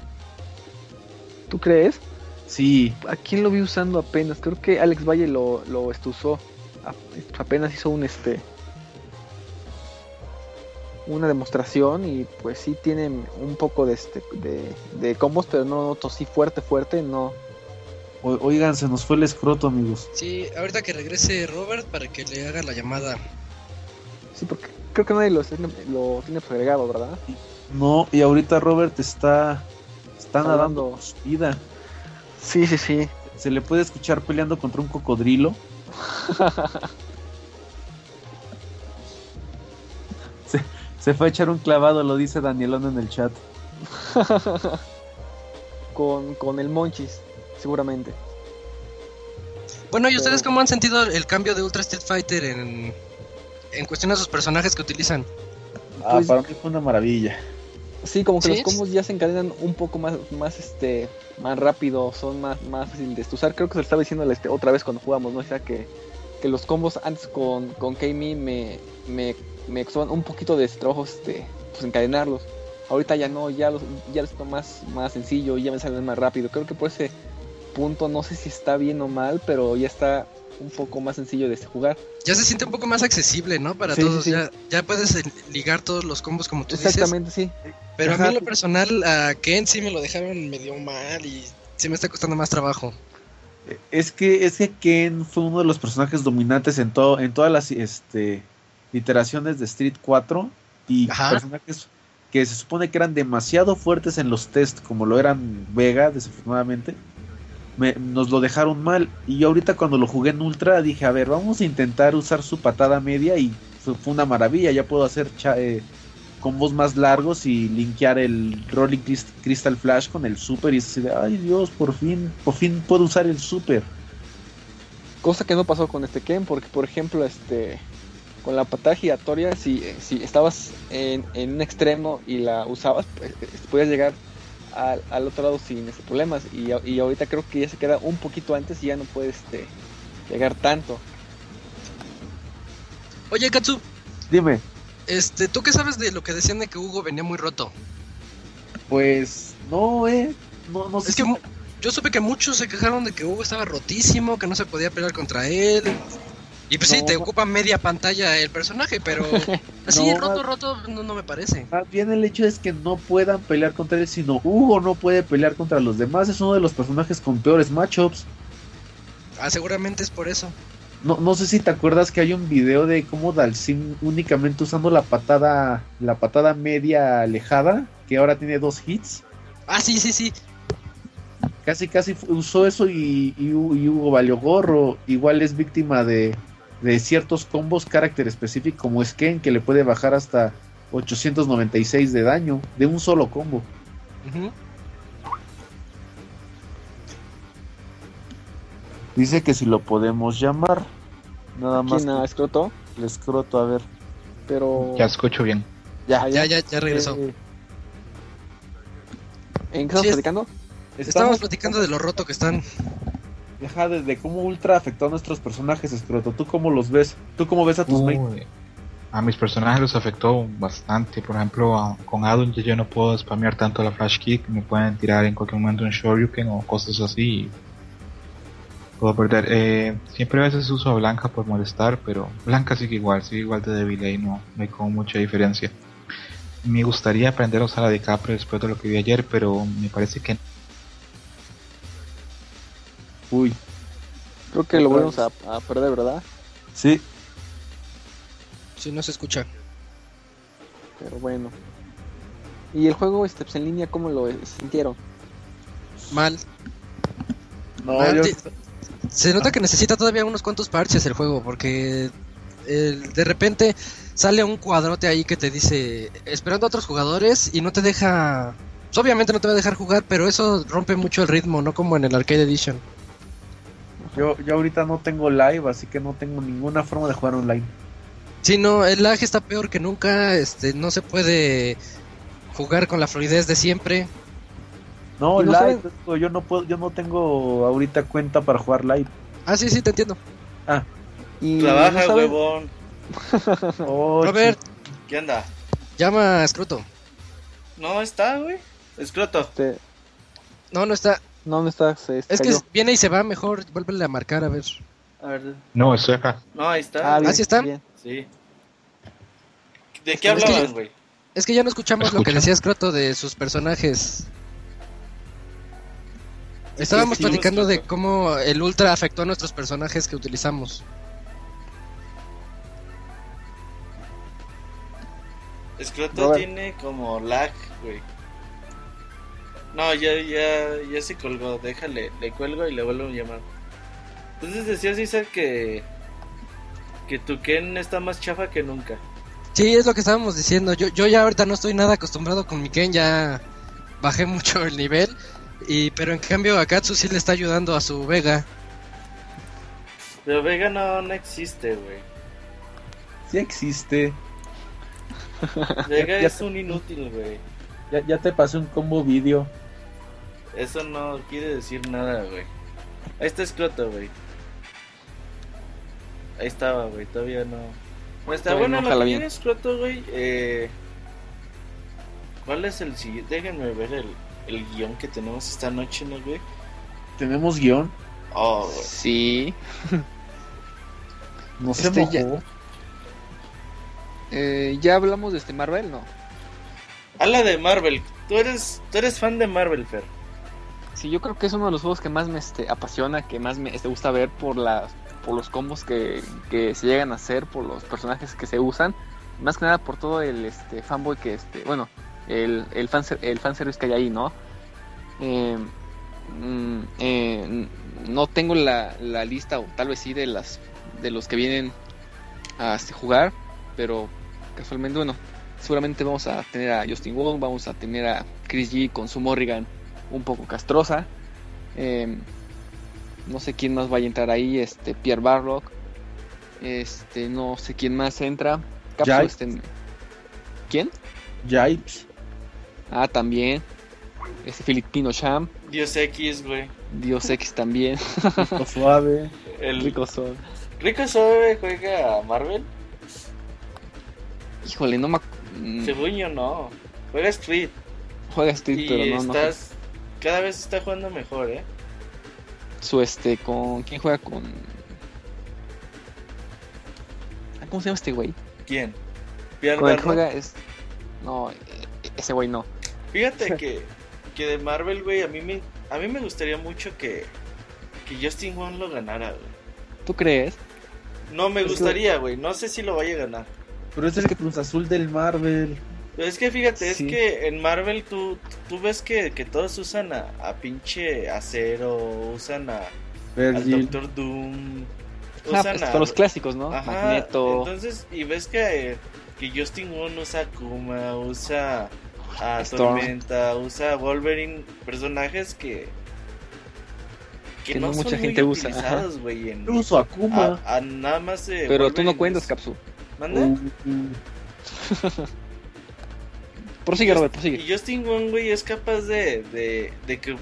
¿Tú crees? Sí, ¿A quién lo vi usando apenas? Creo que Alex Valle lo, lo usó. A- Apenas hizo un este una demostración y pues sí tienen un poco de este de, de combos, pero no noto así fuerte, fuerte, no. o- oigan, se nos fue el escroto, amigos. Sí, ahorita que regrese Robert para que le haga la llamada. Sí, porque creo que nadie lo, tiene- lo tiene agregado, ¿verdad? No, y ahorita Robert está, está Está nadando vida. Sí, sí, sí. Se le puede escuchar peleando contra un cocodrilo. Se, se fue a echar un clavado, lo dice Danielón en el chat. Con, con el Monchis, seguramente. Bueno, ¿y ustedes cómo han sentido el cambio de Ultra Street Fighter en, en cuestión a sus personajes que utilizan? Ah, Pues- para mí fue una maravilla. Sí, como que Sí, los combos ya se encadenan un poco más, más este, más rápido, son más, más fáciles de usar. Creo que se lo estaba diciendo este, otra vez cuando jugamos, ¿no? O sea que, que los combos antes con, con K-Me me, me, me costaban un poquito de trabajo este, pues encadenarlos. Ahorita ya no, ya los, ya los más, más sencillo, ya me salen más rápido. Creo que por ese punto no sé si está bien o mal, pero ya está un poco más sencillo de jugar. Ya se siente un poco más accesible, ¿no? Para Sí, todos. sí. Ya, ya puedes ligar todos los combos como tú dices. Exactamente, sí. Pero a mí en lo personal, a Ken sí me lo dejaron medio mal y sí me está costando más trabajo. Es que, es que Ken fue uno de los personajes dominantes en todo, en todas las este, iteraciones de Street 4 y Ajá. personajes que se supone que eran demasiado fuertes en los test, como lo eran Vega, desafortunadamente, me- nos lo dejaron mal. Y yo ahorita cuando lo jugué en Ultra dije, a ver, vamos a intentar usar su patada media y fue, fue una maravilla, ya puedo hacer cha- eh, combos más largos y linkear el Rolling Crys- Crystal Flash con el Super y es así de, ay Dios, por fin, por fin puedo usar el Super. Cosa que no pasó con este Ken, porque por ejemplo, este con la patada giratoria, si, si estabas en, en un extremo y la usabas, pues, eh, podías llegar al, al otro lado sin este, problemas. Y ahorita creo que ya se queda un poquito antes y ya no puedes este, llegar tanto. Oye, Katsu, Dime, este, ¿tú qué sabes de lo que decían de que Hugo venía muy roto? pues no, eh, no, no sé Es que si- yo supe que muchos se quejaron de que Hugo estaba rotísimo, que no se podía pelear contra él. Y pues sí, te ocupa media pantalla el personaje, pero así No, roto, roto, no, no me parece. Más bien el hecho es que no puedan pelear contra él, sino Hugo no puede pelear contra los demás. Es uno de los personajes con peores matchups. Ah, seguramente es por eso. No, no sé si te acuerdas que hay un video de cómo Dalsim únicamente usando la patada, la patada media alejada, que ahora tiene dos hits. Ah, sí, sí, sí. casi casi usó eso y, y, y Hugo valió gorro. Igual es víctima de, de ciertos combos carácter específico como Sken que le puede bajar hasta 896 de daño de un solo combo. Ujú. Dice que si lo podemos llamar. Nada más ¿Quién a escroto? el escroto, a ver. Pero. Ya escucho bien. ya, Ya, ya, ya regresó. Eh, ¿En qué estamos Sí, platicando? Estábamos platicando de lo roto que están. Ajá, de, de cómo Ultra afectó a nuestros personajes, escroto. ¿Tú cómo los ves? ¿Tú cómo ves a tus mates? Uy, a mis personajes los afectó bastante. Por ejemplo, a- con Adon ya yo no puedo spamear tanto la flash kick. Me pueden tirar en cualquier momento un shoryuken o cosas así. y puedo perder. Eh, siempre a veces uso a Blanca por molestar, pero Blanca sigue igual, sigue igual de débil ahí. No, no hay como mucha diferencia. Me gustaría aprender a usar a Decapre después de lo que vi ayer, pero me parece que Uy, Creo que lo volvemos a, a perder, ¿verdad? sí. Si no se escucha. Pero bueno. ¿Y el juego este, pues, en línea cómo lo sintieron? Mal. No, yo- sí. Se nota que necesita todavía unos cuantos parches el juego, porque el- de repente sale un cuadrote ahí que te dice esperando a otros jugadores y no te deja. pues, obviamente no te va a dejar jugar, pero eso rompe mucho el ritmo, no como en el Arcade Edition. yo, yo ahorita no tengo live, así que no tengo ninguna forma de jugar online. Sí, no, el lag está peor que nunca, este, no se puede jugar con la fluidez de siempre. No, ¿Y no live, yo no puedo, yo no tengo ahorita cuenta para jugar live. Ah, sí, sí, te entiendo. Y Trabaja, ¿no saben? huevón. Oh, Robert, ¿Qué anda? llama a Scruto. No está, güey. Escroto. Este, No, no está. no, ¿dónde está? Se Es que viene y se va mejor, vuélvele a marcar, a ver. A ver. no, estoy acá. No, ahí está. Ah, bien, ¿sí está? bien. Sí. ¿De Es qué hablaban, güey? Es que ya no escuchamos lo que decía Scroto de sus personajes. Estábamos platicando de Scroto. cómo el Ultra afectó a nuestros personajes que utilizamos. Escroto Robert. tiene como lag, güey. No, ya, ya, ya se colgó. Déjale, le cuelgo y le vuelvo a llamar. Entonces decías, Isaac, que. Que tu Ken está más chafa que nunca. Sí, es lo que estábamos diciendo. Yo, yo ya ahorita no estoy nada acostumbrado con mi Ken, ya bajé mucho el nivel. Y, pero en cambio a Katsu sí le está ayudando a su Vega. Pero Vega no, no existe, güey. sí existe. Vega Ya- es un inútil, güey. Ya, ya te pasé un combo video. Eso no quiere decir nada, güey. Ahí está Escroto, güey. Ahí estaba, güey. Todavía no. Pues está bueno no lo que Escroto, güey. Eh... ¿Cuál es el siguiente? Déjenme ver el, el guion que tenemos esta noche, ¿no, güey? Tenemos guion. Oh, güey. Sí. No se Este mojó. ya- Eh, ya hablamos de este Marvel, ¿no? Habla de Marvel. Tú eres, tú eres fan de Marvel, Fer. Sí, yo creo que es uno de los juegos que más me este, apasiona, que más me este, gusta ver por las por los combos que, que se llegan a hacer, por los personajes que se usan, más que nada por todo el este fanboy que este, bueno, el el fan el fanservice que hay ahí, ¿no? Eh, mm, eh, no tengo la, la lista o tal vez sí de las de los que vienen a este, jugar, pero casualmente bueno, seguramente vamos a tener a Justin Wong, vamos a tener a Chris G con su Morrigan un poco castrosa. Eh, no sé quién más vaya a entrar ahí, este Pierre Barlock. Este, no sé quién más entra. Capsule, este, ¿Quién? Jipes. Ah, también. Este Filipino Sham, Dios X, güey. Dios X también. Rico suave. El Rico son. Rico Sobe juega a Marvel. Híjole, no me mm, Según yo, no. Juega Street. juega Street, Y pero no, no estás. Cada vez está jugando mejor, ¿eh? Su este con quién juega con Ah, ¿Cómo se llama este güey? ¿Quién? Pierre Con el que Barlow. juega es no, eh, ese güey no. Fíjate que, que de Marvel, güey, a mí me, a mí me gustaría mucho que, que Justin Wong lo ganara, güey. ¿Tú crees? No me que- gustaría, güey. No sé si lo vaya a ganar. Pero es el Cruz Azul del Marvel. Pero es que fíjate, Sí. es que en Marvel tú, tú ves que, que todos usan a, a pinche acero, usan a, al. Doctor Doom, Ah, usan pues, a... los clásicos, ¿no? Ajá, Magneto. entonces, y ves que, que Justin Wong usa Kuma, usa a Storm. Tormenta, usa a Wolverine, personajes que... Que, Que no, no son mucha muy gente usa, utilizados, güey, en... Yo uso a Akuma. a- a nada más de pero tú no cuentas, Capsu. ¿Mande? Uh, uh. Prosigue, Robert, Y prosigue. Justin Wong, güey, es capaz de, de, de que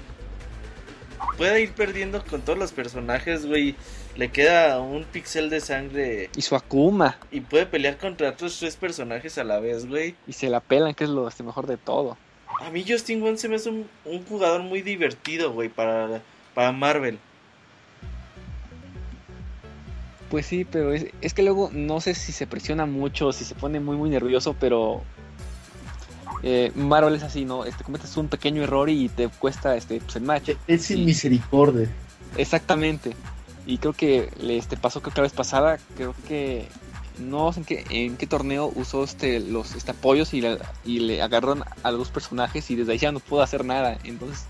pueda ir perdiendo con todos los personajes, güey. Le queda un pixel de sangre Y su Akuma. y puede pelear contra otros tres personajes a la vez, güey. Y se la pelan, que es lo este, mejor de todo. A mí Justin Wong se me hace un, un jugador muy divertido, güey, para, para Marvel. Pues sí, pero es, es que luego no sé si se presiona mucho, si se pone muy muy nervioso, pero eh, Marvel es así, ¿no? Este cometes un pequeño error y te cuesta este pues, el match. Es sin misericordia. Exactamente. Y creo que le este pasó creo que la vez pasada, creo que no sé en qué, en qué torneo usó este los este, apoyos y, la- y le agarraron a los personajes y desde ahí ya no pudo hacer nada. Entonces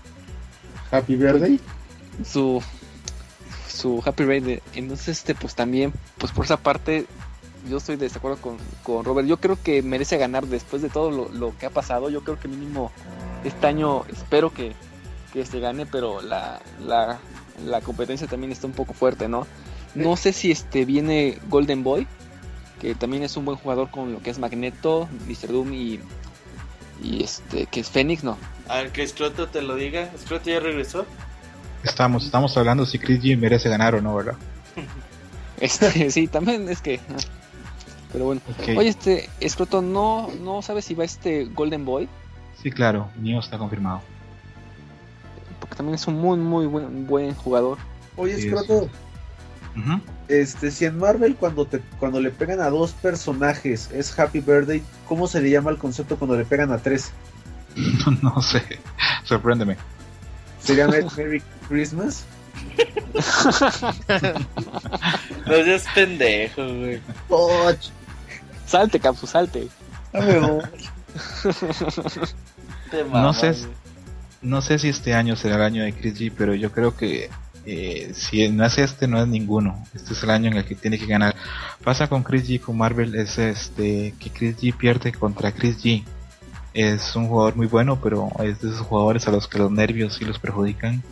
Happy Birthday. su su Happy Birthday. Entonces, este, pues también, pues por esa parte, yo estoy de acuerdo con, con Robert. Yo creo que merece ganar después de todo lo, lo que ha pasado. Yo creo que mínimo este año espero que, que se gane, pero la, la, la competencia también está un poco fuerte, ¿no? No sé si este viene Golden Boy, que también es un buen jugador con lo que es Magneto, Mr. Doom y, y este, que es Fénix, ¿no? A ver, que Scroto te lo diga. Scroto ya regresó. Estamos, estamos hablando si Chris G merece ganar o no, ¿verdad? Este, sí, también es que... ah, Pero bueno. Oye, este, Escroto, ¿no, ¿no sabes si va este Golden Boy? Sí, claro, Neo está confirmado. Porque también es un muy, muy buen, buen jugador. Oye, Sí, este, si en Marvel cuando te, cuando le pegan a dos personajes es Happy Birthday, ¿cómo se le llama el concepto cuando le pegan a tres? no sé, sorpréndeme. ¿Sería Merry Christmas? No seas pendejo, güey. Salte, Capsu, salte. dame voz. Te No mamas, sé. güey. No sé si este año será el año de Chris G, pero yo creo que eh, si no es este, no es ninguno. Este es el año en el que tiene que ganar. Pasa con Chris G con Marvel es este que Chris G pierde contra Chris G. Es un jugador muy bueno, pero es de esos jugadores a los que los nervios sí los perjudican,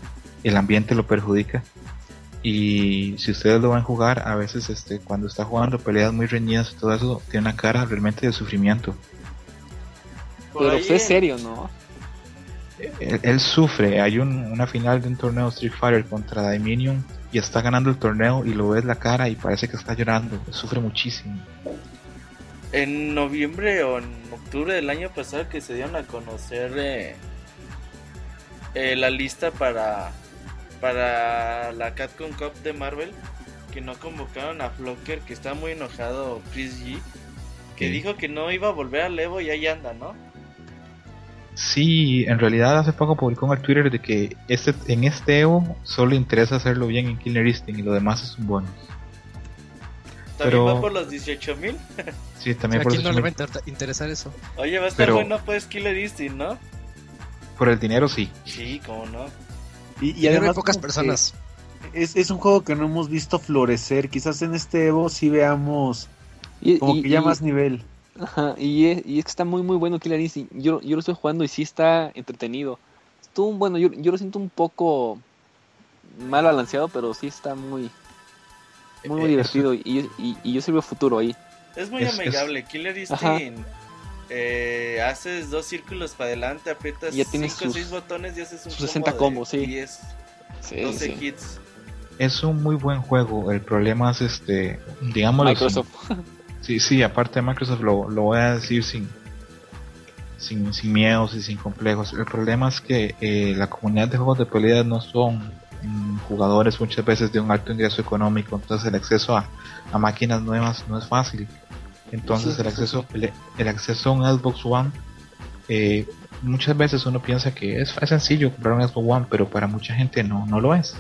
el ambiente lo perjudica. Y si ustedes lo van a jugar, a veces este cuando está jugando peleas muy reñidas y todo eso, tiene una cara realmente de sufrimiento. Pero pues, es serio, ¿no? Él, él sufre. Hay un- una final de un torneo Street Fighter contra Dominion y está ganando el torneo y lo ves la cara y parece que está llorando. Sufre muchísimo. En noviembre o en octubre del año pasado que se dieron a conocer eh, eh, la lista para para la Capcom Cup de Marvel que no convocaron a Flocker que está muy enojado Chris G que dijo que no iba a volver al Evo y ahí anda, ¿no? Sí, en realidad hace poco publicó en el Twitter de que este, en este Evo solo le interesa hacerlo bien en Killer Instinct y lo demás es un bonus. También Pero- va por los 18 mil. Sí, ¿A también por, quién no eso- le va a inter- interesar eso? Oye, va a estar Pero- bueno pues Killer Instinct, ¿no? por el dinero sí. Sí, cómo no. Y, y Pero hay además pocas personas. Es, es un juego que no hemos visto florecer. Quizás en este Evo sí veamos Y, como y- que ya y- más nivel. Ajá, y, es, y es que está muy, muy bueno Killer Instinct. Yo, yo lo estoy jugando y sí está entretenido. Estuvo, bueno, yo, yo lo siento un poco mal balanceado, pero sí está muy, muy, muy Eh, divertido. Y, y, y yo veo futuro ahí. Es muy Es- es- amigable. Killer. Instinct. Eh, haces dos círculos para adelante, aprietas Y ya tienes 5 o sus- 6 botones y haces un sus 60 combo combos, de sí. 10, Sí, 12 sí. hits. Es un muy buen juego. El problema es este, digámoslo sin- Microsoft. Sí, sí, aparte de Microsoft lo, lo voy a decir sin, sin, sin miedos y sin complejos. El problema es que eh, la comunidad de juegos de pelea no son mm, jugadores muchas veces de un alto ingreso económico, entonces el acceso a, a máquinas nuevas no es fácil. Entonces Sí, el acceso, el, el acceso a un Xbox One, eh, muchas veces uno piensa que es, es sencillo comprar un Xbox One, pero para mucha gente no, no lo es.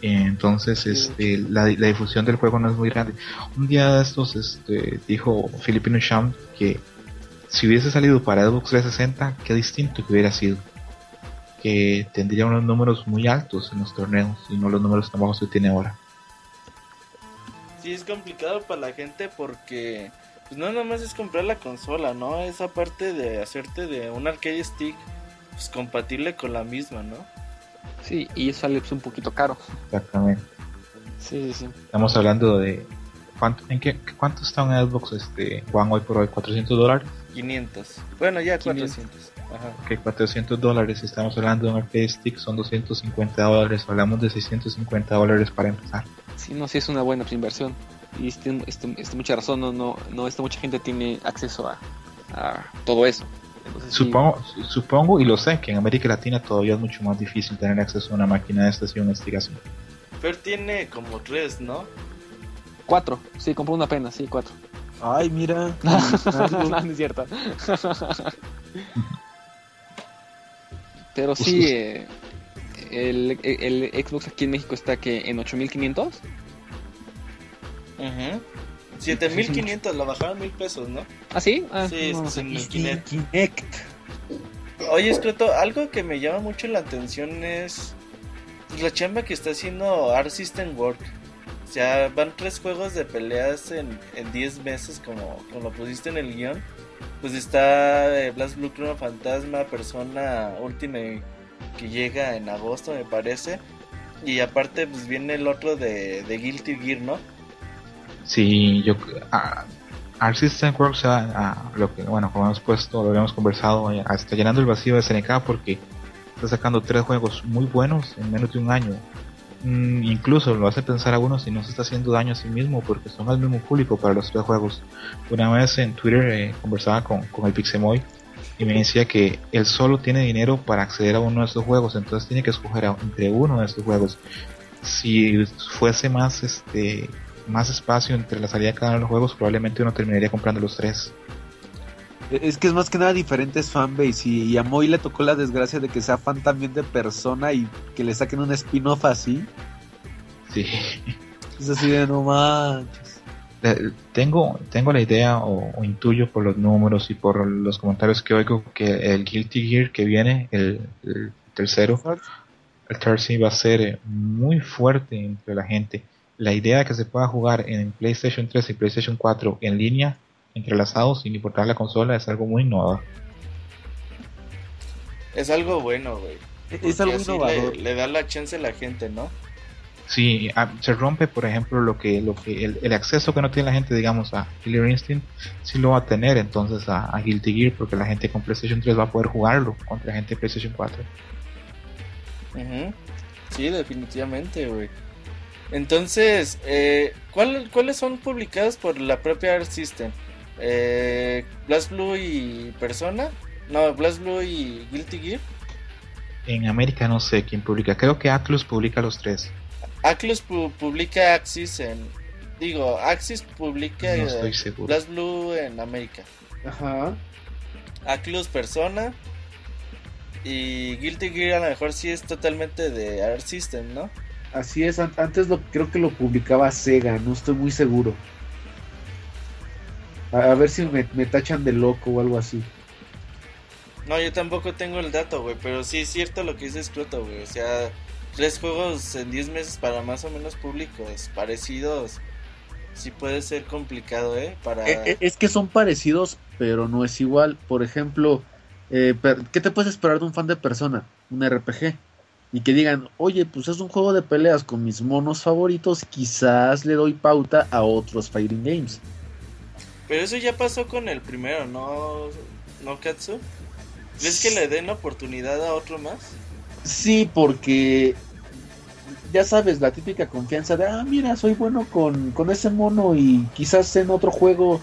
Entonces, este, la, la difusión del juego no es muy grande. Un día de estos este, dijo Filipino Champ que si hubiese salido para Xbox 360, qué distinto que hubiera sido. Que tendría unos números muy altos en los torneos y no los números tan bajos que tiene ahora. Sí, es complicado para la gente porque pues no nada más es comprar la consola, ¿no? Esa parte de hacerte de un arcade stick pues compatible con la misma, ¿no? Sí, y eso sale pues, un poquito caro. Exactamente. Sí, sí, sí. Estamos hablando de ¿cuánto, en qué, cuánto está un Xbox este One hoy por hoy? ¿400 dólares? 500. Bueno, ya 500. 400. Ajá. Ok, 400 dólares. Estamos hablando de un arcade stick, son 250 dólares. Hablamos de 650 dólares para empezar. Sí, no, sí es una buena pues, inversión. Y este, este, este, mucha razón, no, no, no este, mucha gente tiene acceso a, a todo eso. Entonces, Supongo, su- supongo y lo sé que en América Latina todavía es mucho más difícil tener acceso a una máquina de esta y una stick así. Fer tiene como tres, ¿no? cuatro, sí, compré una pena, sí, cuatro. Ay, mira. no, no es cierto. Pero sí, eh, el, el Xbox aquí en México está que en 8500. Ajá. 7500, la bajaron mil pesos, ¿no? ¿Ah, sí? Ah, Sí, no, es en el Kinect. Kinect. Oye, Escroto, algo que me llama mucho la atención es pues, la chamba que está haciendo Art System Work. O sea, van tres juegos de peleas en, en 10 meses, como, como lo pusiste en el guion. Pues está eh, Blast Blue Chrono Fantasma, Persona Ultimate, que llega en agosto, me parece. Y aparte, pues viene el otro de, de Guilty Gear, ¿no? Sí, yo. A, System Works, a, lo que, bueno, como hemos puesto, lo habíamos conversado, eh, está llenando el vacío de SNK porque está sacando tres juegos muy buenos en menos de un año. Mm, incluso lo hace pensar a uno si no se está haciendo daño a sí mismo porque son al mismo público para los tres juegos. Una vez en Twitter eh, conversaba con, con el Pixemoy y me decía que él solo tiene dinero para acceder a uno de estos juegos, entonces tiene que escoger entre uno de estos juegos. Si fuese más este más espacio entre la salida de cada uno de los juegos, probablemente uno terminaría comprando los tres. Es que es más que nada diferentes fanbase y, y a Moy le tocó la desgracia de que sea fan también de persona y que le saquen un spin-off así. Sí. Es así de no manches. Tengo, tengo la idea o, o intuyo por los números y por los comentarios que oigo que el Guilty Gear que viene, el, el tercero, el Tercy va a ser eh, muy fuerte entre la gente. La idea de que se pueda jugar en PlayStation 3 y PlayStation 4 en línea, entrelazados sin importar la consola, es algo muy innovador. Es algo bueno, güey. Es algo así innovador. Le, le da la chance a la gente, ¿no? Sí, se rompe, por ejemplo, lo que, lo que el, el acceso que no tiene la gente, digamos, a Killer Instinct, sí lo va a tener entonces a, a Guilty Gear, porque la gente con PlayStation 3 va a poder jugarlo contra gente de PlayStation 4. Ujú. Sí, definitivamente, güey. Entonces, eh, ¿cuál- ¿cuáles son publicados por la propia Art System? Eh, Blast Blue y Persona. No, Blast Blue y Guilty Gear. En América no sé quién publica, creo que Atlus publica los tres. Atlus pu- publica Axis en. Digo, Axis publica No estoy seguro. Blast Blue en América. Ajá. Atlus Persona. Y Guilty Gear a lo mejor sí es totalmente de Art System, ¿no? Así es, an- antes lo creo que lo publicaba Sega, no estoy muy seguro. A, a ver si me, me tachan de loco o algo así. No, yo tampoco tengo el dato, güey, pero sí es cierto lo que dice Scroto, güey. O sea, tres juegos en 10 meses para más o menos públicos parecidos. Sí puede ser complicado, ¿eh? Para... Eh, eh, es que son parecidos, pero no es igual. Por ejemplo, eh, ¿qué te puedes esperar de un fan de persona? Un RPG. Y que digan, oye, pues es un juego de peleas con mis monos favoritos, quizás le doy pauta a otros fighting games. Pero eso ya pasó con el primero, ¿no? ¿No, Katsu? ¿Crees que le den oportunidad a otro más? Sí, porque ya sabes, la típica confianza de, ah, mira, soy bueno con, con ese mono y quizás en otro juego,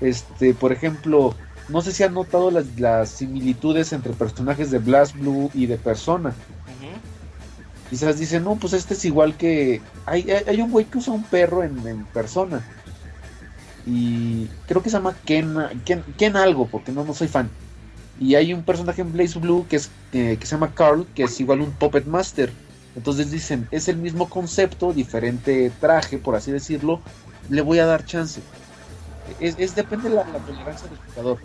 este, por ejemplo, no sé si han notado las, las similitudes entre personajes de Blast Blue y de Persona. Quizás dicen, no, pues este es igual que... Hay, hay, un güey que usa un perro en, Persona. Y creo que se llama Ken, Ken, Ken algo, porque no, no soy fan. Y hay un personaje en Blaze Blue que, es, eh, que se llama Carl, que es igual un Puppet Master. Entonces dicen, es el mismo concepto, diferente traje, por así decirlo, le voy a dar chance. Es, es depende de la, la tolerancia del jugador.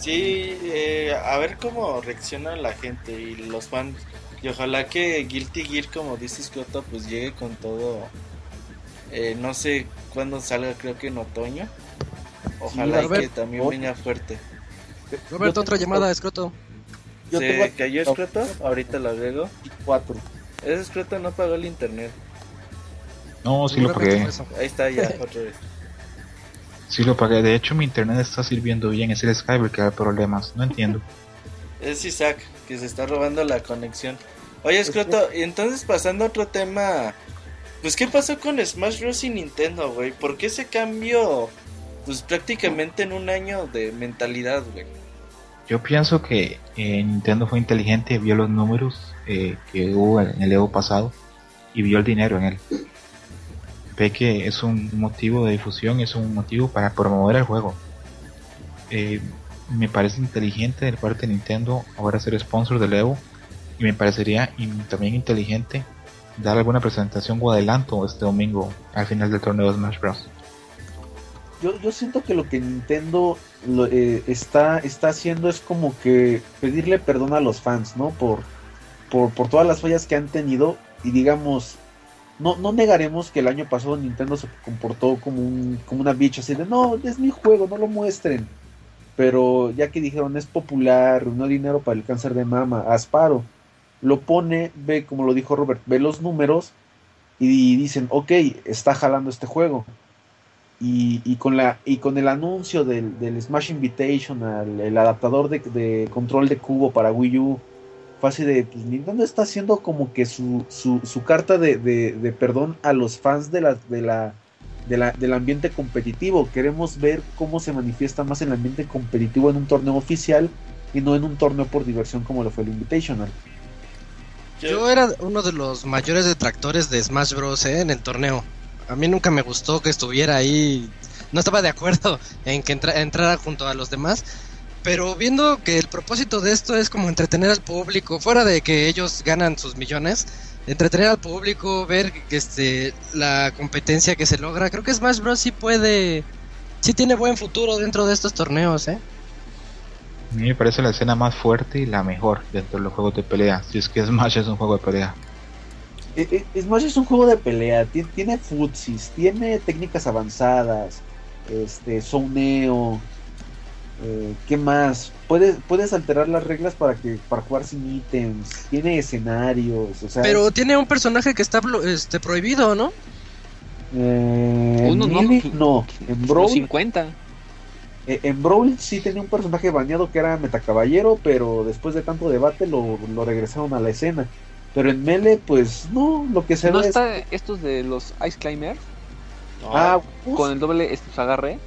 Sí, eh, a ver cómo reacciona la gente y los fans. Y ojalá que Guilty Gear, como dice Scott, pues llegue con todo. Eh, no sé cuándo salga, creo que en otoño. Ojalá Sí, y que también venga fuerte. Roberto, otra llamada, Escroto. Yo ¿Se tengo cayó Scroto? Ahorita lo agrego. cuatro. Ese Scroto no pagó el internet. No, sí lo pagué. Ahí está ya, otra vez. Sí lo pagué. De hecho, mi internet está sirviendo bien. Es el Skype que da problemas. No entiendo. Es Isaac, que se está robando la conexión. Oye, Scroto, y entonces pasando a otro tema. Pues, ¿qué pasó con Smash Bros. y Nintendo, güey? ¿Por qué ese cambio, pues prácticamente en un año de mentalidad, güey? Yo pienso que eh, Nintendo fue inteligente, vio los números eh, que hubo en el Evo pasado y vio el dinero en él. Ve que es un motivo de difusión, es un motivo para promover el juego. Eh, me parece inteligente de parte de Nintendo ahora ser sponsor del Evo y me parecería también inteligente dar alguna presentación o adelanto este domingo al final del torneo de Smash Bros. Yo, yo siento que lo que Nintendo eh, está, está haciendo es como que pedirle perdón a los fans, ¿no? Por, por, por todas las fallas que han tenido y digamos, no, no negaremos que el año pasado Nintendo se comportó como, un, como una bicha así de, no, es mi juego, no lo muestren. Pero ya que dijeron es popular, no dinero para el cáncer de mama, Asparo lo pone, ve como lo dijo Robert, ve los números y dicen, ok, está jalando este juego. Y, y con la y con el anuncio del, del Smash Invitational, el adaptador de, de control de cubo para Wii U, fue así de, pues Nintendo está haciendo como que su, su, su carta de, de- perdón a los fans de la, de la, de la- del ambiente competitivo. Queremos ver cómo se manifiesta más el ambiente competitivo en un torneo oficial y no en un torneo por diversión como lo fue el Invitational. Yo era uno de los mayores detractores de Smash Bros. ¿eh? en el torneo. A mí nunca me gustó que estuviera ahí. No estaba de acuerdo en que entra- entrara junto a los demás. Pero viendo que el propósito de esto es como entretener al público, fuera de que ellos ganan sus millones, entretener al público, ver este la competencia que se logra, creo que Smash Bros. sí puede, sí tiene buen futuro dentro de estos torneos, ¿eh? A mí me parece la escena más fuerte y la mejor dentro de los juegos de pelea. Si es que Smash es un juego de pelea. Eh, eh, Smash es un juego de pelea, ti- tiene futsis, tiene técnicas avanzadas, este, zoneo, eh, ¿qué más? Puedes, puedes alterar las reglas para que para jugar sin ítems, tiene escenarios, o sea, Pero tiene un personaje que está este prohibido, ¿no? eh, Uno no, Melee, no, en Brawl, 50. eh, en Brawl sí tenía un personaje baneado que era Metacaballero, pero después de tanto debate lo, lo regresaron a la escena. Pero en Melee, pues no, lo que se ¿No ve es... está estos de los Ice Climbers? Ah, pues, Con el doble estos agarre.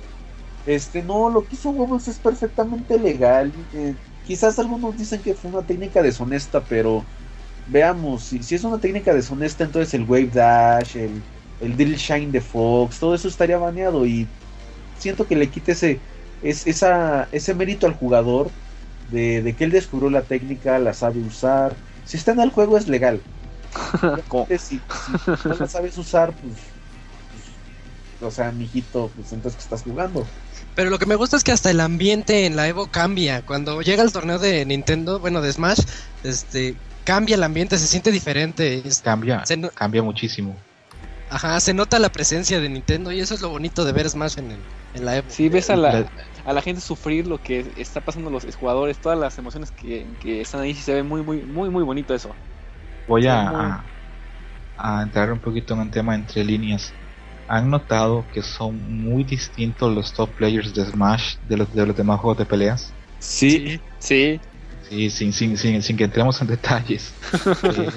Este, no, lo que hizo Huevos es perfectamente legal. Eh, quizás algunos dicen que fue una técnica deshonesta, pero veamos, si, si es una técnica deshonesta, entonces el Wave Dash, el, el Drill Shine de Fox, todo eso estaría baneado y siento que le quite ese, es, esa, ese mérito al jugador de, de que él descubrió la técnica, la sabe usar. Si está en el juego es legal. Si, si no la sabes usar, pues, pues, o sea, mijito, pues entonces que estás jugando. Pero lo que me gusta es que hasta el ambiente en la Evo cambia. Cuando llega el torneo de Nintendo, bueno, de Smash, este cambia el ambiente, se siente diferente. Cambia, se no- cambia muchísimo. ajá, se nota la presencia de Nintendo y eso es lo bonito de ver Smash en, el- en la Evo. Sí, ves a la, a la gente sufrir lo que está pasando los jugadores, todas las emociones que, que están ahí, sí se ve muy, muy, muy, muy bonito eso. Voy a, Sí, muy- a, a entrar un poquito en un tema entre líneas. ¿Han notado que son muy distintos los top players de Smash de los, de los demás juegos de peleas? Sí, sí. Sí, sin, sin, sin, sin que entremos en detalles. Eh,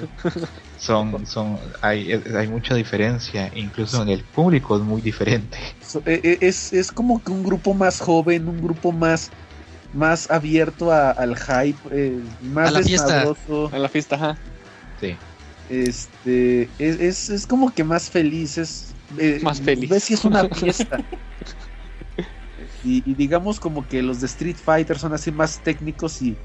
son, son, hay, hay mucha diferencia, incluso en el público es muy diferente. Eh, eh, es, es como que un grupo más joven, un grupo más, más abierto a- al hype, eh, más A la fiesta. desmadroso, En la fiesta, ajá. Sí. este, es, es, es como que más feliz, es eh, Más feliz. Ves si es una fiesta. y, y digamos como que los de Street Fighter son así más técnicos y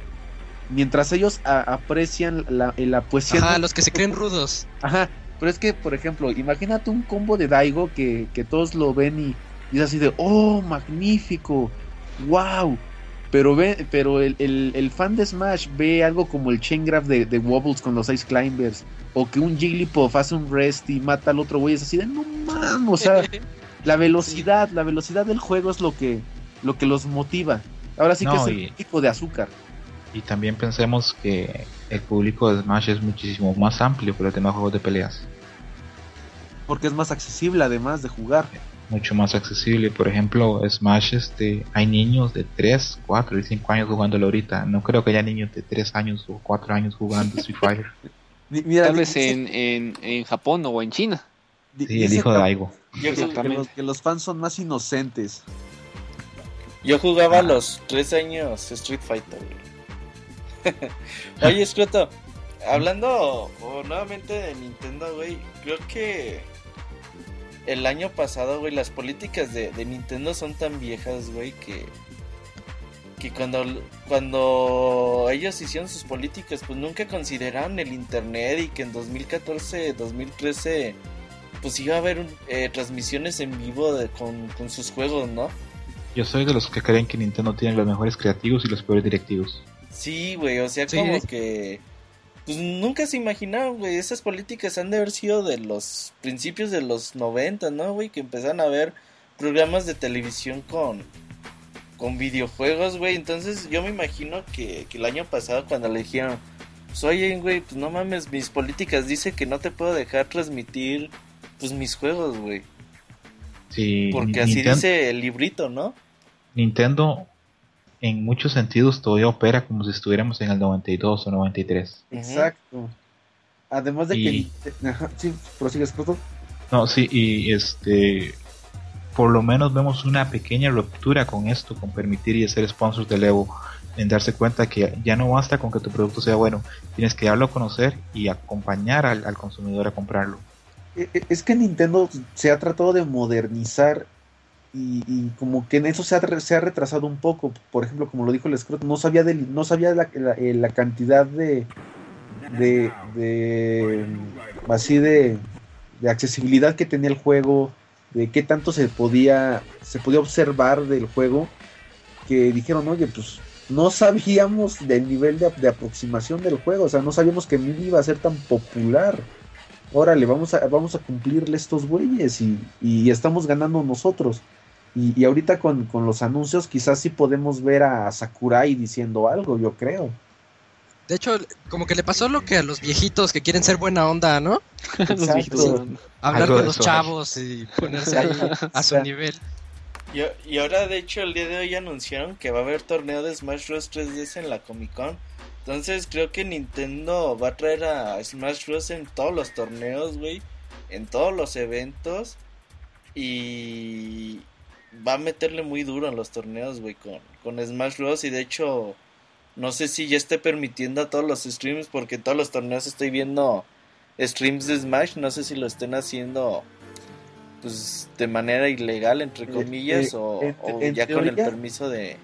mientras ellos a- aprecian la, la poesía Ajá, los que se creen rudos. Ajá, pero es que, por ejemplo, imagínate un combo de Daigo que, que todos lo ven y, y es así de, oh, magnífico, wow. Pero ve, pero el, el- el fan de Smash ve algo como el chain graph de, de Wobbles con los Ice Climbers. O que un Jigglypuff hace un rest y mata al otro güey. Es así de no mames. O sea, la velocidad, la velocidad del juego es lo que, lo que los motiva. Ahora sí que es el y- tipo de azúcar. Y también pensemos que el público de Smash es muchísimo más amplio por el tema de juegos de peleas. Porque es más accesible además de jugar. Mucho más accesible. Por ejemplo, Smash, este, hay niños de 3, 4 y 5 años jugándolo ahorita. No creo que haya niños de 3 años o 4 años jugando Street Fighter. Mira, Tal vez en, en, en Japón o en China. Sí, el hijo de Daigo. Yo, que, los, que los fans son más inocentes. yo jugaba a Ah. los 3 años Street Fighter, güey. Oye, Scroto, hablando oh, nuevamente de Nintendo, güey, creo que el año pasado, güey, las políticas de, de Nintendo son tan viejas, güey, que que cuando cuando ellos hicieron sus políticas, pues nunca consideraron el internet y que en 2014, 2013 pues iba a haber un- eh, transmisiones en vivo de, con, con sus juegos, ¿no? Yo soy de los que creen que Nintendo tiene los mejores creativos y los peores directivos. Sí, güey, o sea, Sí. como que pues nunca se imaginaron, güey, esas políticas han de haber sido de los principios de los 90, ¿no, güey? Que empezaron a ver programas de televisión con con videojuegos, güey. Entonces, yo me imagino que, que el año pasado cuando le dijeron, pues oye, güey, pues no mames, mis políticas dice que no te puedo dejar transmitir pues mis juegos, güey. Sí, Porque así dice el librito, ¿no? Nintendo en muchos sentidos todavía opera como si estuviéramos en el 92 o 93. Ujú. Exacto. Además de Y- que. Sí, prosigues, Coto. No, sí, y este por lo menos vemos una pequeña ruptura con esto, con permitir y ser sponsors del Evo, en darse cuenta que ya no basta con que tu producto sea bueno, tienes que darlo a conocer y acompañar al, al consumidor a comprarlo. E- e- Es que Nintendo se ha tratado de modernizar y, como que en eso se ha, se ha retrasado un poco. Por ejemplo, como lo dijo el Scrot, no sabía, del- no sabía la, la- eh, la cantidad de, de, de, mm, así de, de accesibilidad que tenía el juego, de qué tanto se podía, se podía observar del juego, que dijeron, oye, pues no sabíamos del nivel de, de aproximación del juego, o sea, no sabíamos que Mili iba a ser tan popular órale, vamos a, vamos a cumplirle estos güeyes y, y estamos ganando nosotros. Y, y ahorita con, con los anuncios quizás sí podemos ver a Sakurai diciendo algo, yo creo. De hecho, como que le pasó lo que a los viejitos que quieren ser buena onda, ¿no? Los Exacto. viejitos. Hablar Algo con los chavos y ponerse ahí a su nivel. Y, y ahora, de hecho, el día de hoy anunciaron que va a haber torneo de Smash Bros. 3DS en la Comic Con. Entonces, creo que Nintendo va a traer a Smash Bros. en todos los torneos, güey. En todos los eventos. Y va a meterle muy duro en los torneos, güey, con, con Smash Bros. Y de hecho, no sé si ya esté permitiendo a todos los streams, porque en todos los torneos estoy viendo streams de Smash. No sé si lo estén haciendo pues de manera ilegal entre Eh, comillas eh, o, en- o en ya con el permiso de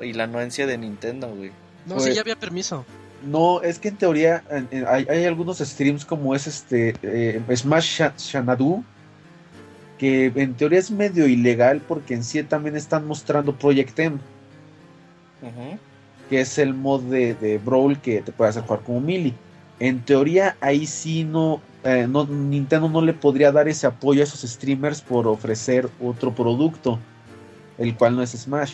y la anuencia de Nintendo, güey. No, Pues- sí, ya había permiso. No, es que en teoría en- en- hay, hay algunos streams como es este eh, Smash Sha- Xanadu, que en teoría es medio ilegal porque en sí también están mostrando Project M. que es el mod de, de Brawl que te puede hacer jugar como Melee. En teoría, ahí sí no, eh, no, Nintendo no le podría dar ese apoyo a esos streamers por ofrecer otro producto, el cual no es Smash.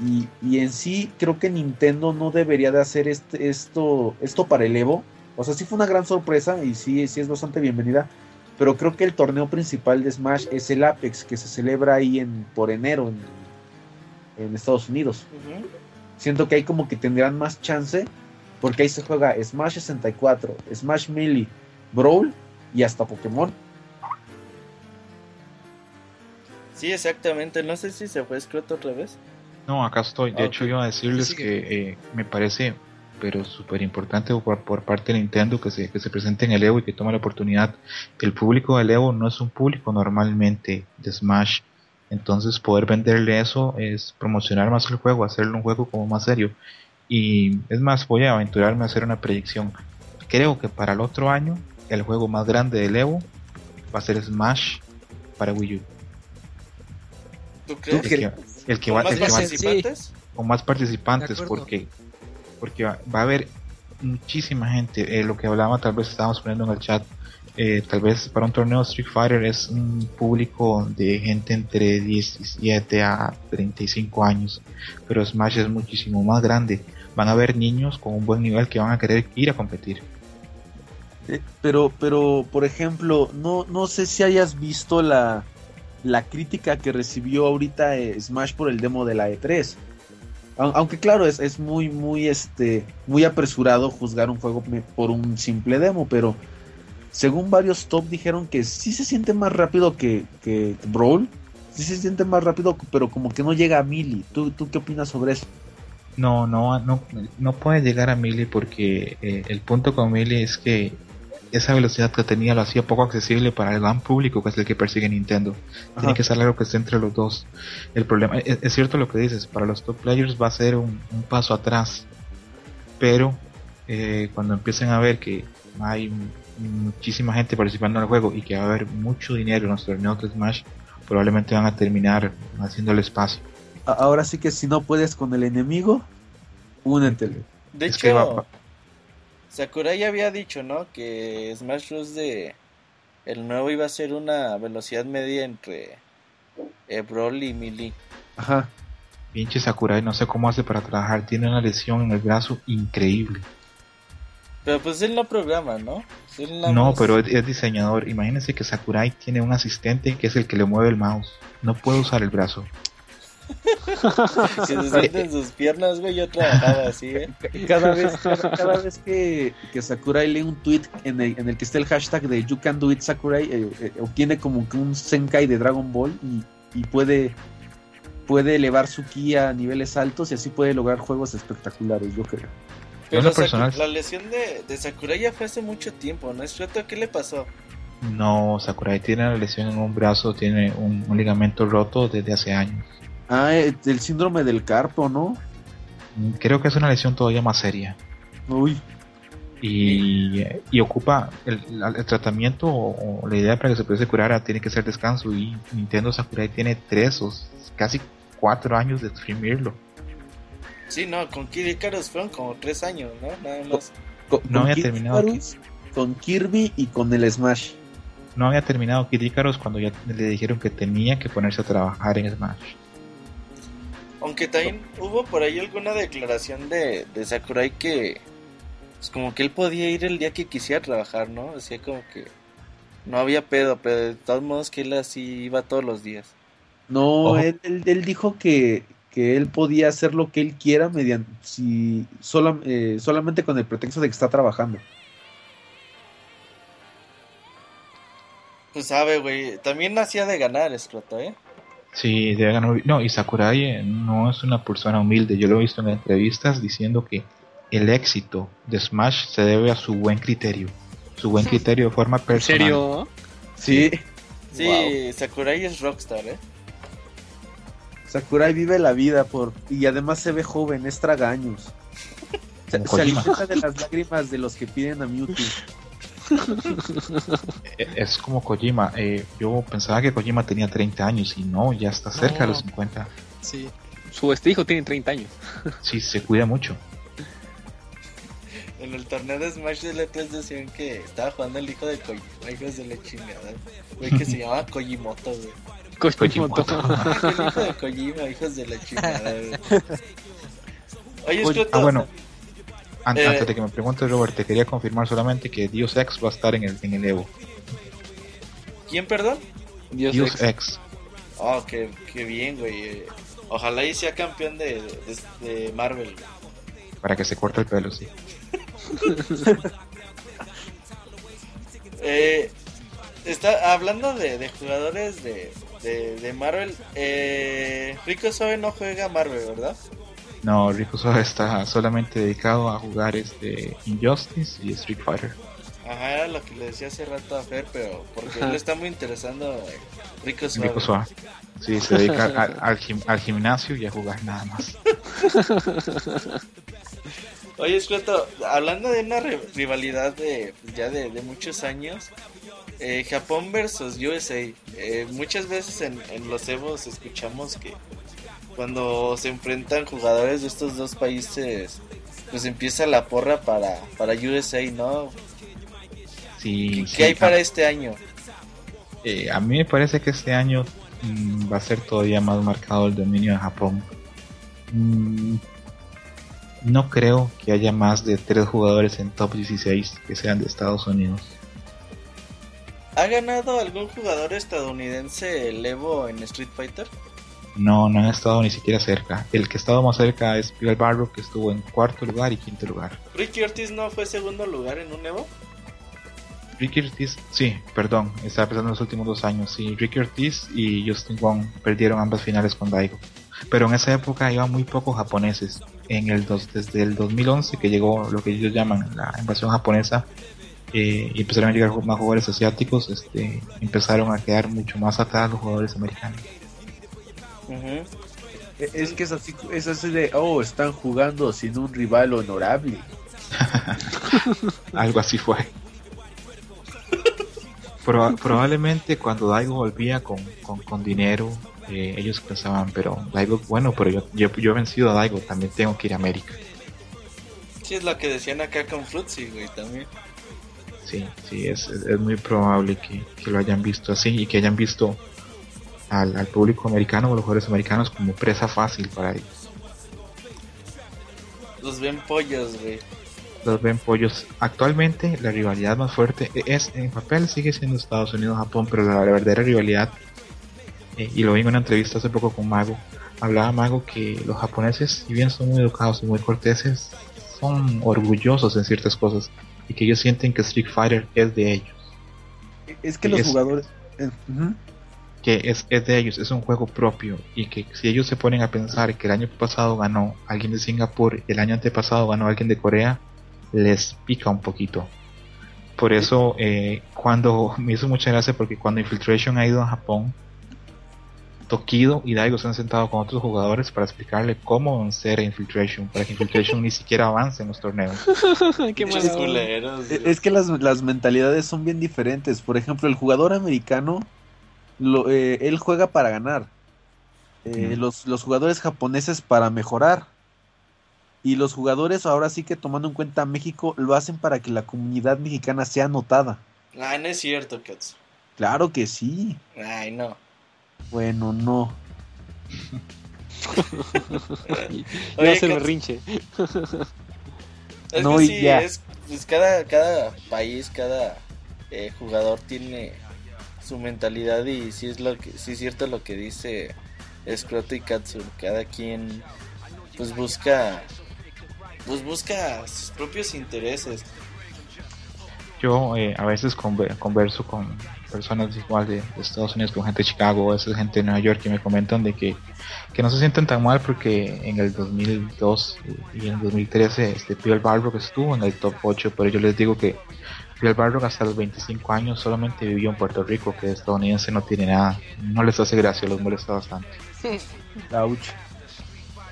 Y, y en sí, creo que Nintendo no debería de hacer este, esto, esto para el Evo. O sea, sí fue una gran sorpresa y sí, sí es bastante bienvenida. Pero creo que el torneo principal de Smash es el Apex, que se celebra ahí en, por enero en, Estados Unidos. Siento que ahí como que tendrán más chance porque ahí se juega Smash 64, Smash Melee, Brawl y hasta Pokémon. Sí, exactamente. No sé si se fue escroto otra vez. No, acá estoy. De Ah, hecho, iba a decirles Sí, que eh, me parece, pero súper importante por, por parte de Nintendo que se, que se presente en el Evo y que tome la oportunidad. El público del Evo no es un público normalmente de Smash. Entonces, poder venderle eso es promocionar más el juego, hacerle un juego como más serio. Y es más, voy a aventurarme a hacer una predicción. Creo que para el otro año, el juego más grande del Evo va a ser Smash para Wii U. ¿Tú El crees? crees? que, el que ¿Con va, más el que participantes? con más De participantes porque porque va, va a haber muchísima gente eh, lo que hablaba tal vez estábamos poniendo en el chat eh, tal vez para un torneo Street Fighter es un público de gente entre 17 a 35 años pero Smash es muchísimo más grande van a haber niños con un buen nivel que van a querer ir a competir Eh, Pero, pero, por ejemplo, no, no sé si hayas visto la, la crítica que recibió ahorita eh, Smash por el demo de la E3. Au- Aunque claro, es, es muy, muy, este, muy apresurado juzgar un juego por un simple demo, pero según varios top dijeron que sí se siente más rápido que, que Brawl, sí se siente más rápido, pero como que no llega a Mili. ¿Tú, ¿Tú qué opinas sobre eso? No, no, no, no puede llegar a Melee porque eh, el punto con Melee es que esa velocidad que tenía lo hacía poco accesible para el gran público que es el que persigue Nintendo. Tiene que ser algo que esté entre los dos. El problema, es, es cierto lo que dices, para los top players va a ser un, un paso atrás, pero eh, cuando empiecen a ver que hay muchísima gente participando en el juego y que va a haber mucho dinero en los torneos de Smash, probablemente van a terminar haciendo el espacio. Ahora sí que si no puedes con el enemigo, únetele. De Es hecho, Sakurai ya había dicho, ¿no? Que Smash Bros. de el nuevo iba a ser una velocidad media entre eh, Brawl y Melee. Ajá. Pinche Sakurai, no sé cómo hace para trabajar, tiene una lesión en el brazo increíble. Pero pues él no programa, ¿no? Él No, más- pero es, es diseñador. Imagínense que Sakurai tiene un asistente que es el que le mueve el mouse. No puede usar el brazo. Si se sienten sus piernas, güey, yo trabajaba así, ¿eh? Cada vez, cada, cada vez que, que Sakurai lee un tweet en el, en el que esté el hashtag de You Can Do It Sakurai, eh, eh, obtiene como que un Senkai de Dragon Ball y, y puede, puede elevar su ki a niveles altos y así puede lograr juegos espectaculares, yo creo. Pero personal- la lesión de, de Sakurai ya fue hace mucho tiempo, ¿no es cierto? ¿Qué le pasó? No, Sakurai tiene una lesión en un brazo, tiene un, un ligamento roto desde hace años. Ah, eh, el síndrome del carpo, ¿no? Mm, Creo que es una lesión todavía más seria. Uy, Y, y ocupa el, la- el tratamiento o, o la idea para que se pudiese curar tiene que ser descanso. Y Nintendo Sakurai tiene tres o casi cuatro años de exprimirlo. Sí, no, con Kid Icarus fueron como tres años, ¿no? Nada más. con, No con había Kid terminado Icarus, con Kirby y con el Smash. No había terminado Kid Icarus cuando ya le dijeron que tenía que ponerse a trabajar en Smash. Aunque también hubo por ahí alguna declaración de, de Sakurai que... Pues como que él podía ir el día que quisiera trabajar, ¿no? Decía como que... No había pedo, pero de todos modos que él así iba todos los días. No, Ojo. él, él- él dijo que, que él podía hacer lo que él quiera mediante si sola- eh, solamente con el pretexto de que está trabajando. Pues sabe, güey. También hacía de ganar, Escroto, ¿eh? Sí, debe ganar. No, y Sakurai eh, no es una persona humilde. Yo lo he visto en entrevistas diciendo que el éxito de Smash se debe a su buen criterio. Su buen criterio de forma ¿En personal. serio? Sí, Sí, Sakurai es rockstar, ¿eh? Sakurai vive la vida por y además se ve joven, es tragaños. Se, se alimenta de las lágrimas de los que piden a Mewtwo. Eh, Es como Kojima. eh, yo pensaba que Kojima tenía 30 años y no, ya está cerca de los 50. Sí. Su este hijo tiene 30 años. Sí, se cuida mucho. En el torneo de Smash de E3 decían que estaba jugando el hijo de Kojima, hijos de la chingada. Güey, que se llamaba Kojimoto, güey. Kojimoto. Ah, el hijo de Kojima, hijos de la chingada. Oye, Oye, ah, bueno. An- Eh, Antes de que me preguntes, Robert, te quería confirmar solamente que Dios Ex va a estar en el, en el Evo. ¿quién, perdón? Dios, Dios ex. Ex. Oh, qué, qué bien, güey. eh. Ojalá y sea campeón de, de, de Marvel. Para que se corte el pelo, sí. Eh, está hablando de, de jugadores de, de, de Marvel. Eh, Rico Sobe no juega Marvel, ¿verdad? No, Rico Suave está solamente dedicado a jugar este Injustice y Street Fighter. Ajá, era lo que le decía hace rato a Fer, pero porque le está muy interesando eh, Rico Suave. Rico Suave. Sí, se dedica al, al gim- al gimnasio y a jugar nada más. Oye, Escroto, hablando de una ri- rivalidad de ya de, de muchos años, Eh, Japón versus USA. Eh, muchas veces en, en los Evos escuchamos que cuando se enfrentan jugadores de estos dos países, pues empieza la porra para, para USA, ¿no? Sí, ¿Qué, sí, hay para este año? eh, a mí me parece que este año mm, va a ser todavía más marcado el dominio de Japón. Mm, no creo que haya más de tres jugadores en top 16 que sean de Estados Unidos. ¿Ha ganado algún jugador estadounidense el Evo en Street Fighter? No, no han estado ni siquiera cerca. El que ha estado más cerca es Miguel Barro, que estuvo en cuarto lugar y quinto lugar. ¿Ricky Ortiz no fue segundo lugar en un Evo? Ricky Ortiz, sí, perdón, estaba pensando en los últimos dos años. Sí, Ricky Ortiz y Justin Wong perdieron ambas finales con Daigo. Pero en esa época iban muy pocos japoneses. En el dos, desde el 2011 que llegó lo que ellos llaman la invasión japonesa eh, y empezaron a llegar más jugadores asiáticos, este, empezaron a quedar mucho más atrás los jugadores americanos. Ujú. E- Es que es así, es así de, oh, están jugando sin un rival honorable. Algo así fue. Proba- probablemente cuando Daigo volvía con, con, con dinero, eh, ellos pensaban, pero Daigo, bueno, pero yo, yo, yo he vencido a Daigo, también tengo que ir a América. Sí, es lo que decían acá con Fruitsy, güey, también. Sí, sí, es, es, es muy probable que, que lo hayan visto así y que hayan visto al, al público americano o los jugadores americanos como presa fácil para ellos. Los ven pollos, güey. Los ven pollos. Actualmente la rivalidad más fuerte es en papel sigue siendo Estados Unidos-Japón, pero la, verdadera rivalidad, eh, y lo vi en una entrevista hace poco con Mago, hablaba Mago que los japoneses, si bien son muy educados y muy corteses, son orgullosos en ciertas cosas y que ellos sienten que Street Fighter es de ellos. Es que Y los es- jugadores... eh, que es, es de ellos, es un juego propio y que si ellos se ponen a pensar que el año pasado ganó alguien de Singapur y el año antepasado ganó alguien de Corea, les pica un poquito. Por eso eh, cuando me hizo mucha gracia porque cuando Infiltration ha ido a Japón, Tokido y Daigo se han sentado con otros jugadores para explicarle cómo vencer a Infiltration, para que Infiltration ni siquiera avance en los torneos. Qué culeros. Es que las, las mentalidades son bien diferentes. Por ejemplo, el jugador americano, lo, eh, él juega para ganar. Eh, los, los jugadores japoneses para mejorar. Y los jugadores, ahora sí que tomando en cuenta a México, lo hacen para que la comunidad mexicana sea notada. Ah, no es cierto, Katsu. Claro que sí. Ay, no. Bueno, no. Oye, Voy a hacer Katsu, berrinche. Es No, que y sí, ya. es, pues cada, cada país, cada eh, jugador tiene su mentalidad y sí es lo que, sí es cierto lo que dice Scroto y Katsu. Cada quien pues busca, pues busca sus propios intereses. Yo eh, a veces conver- converso con personas igual de, de Estados Unidos, con gente de Chicago, a veces gente de Nueva York que me comentan de que, que no se sienten tan mal porque en el 2002 y en el 2013 este Pierre Balrog estuvo en el top 8, pero yo les digo que Pierre Balrog hasta los 25 años solamente vivió en Puerto Rico, que de estadounidense no tiene nada, no les hace gracia, los molesta bastante. Ouch.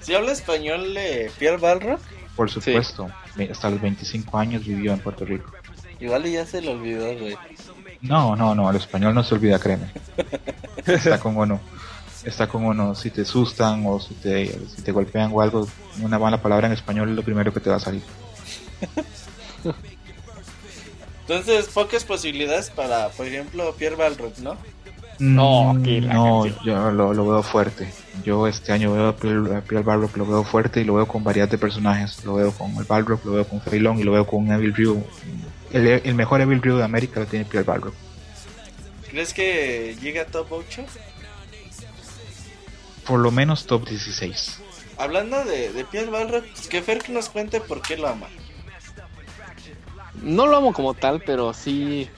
Si habla español de Pierre Balrock, Por supuesto, hasta los 25 años vivió en Puerto Rico. igual y ya se lo olvidó, güey. No, no, no, el español no se olvida, créeme. Está con uno. Está con uno. Si te asustan o si te, si te golpean o algo, una mala palabra en español es lo primero que te va a salir. Entonces, pocas posibilidades para, por ejemplo, Pierre Balrock, ¿no? No, Mm, que la no, canción. yo lo, lo veo fuerte. Yo este año veo a Pierre, Balrog, lo veo fuerte y lo veo con variedad de personajes. Lo veo con el Balrog, lo veo con Feilong y lo veo con Evil Ryu. El, el mejor Evil Ryu de América lo tiene Pierre Balrog. ¿Crees que llega a top 8? Por lo menos top 16. Hablando de, de Pierre Balrock, pues que Fer nos cuente por qué lo ama. No lo amo como tal, pero sí.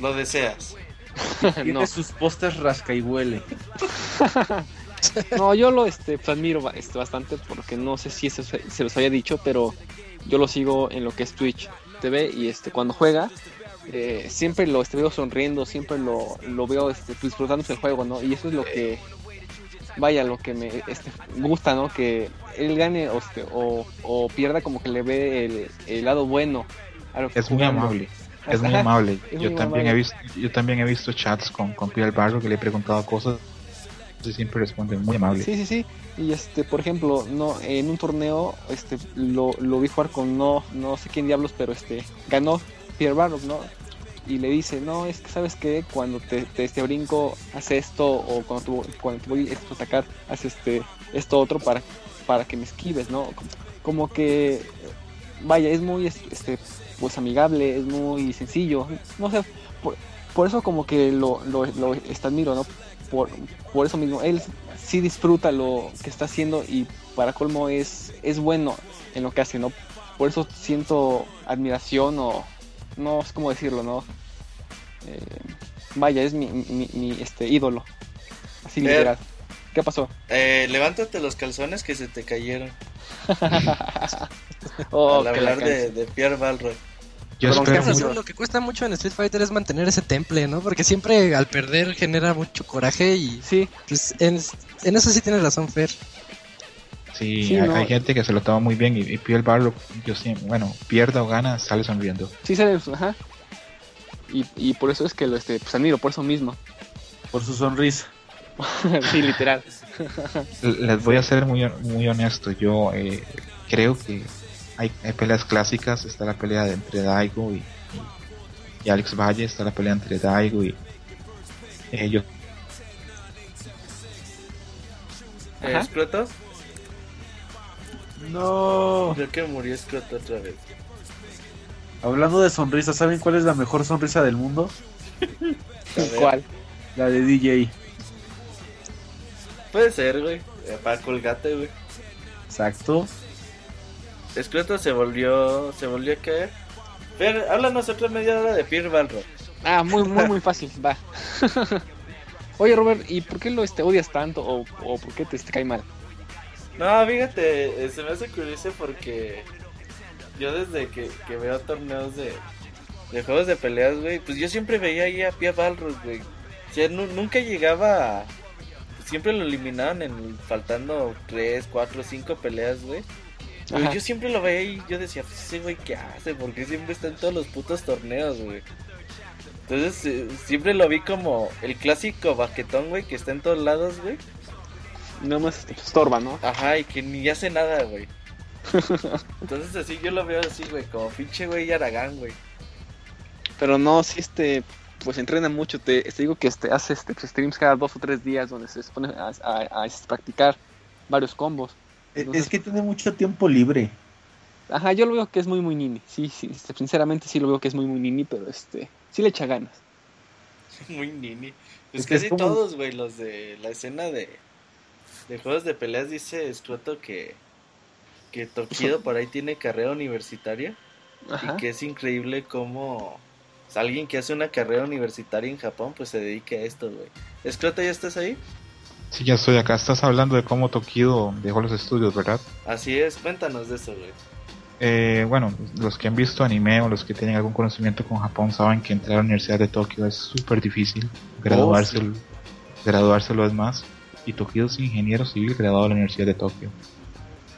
Lo deseas. Tiene no. sus postes rasca y huele. No, yo lo este, pues, admiro este, bastante porque no sé si eso se, se los había dicho, pero yo lo sigo en lo que es Twitch TV y este cuando juega eh, siempre lo este, veo sonriendo, siempre lo, lo veo este, pues, disfrutándose el juego, ¿no? Y eso es lo que, vaya, lo que me este, gusta, ¿no? Que él gane o, este, o, o pierda como que le ve el, el lado bueno a lo que Es muy amable. Es muy amable. es yo muy también amable. he visto, yo también he visto chats con, con Pierre Barro que le he preguntado cosas y siempre responde muy amable. Sí, sí, sí. Y este, por ejemplo, no, en un torneo, este, lo, lo vi jugar con no, no sé quién diablos, pero este, ganó Pierre Barrock, ¿no? Y le dice, no, es que sabes que cuando te, te este brinco, hace esto, o cuando, tu- cuando te voy a atacar, hace este, esto otro para, para que me esquives, ¿no? Como, como que, vaya, es muy, este, pues amigable, es muy sencillo, no sé, por, por eso como que lo, lo, lo este, admiro, ¿no? Por, por eso mismo, él sí disfruta lo que está haciendo y para colmo es, es bueno en lo que hace, ¿no? Por eso siento admiración o no sé cómo decirlo, ¿no? Eh, vaya, es mi, mi, mi, este ídolo. Así Ver. literal. ¿Qué pasó? Eh, levántate los calzones que se te cayeron. Oh, al hablar de, de Pierre Balroy. Yo Perdón, espero ¿qué Eso, mucho. lo que cuesta mucho en Street Fighter es mantener ese temple, ¿no? Porque siempre al perder genera mucho coraje y Sí, pues en, en eso sí tienes razón, Fer. Sí, Sí, hay, no. hay gente que se lo toma muy bien y, y Pierre Barro, yo siempre, bueno, pierda o gana, sale sonriendo. sí se ajá. Y, y por eso es que lo este, pues admiro, por eso mismo. Por su sonrisa. sí, literal. Les voy a ser muy, muy honesto, yo eh, creo que hay, hay peleas clásicas, está la pelea de entre Daigo y, y- Alex Valle, está la pelea entre Daigo y eh, yo Eh, Ajá. ¿Scroto? No. Creo que murió Scroto otra vez. Hablando de sonrisa, ¿saben cuál es la mejor sonrisa del mundo? ¿Cuál? La de DJ. Puede ser, güey. Eh, Para colgate, güey. Exacto. Scroto se volvió, se volvió a caer. Fer, háblanos otra media hora de Pierre Balroy. Ah, muy, muy, muy fácil, va. Oye, Robert, ¿y por qué lo este, odias tanto o, o por qué te, te cae mal? No, fíjate, eh, se me hace curioso porque yo desde que, que veo torneos de, de juegos de peleas, güey, pues yo siempre veía ahí a Pia Balrog, güey. O sea, nu- nunca llegaba a... Siempre lo eliminaban en faltando 3, 4, 5 peleas, güey. Yo siempre lo veía y yo decía, pues ese güey, ¿qué hace? Porque siempre está en todos los putos torneos, güey. Entonces, eh, siempre lo vi como el clásico baquetón, güey, que está en todos lados, güey. Nada más este, estorba, ¿no? Ajá, y que ni hace nada, güey. Entonces así yo lo veo así, güey, como pinche güey Aragán, güey. Pero no, si este, pues entrena mucho. Te, te digo que este, hace este, streams cada dos o tres días donde se pone a, a- a, este, practicar varios combos. E- Entonces- Es que tiene mucho tiempo libre. Ajá, yo lo veo que es muy, muy nini. Sí, sí, este, sinceramente sí lo veo que es muy, muy nini, pero este, sí le echa ganas. Muy nini. Pues Es que es casi como- todos, güey, los de la escena de, de juegos de peleas dice Scroto que, que Tokido por ahí tiene carrera universitaria Ajá. y que es increíble cómo o sea, alguien que hace una carrera universitaria en Japón pues se dedica a esto, güey. Scroto, ¿ya estás ahí? Sí ya estoy acá, estás hablando de cómo Tokido dejó los estudios, ¿verdad? Así es, cuéntanos de eso, güey. Eh, bueno, los que han visto anime o los que tienen algún conocimiento con Japón saben que entrar a la Universidad de Tokio es súper difícil. Graduarse, sí. graduarse lo es más. Y Tokido es ingeniero civil graduado de la Universidad de Tokio.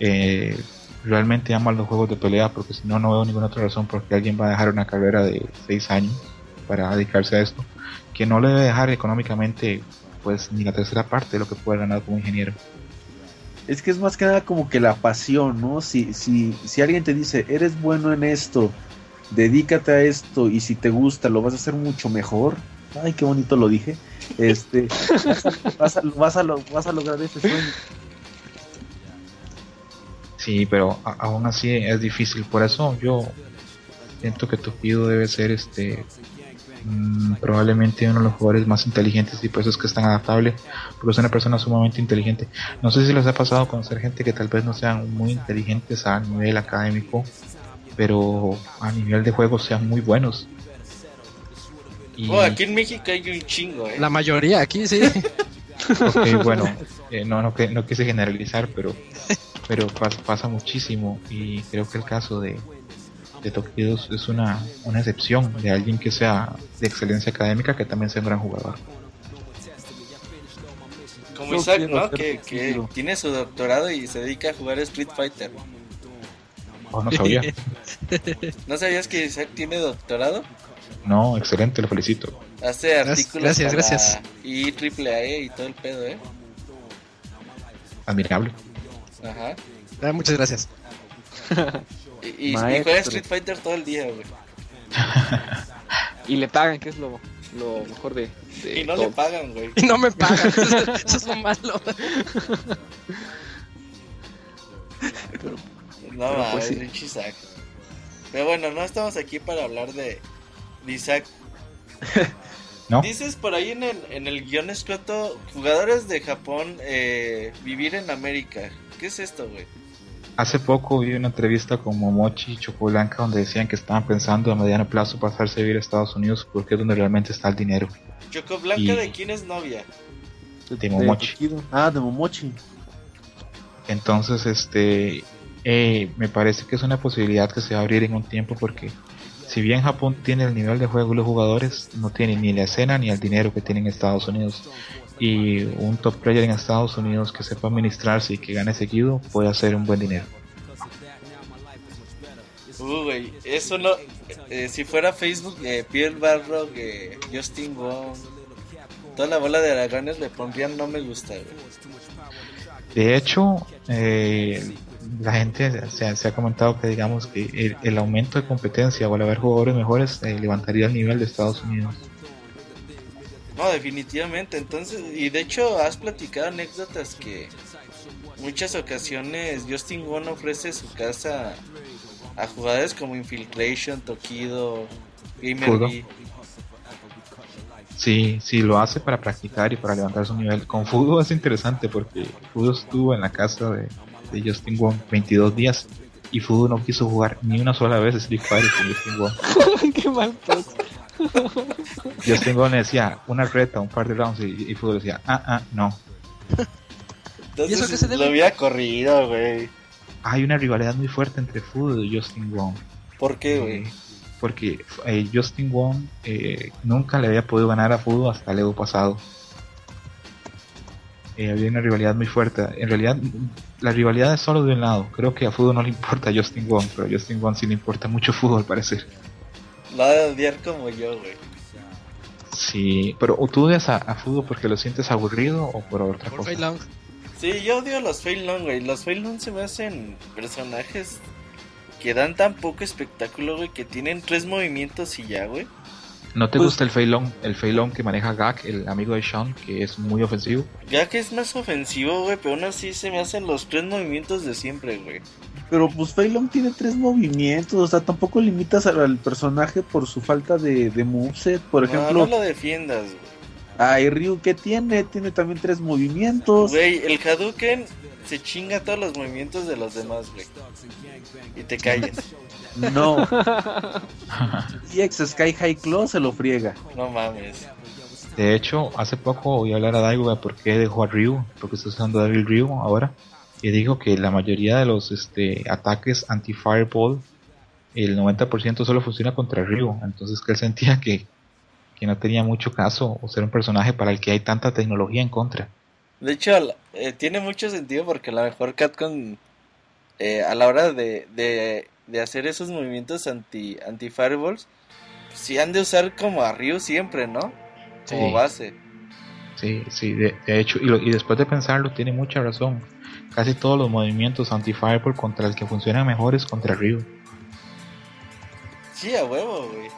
Eh, realmente ama los juegos de pelea porque si no, no veo ninguna otra razón por qué alguien va a dejar una carrera de 6 años para dedicarse a esto. Que no le debe dejar económicamente pues ni la tercera parte de lo que puede ganar como ingeniero. Es que es más que nada como que la pasión, ¿no? Si, si, si alguien te dice, eres bueno en esto, dedícate a esto y si te gusta lo vas a hacer mucho mejor. Ay, qué bonito lo dije. Este, vas, a, vas, a, vas, a, lo- vas a lograr ese sueño. Sí, pero a- aún así es difícil. Por eso yo siento que Tokido debe ser este mm, probablemente uno de los jugadores más inteligentes y por eso es que es tan adaptable. Porque es una persona sumamente inteligente. No sé si les ha pasado conocer gente que tal vez no sean muy inteligentes a nivel académico, pero a nivel de juego sean muy buenos. Y, Oh, aquí en México hay un chingo, eh. La mayoría aquí sí. ok, bueno, eh, no, no, que- no quise generalizar, pero pero pas- pasa muchísimo y creo que el caso de, de Tokido es una, una excepción de alguien que sea de excelencia académica que también sea un gran jugador. Como Yo Isaac, ¿no? Que, tiene su doctorado y se dedica a jugar Street Fighter. Oh, no sabía. ¿No sabías que Isaac tiene doctorado? No, excelente, lo felicito. Hace artículos gracias, para gracias. Y triple A y todo el pedo, ¿eh? Admirable. Ajá. Ah, muchas gracias. Y, y- y juega Street Fighter todo el día, güey. Y le pagan, que es lo, lo mejor de, de Y no todo. le pagan, güey. Y no me pagan. Eso, es- eso es lo malo. No, Pero mames, pues sí. Isaac. Pero bueno, no estamos aquí para hablar de, de Isaac. ¿No? Dices por ahí en el, en el guion escrito, jugadores de Japón eh, vivir en América. ¿Qué es esto, güey? Hace poco vi una entrevista con Momochi y Chocoblanca donde decían que estaban pensando a mediano plazo pasarse a vivir a Estados Unidos porque es donde realmente está el dinero. Choco Blanca, Y- ¿de quién es novia? De Momochi. Ah, de Momochi. Entonces, este, eh, me parece que es una posibilidad que se va a abrir en un tiempo porque si bien Japón tiene el nivel de juego de los jugadores, no tiene ni la escena ni el dinero que tiene en Estados Unidos. Y un top player en Estados Unidos que sepa administrarse y que gane seguido puede hacer un buen dinero. Uh, güey, eso no. eh, si fuera Facebook, eh, Pierre Barro, eh, Justin Wong, toda la bola de dragones le pondrían no me gusta, güey. De hecho, eh, la gente se, ha- se ha comentado que digamos que el, el aumento de competencia o al haber jugadores mejores eh, levantaría el nivel de Estados Unidos. No, definitivamente. Entonces, y de hecho, has platicado anécdotas que muchas ocasiones Justin Wong ofrece su casa a jugadores como Infiltration, Tokido, Gamer. Sí, sí, lo hace para practicar y para levantar su nivel. Con Fudo es interesante porque Fudo estuvo en la casa de, de Justin Wong 22 días y Fudo no quiso jugar ni una sola vez Street Fighter con Justin Wong. Qué mal pues. Justin Wong le decía una reta, un par de rounds y, y Fudo decía, ah, ah, no. Entonces, ¿Y eso qué se debe? lo había corrido, güey. Hay una rivalidad muy fuerte entre Fudo y Justin Wong. ¿Por qué, güey? Eh, porque eh, Justin Wong eh, nunca le había podido ganar a Fudo hasta el Evo pasado. Eh, había una rivalidad muy fuerte. En realidad, la rivalidad es solo de un lado. Creo que a Fudo no le importa a Justin Wong, pero a Justin Wong sí le importa mucho Fudo al parecer. Lo ha de odiar como yo, güey. Sí, pero ¿o tú odias a, a Fudo porque lo sientes aburrido o por otra Por cosa? Fei Long. Sí, yo odio a los Feilong, güey. Los Feilong se me hacen personajes que dan tan poco espectáculo, güey, que tienen tres movimientos y ya, güey. ¿No te Pues- gusta el Feilong, el Feilong que maneja Gak, el amigo de Sean, que es muy ofensivo? Que es más ofensivo, güey, pero aún así se me hacen los tres movimientos de siempre, güey. Pero pues Long tiene tres movimientos, o sea, tampoco limitas al, personaje por su falta de, de moveset. Por No, ejemplo, no lo defiendas, güey. ay, Ryu, ¿qué tiene? Tiene también tres movimientos. Güey, el Hadouken se chinga todos los movimientos de los demás, güey. Y te calles. No. y ex Sky High Claw se lo friega. No mames. De hecho, hace poco oí hablar a Daigo de por qué dejó a Ryu, porque está usando Devil Ryu ahora. Y dijo que la mayoría de los este, ataques anti-fireball, el 90% solo funciona contra Ryu. Entonces que él sentía que, que no tenía mucho caso o ser un personaje para el que hay tanta tecnología en contra. De hecho, eh, tiene mucho sentido porque a lo mejor Capcom, eh, a la hora de, de, de hacer esos movimientos anti, anti fireballs, sí han de usar como a Ryu siempre, ¿no? Como Sí. base. Sí, sí, de, de hecho, y, lo- y después de pensarlo, tiene mucha razón. Casi todos los movimientos anti-fireball contra el que funcionan mejor es contra Ryu. Sí, a huevo, güey.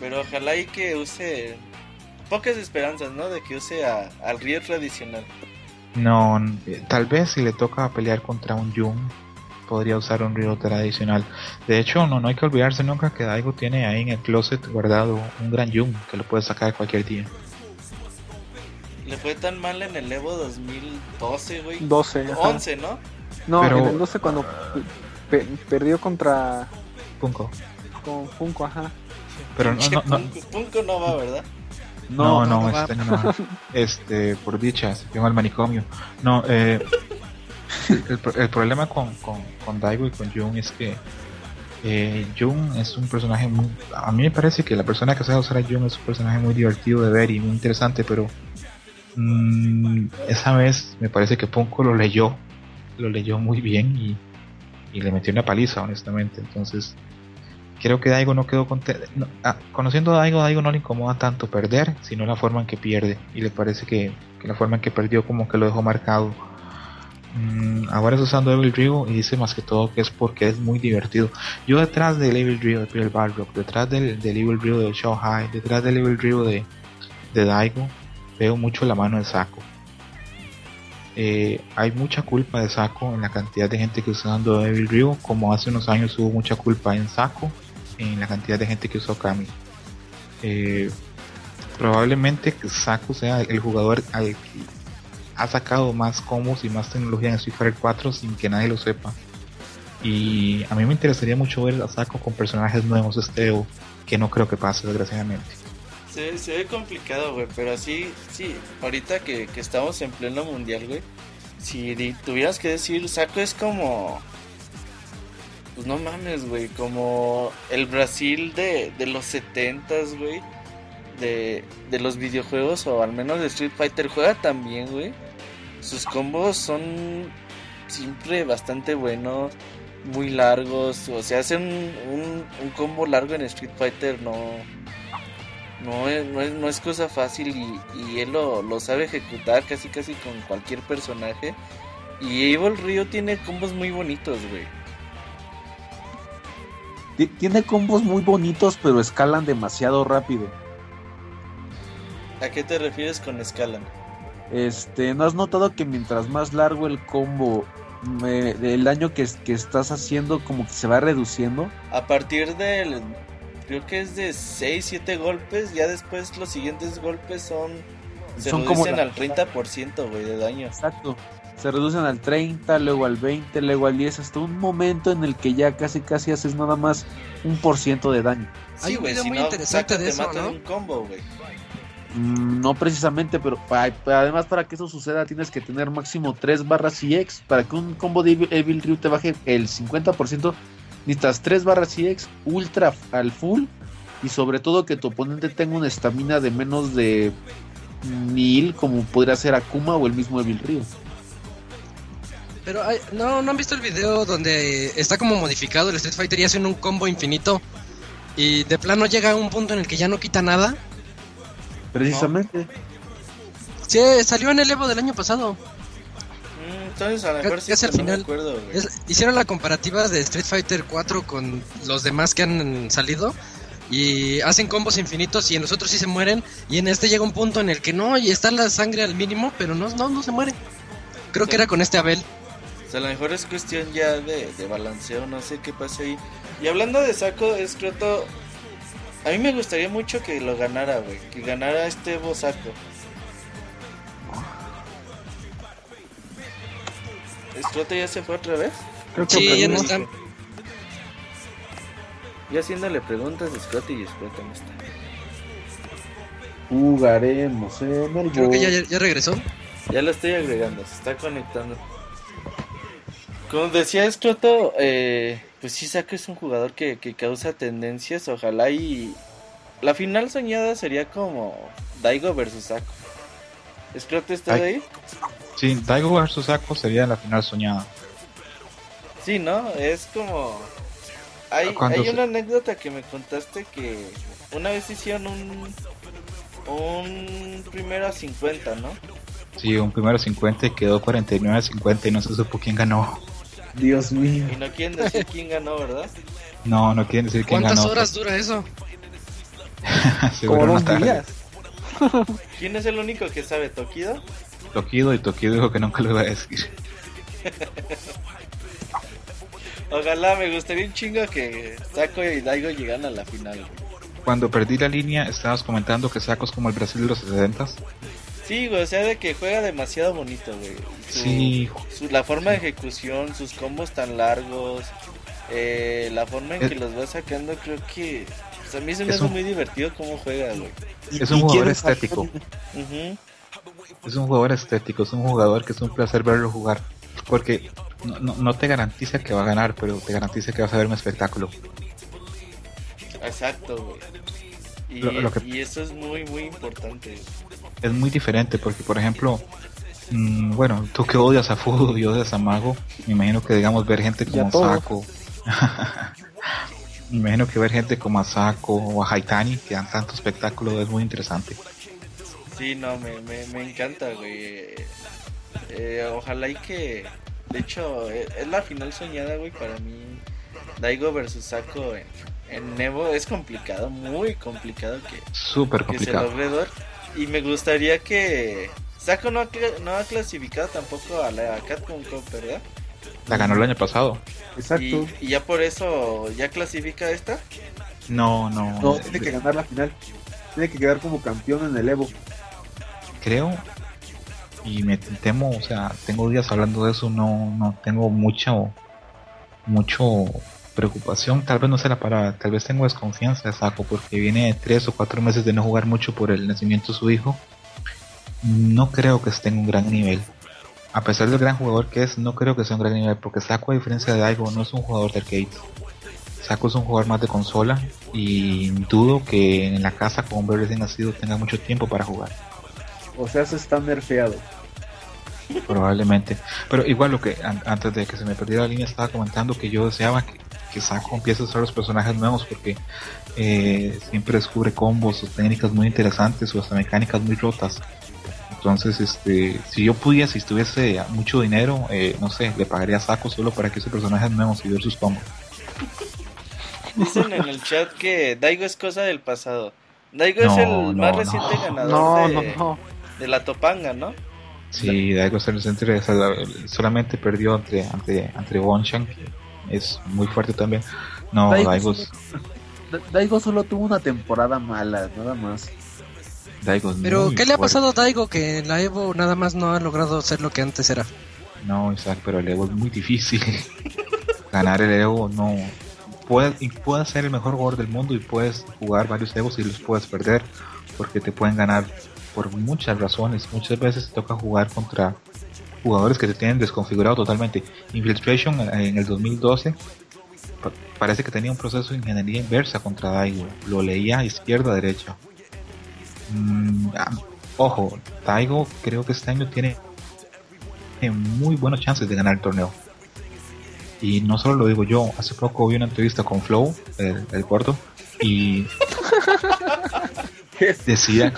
Pero ojalá y que use pocas esperanzas, ¿no? De que use a, al Ryu tradicional. No, eh, tal vez si le toca pelear contra un Jun, podría usar un Ryu tradicional. De hecho, no, no hay que olvidarse nunca que Daigo tiene ahí en el closet guardado un gran Jun que lo puede sacar cualquier día. Le fue tan mal en el Evo 2012, güey. 12, ajá. 11, ¿no? No, Pero- en el 12 cuando pe- perdió contra Punko. con Funko, ajá. Pero no, no, no, Punko, Punko no va, ¿verdad? no, no, no va. este, no. Este, por dicha, se quedó al manicomio. No, eh, el, el problema con, con, con Daigo y con Jun es que eh, Jun es un personaje muy... A mí me parece que la persona que sabe usar a Jun es un personaje muy divertido de ver y muy interesante, pero mm, esa vez me parece que Punko lo leyó, lo leyó muy bien y, y le metió una paliza, honestamente. Entonces, Creo que Daigo no quedó contento. Ah, conociendo Daigo, Daigo no le incomoda tanto perder, sino la forma en que pierde. Y le parece que, que la forma en que perdió como que lo dejó marcado. Mm, ahora está usando Evil Rio y dice más que todo que es porque es muy divertido. Yo detrás del Evil Rio de Pearl Balrog, detrás del, del Evil Rio de High detrás del Evil Rio de, de Daigo, veo mucho la mano de Saco. Eh, hay mucha culpa de Saco en la cantidad de gente que usando Evil Rio, como hace unos años hubo mucha culpa en Saco en la cantidad de gente que usó Kami. Eh, probablemente Saco sea el jugador al que ha sacado más combos y más tecnología en Street Fighter 4 sin que nadie lo sepa. Y a mí me interesaría mucho ver a Saco con personajes nuevos este que no creo que pase desgraciadamente. Se, ve complicado, güey, pero así, sí, ahorita que, que estamos en pleno mundial, güey, si tuvieras que decir, Saco es como pues no mames, güey, como el Brasil de, de los 70s, güey, de, de los videojuegos, o al menos de Street Fighter, juega también, güey. Sus combos son siempre bastante buenos, muy largos, o sea, hace un, un, combo largo en Street Fighter no, no es, no es, no es cosa fácil y, y él lo, lo, sabe ejecutar casi casi con cualquier personaje. Y Evil Rio tiene combos muy bonitos, güey. Tiene combos muy bonitos, pero escalan demasiado rápido. ¿A qué te refieres con escalan? Este, ¿no has notado que mientras más largo el combo, me, el daño que, que estás haciendo como que se va reduciendo? A partir del, creo que es de 6, 7 golpes, ya después los siguientes golpes son, se son reducen como la... al 30%, güey, de daño. Exacto se reducen al 30, luego al 20, luego al 10, hasta un momento en el que ya casi casi haces nada más un por ciento de daño. Sí, Hay un video si muy no, interesante de eso, ¿no? Un combo, güey. Mm, no precisamente, pero además para que eso suceda tienes que tener máximo 3 barras EX. Para que un combo de Evil Ryu te baje el 50%, necesitas 3 barras EX, ultra al full y sobre todo que tu oponente tenga una estamina de menos de 1000 como podría ser Akuma o el mismo Evil Ryu. Pero hay, no, no han visto el video donde está como modificado el Street Fighter y hacen un combo infinito y de plano llega a un punto en el que ya no quita nada. Precisamente. ¿No? Sí, salió en el Evo del año pasado. Entonces a lo mejor sí, al final. Acuerdo, es, hicieron la comparativa de Street Fighter 4 con los demás que han salido y hacen combos infinitos y en nosotros sí se mueren y en este llega un punto en el que no y está la sangre al mínimo pero no no no se mueren creo que era con este Abel o sea, a lo mejor es cuestión ya de, de balanceo, no sé qué pasa ahí. Y hablando de Saco, Escroto, a mí me gustaría mucho que lo ganara, güey. Que ganara este Evo Saco. ¿Escroto ya se fue otra vez? Creo que sí, ya no está. Y haciéndole preguntas a y Scott no está. Jugaremos en el Creo que ya, ya regresó. Ya lo estoy agregando, se está conectando. Como decía Escroto, eh, pues sí Saco es un jugador que, que, causa tendencias, ojalá y la final soñada sería como Daigo versus Saco. ¿Escroto está ahí? Sí, Daigo versus Saco sería la final soñada. Sí, ¿no? Es como... Hay, hay una anécdota que me contaste que una vez hicieron un, un primero a 50, ¿no? Sí, un primero a 50 y quedó 49 a 50 y no se supo quién ganó. Dios mío. Y no quieren decir quién ganó, ¿verdad? No, no quieren decir quién ganó. ¿Cuántas horas dura eso? Como dos días. ¿Quién es el único que sabe? ¿Tokido? Tokido y Tokido dijo que nunca lo iba a decir. Ojalá, me gustaría un chingo que Saco y Daigo llegan a la final. Cuando perdí la línea, estabas comentando que Saco es como el Brasil de los 60 Sí, güey, o sea, de que juega demasiado bonito, güey. Su, sí. Su, la forma de ejecución, sus combos tan largos, eh, la forma en es, que los va sacando, creo que... Pues a mí se me hace un, muy divertido cómo juega, güey. Es un jugador estético. Uh -huh. Es un jugador estético, es un jugador que es un placer verlo jugar. Porque no, no, no te garantiza que va a ganar, pero te garantiza que vas a ver un espectáculo. Exacto, güey. Y, Lo- lo que- y eso es muy, muy importante. Es muy diferente porque, por ejemplo, mm, bueno, tú que odias a Fudo y odias a Mago, me imagino que digamos ver gente a como. Saco. Me imagino que ver gente como Asako o a Haitani que dan tanto espectáculo es muy interesante. Sí, no, me, me, me encanta, güey. Eh, ojalá y que. De hecho, eh, es la final soñada, güey, para mí. Daigo versus Sako en, en Evo es complicado, muy complicado que, Súper que se complicado. logre Dor. Y me gustaría que. Sako no ha, no ha clasificado tampoco a la Capcom Cup, ¿verdad? La ganó el año pasado. Exacto. Y, y ya por eso ya clasifica esta. No, no. No, tiene que ganar la final. Tiene que quedar como campeón en el Evo. Creo y me temo, o sea, tengo días hablando de eso, no, no tengo mucho, mucho preocupación, tal vez no sea la palabra, tal vez tengo desconfianza de Saco porque viene de tres o cuatro meses de no jugar mucho por el nacimiento de su hijo. No creo que esté en un gran nivel. A pesar del gran jugador que es, no creo que sea un gran nivel porque Saco a diferencia de Daigo no es un jugador de arcade. Saco es un jugador más de consola y dudo que en la casa con un bebé recién nacido tenga mucho tiempo para jugar. O sea, se está nerfeado. Probablemente. Pero igual lo que an- antes de que se me perdiera la línea estaba comentando que yo deseaba que, que Saco empiece a usar los personajes nuevos porque eh, siempre descubre combos o técnicas muy interesantes o hasta mecánicas muy rotas. Entonces, este, si yo pudiera, si estuviese mucho dinero, eh, no sé, le pagaría a Saco solo para que use personajes nuevos y ver sus combos. Dicen en el chat que Daigo es cosa del pasado. Daigo es el no, más no. reciente ganador No, de, no, no. De la Topanga, ¿no? Sí, Daigo Center Center solamente perdió ante, ante, ante Bonchan, que es muy fuerte también. No, Daigo Daigo, solo- Da- Daigo solo tuvo una temporada mala, nada más. Daigo es Pero, muy ¿qué le ha fuerte. pasado a Daigo que en la Evo nada más no ha logrado ser lo que antes era? No, Isaac, pero el Evo es muy difícil. Ganar el Evo no. Puedes, y puedes ser el mejor jugador del mundo y puedes jugar varios Evos y los puedes perder porque te pueden ganar por muchas razones. Muchas veces toca jugar contra jugadores que te tienen desconfigurado totalmente. Infiltration en el 2012 pa- parece que tenía un proceso de ingeniería inversa contra Daigo. Lo leía izquierda derecha. Mm, ah, ojo, Daigo creo que este año tiene muy buenas chances de ganar el torneo. Y no solo lo digo yo, hace poco vi una entrevista con Flow, el, el y decía,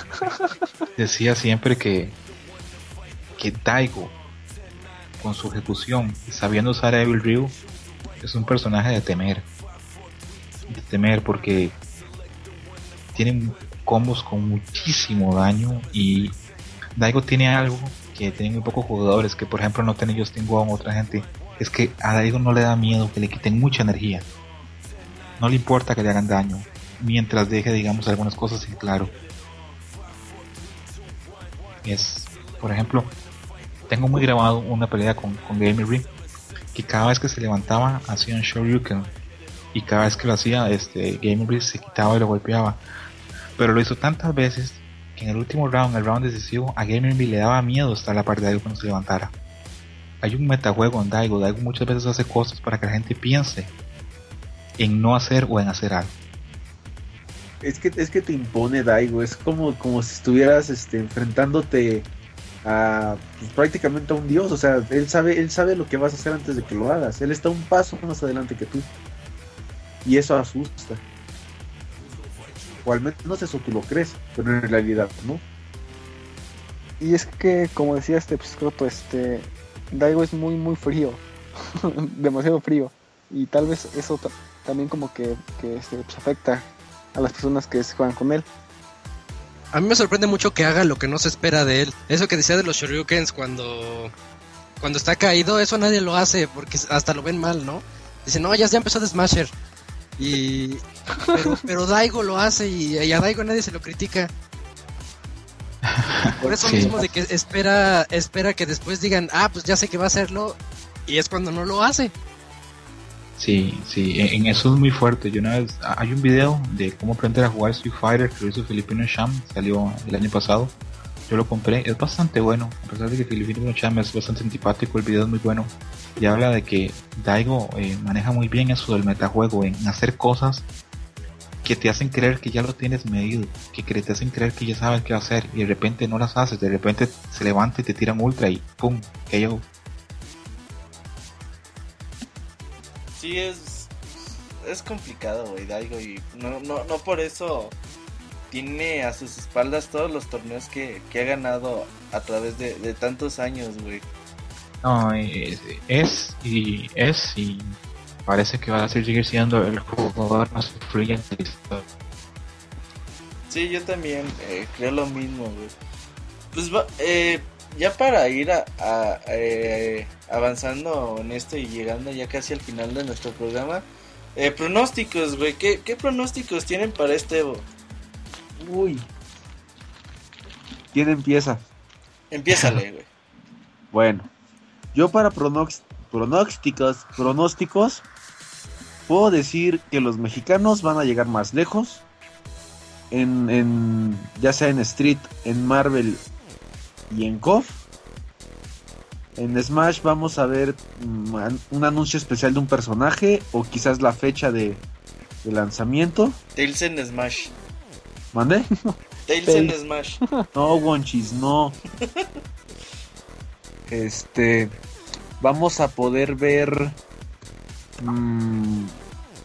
decía siempre que, que Daigo, con su ejecución y sabiendo usar a Evil Ryu, es un personaje de temer. De temer porque tienen combos con muchísimo daño y Daigo tiene algo que tienen muy pocos jugadores, que por ejemplo no tiene Justin Wong o otra gente, es que a Daigo no le da miedo que le quiten mucha energía. No le importa que le hagan daño, mientras deje, digamos, algunas cosas en claro. Es, por ejemplo, tengo muy grabado una pelea con, con Gamer Ring, que cada vez que se levantaba hacía un Shoryuken, y cada vez que lo hacía, este, Gamer Ring se quitaba y lo golpeaba. Pero lo hizo tantas veces que en el último round, el round decisivo, a Gamer Ring le daba miedo estar la parte de Daigo cuando se levantara. Hay un metajuego en Daigo, Daigo muchas veces hace cosas para que la gente piense en no hacer o en hacer algo. Es que, es que te impone Daigo, es como, como si estuvieras este, enfrentándote a pues, prácticamente a un dios, o sea, él sabe, él sabe lo que vas a hacer antes de que lo hagas, él está un paso más adelante que tú. Y eso asusta. O al menos eso tú lo crees, pero en realidad no. Y es que, como decía este Psicroto, este Daigo es muy, muy frío. Demasiado frío. Y tal vez eso ta- también como que, que este, pues, afecta a las personas que se juegan con él. A mí me sorprende mucho que haga lo que no se espera de él. Eso que decía de los Shoryukens cuando cuando está caído, eso nadie lo hace porque hasta lo ven mal, ¿no? Dicen, no, ya, ya empezó de Smasher. Y pero, pero Daigo lo hace y, y a Daigo nadie se lo critica. Por eso Sí. mismo de que espera espera que después digan, ah, pues ya sé que va a hacerlo y es cuando no lo hace. Sí, sí, en, en eso es muy fuerte. Yo una vez, hay un video de cómo aprender a jugar Street Fighter que hizo Filipino Sham, salió el año pasado. Yo lo compré, es bastante bueno, a pesar de que Filipino Sham es bastante antipático, el video es muy bueno. Y habla de que Daigo eh, maneja muy bien eso del metajuego, en hacer cosas que te hacen creer que ya lo tienes medido, que te hacen creer que ya sabes qué hacer y de repente no las haces, de repente se levanta y te tiran ultra y pum, KO. Sí, es. es complicado, güey, Daigo. Y no, no, no por eso tiene a sus espaldas todos los torneos que, que ha ganado a través de, de tantos años, güey. No, es, es y es y parece que va a seguir siendo el jugador más influyente. Sí, yo también eh, creo lo mismo, güey. Pues va, eh, ya para ir a, a, eh, avanzando en esto y llegando ya casi al final de nuestro programa, eh, pronósticos, güey. ¿Qué, ¿Qué pronósticos tienen para este Evo? Uy. ¿Quién empieza? Empiézale, güey. Bueno, yo para pronósticos, pronósticos, puedo decir que los mexicanos van a llegar más lejos. En, en- ya sea en Street, en Marvel y en KOF. En Smash vamos a ver mm, un anuncio especial de un personaje o quizás la fecha de, de lanzamiento. Tails en Smash. ¿Mande? Tails en Smash. No, Wonchis, no. Este. Vamos a poder ver. mm,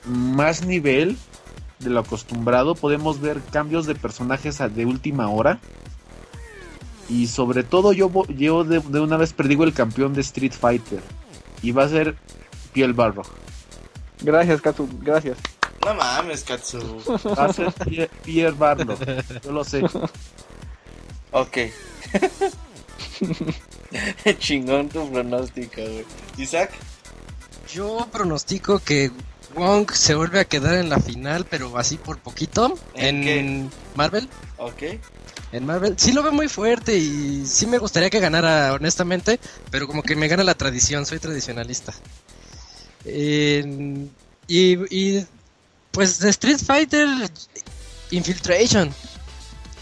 más nivel de lo acostumbrado. Podemos ver cambios de personajes a- de última hora. Y sobre todo, yo, yo de, de una vez predigo el campeón de Street Fighter. Y va a ser Piel Barro. Gracias, Katsu, gracias. No mames, Katsu. Va a ser Pie- Pierre Barlow. Yo lo sé. Ok. Chingón tu pronóstico, güey. Isaac, Yo pronostico que Wong se vuelve a quedar en la final, pero así por poquito. ¿En En, Marvel. ok. En Marvel. Sí lo veo muy fuerte y sí me gustaría que ganara, honestamente. Pero como que me gana la tradición, soy tradicionalista. Y, y pues de Street Fighter, Infiltration.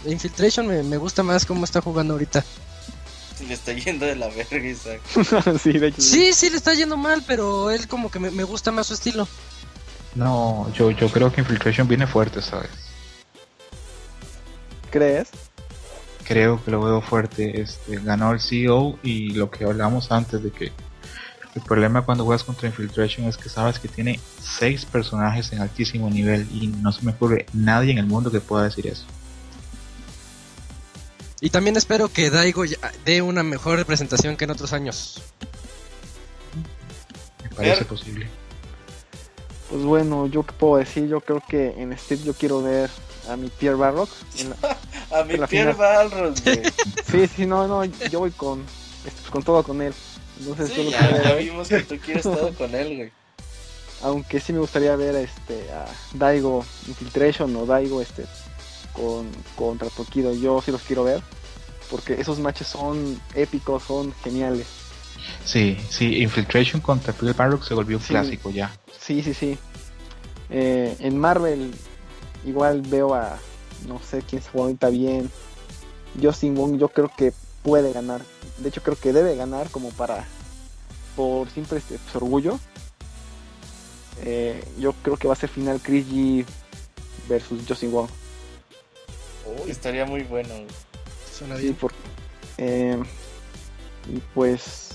Infiltration me, me gusta más cómo está jugando ahorita. Le está yendo de la verga, Isaac. sí, de hecho. Sí, sí le está yendo mal, pero él como que me, me gusta más su estilo. No, yo, yo creo que Infiltration viene fuerte, ¿sabes? ¿Crees? Creo que lo veo fuerte. Este, ganó el CEO y lo que hablamos antes de que el problema cuando juegas contra Infiltration es que sabes que tiene seis personajes en altísimo nivel y no se me ocurre nadie en el mundo que pueda decir eso. Y también espero que Daigo dé una mejor representación que en otros años. Me parece Ver. posible. Pues bueno, yo qué puedo decir, yo creo que en Street yo quiero ver a mi Pierre Barrock. en la- A mi Pierre. Balros, güey. Sí, sí, no, no, yo voy con, este, con todo con él. Entonces, Sí, ya, quiero ya ver- vimos que tú quieres todo con él, güey. aunque sí me gustaría ver este a Daigo Infiltration o Daigo este con contra Tokido, yo sí los quiero ver porque esos matches son épicos, son geniales. Sí, sí, Infiltration contra Phil Barrock se volvió un Sí. clásico ya. Sí, sí, sí. Eh, en Marvel igual veo a no sé quién se juega ahorita bien. Justin Wong yo creo que puede ganar. De hecho creo que debe ganar como para por siempre este pues, orgullo. Eh, yo creo que va a ser final Chris G versus Justin Wong. Uy, estaría muy bueno. Suena Sí, bien. por- eh, y pues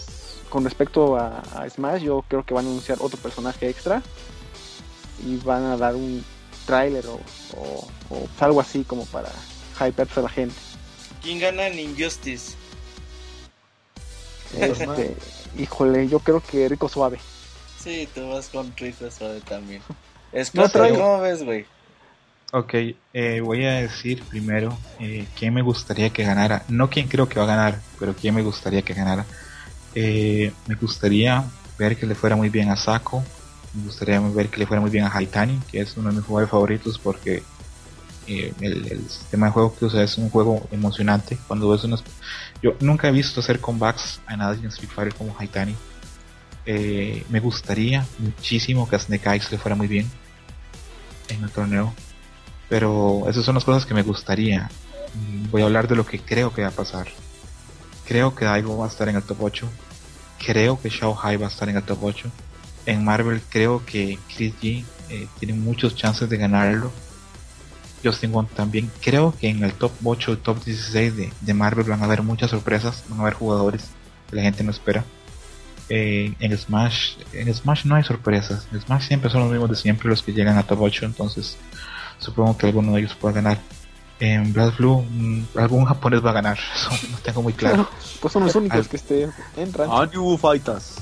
con respecto a, a Smash, yo creo que van a anunciar otro personaje extra y van a dar un tráiler o, o- o algo así como para hypearse a la gente. ¿Quién gana en Injustice? Este, híjole, yo creo que Rico Suave. Sí, tú vas con Rico Suave también. No Scott, traigo. ¿cómo ves, güey? Ok, eh, voy a decir primero eh, quién me gustaría que ganara. No quién creo que va a ganar, pero quién me gustaría que ganara. Eh, me gustaría ver que le fuera muy bien a Sako. Me gustaría ver que le fuera muy bien a Haitani, que es uno de mis jugadores favoritos porque eh, el, sistema de juego que usa es un juego emocionante. Cuando ves unos... Yo nunca he visto hacer comebacks a nadie en Street Fighter como Haitani. Eh, me gustaría muchísimo que a Snake Eyes le fuera muy bien en el torneo. Pero esas son las cosas que me gustaría. Mm, Voy a hablar de lo que creo que va a pasar. Creo que Daigo va a estar en el top 8. Creo que Shao Hai va a estar en el top 8. En Marvel creo que Chris G eh, tiene muchos chances de ganarlo. Justin Wong también. Creo que en el top 8, el top 16 de, de Marvel van a haber muchas sorpresas. Van a haber jugadores que la gente no espera. eh, en Smash, en Smash no hay sorpresas. En Smash siempre son los mismos de siempre los que llegan a top 8, entonces supongo que alguno de ellos pueda ganar. En Blast Blue, mm, algún japonés va a ganar, eso no tengo muy claro. Pues son los únicos Al- que este, entran. Anyu Fighters.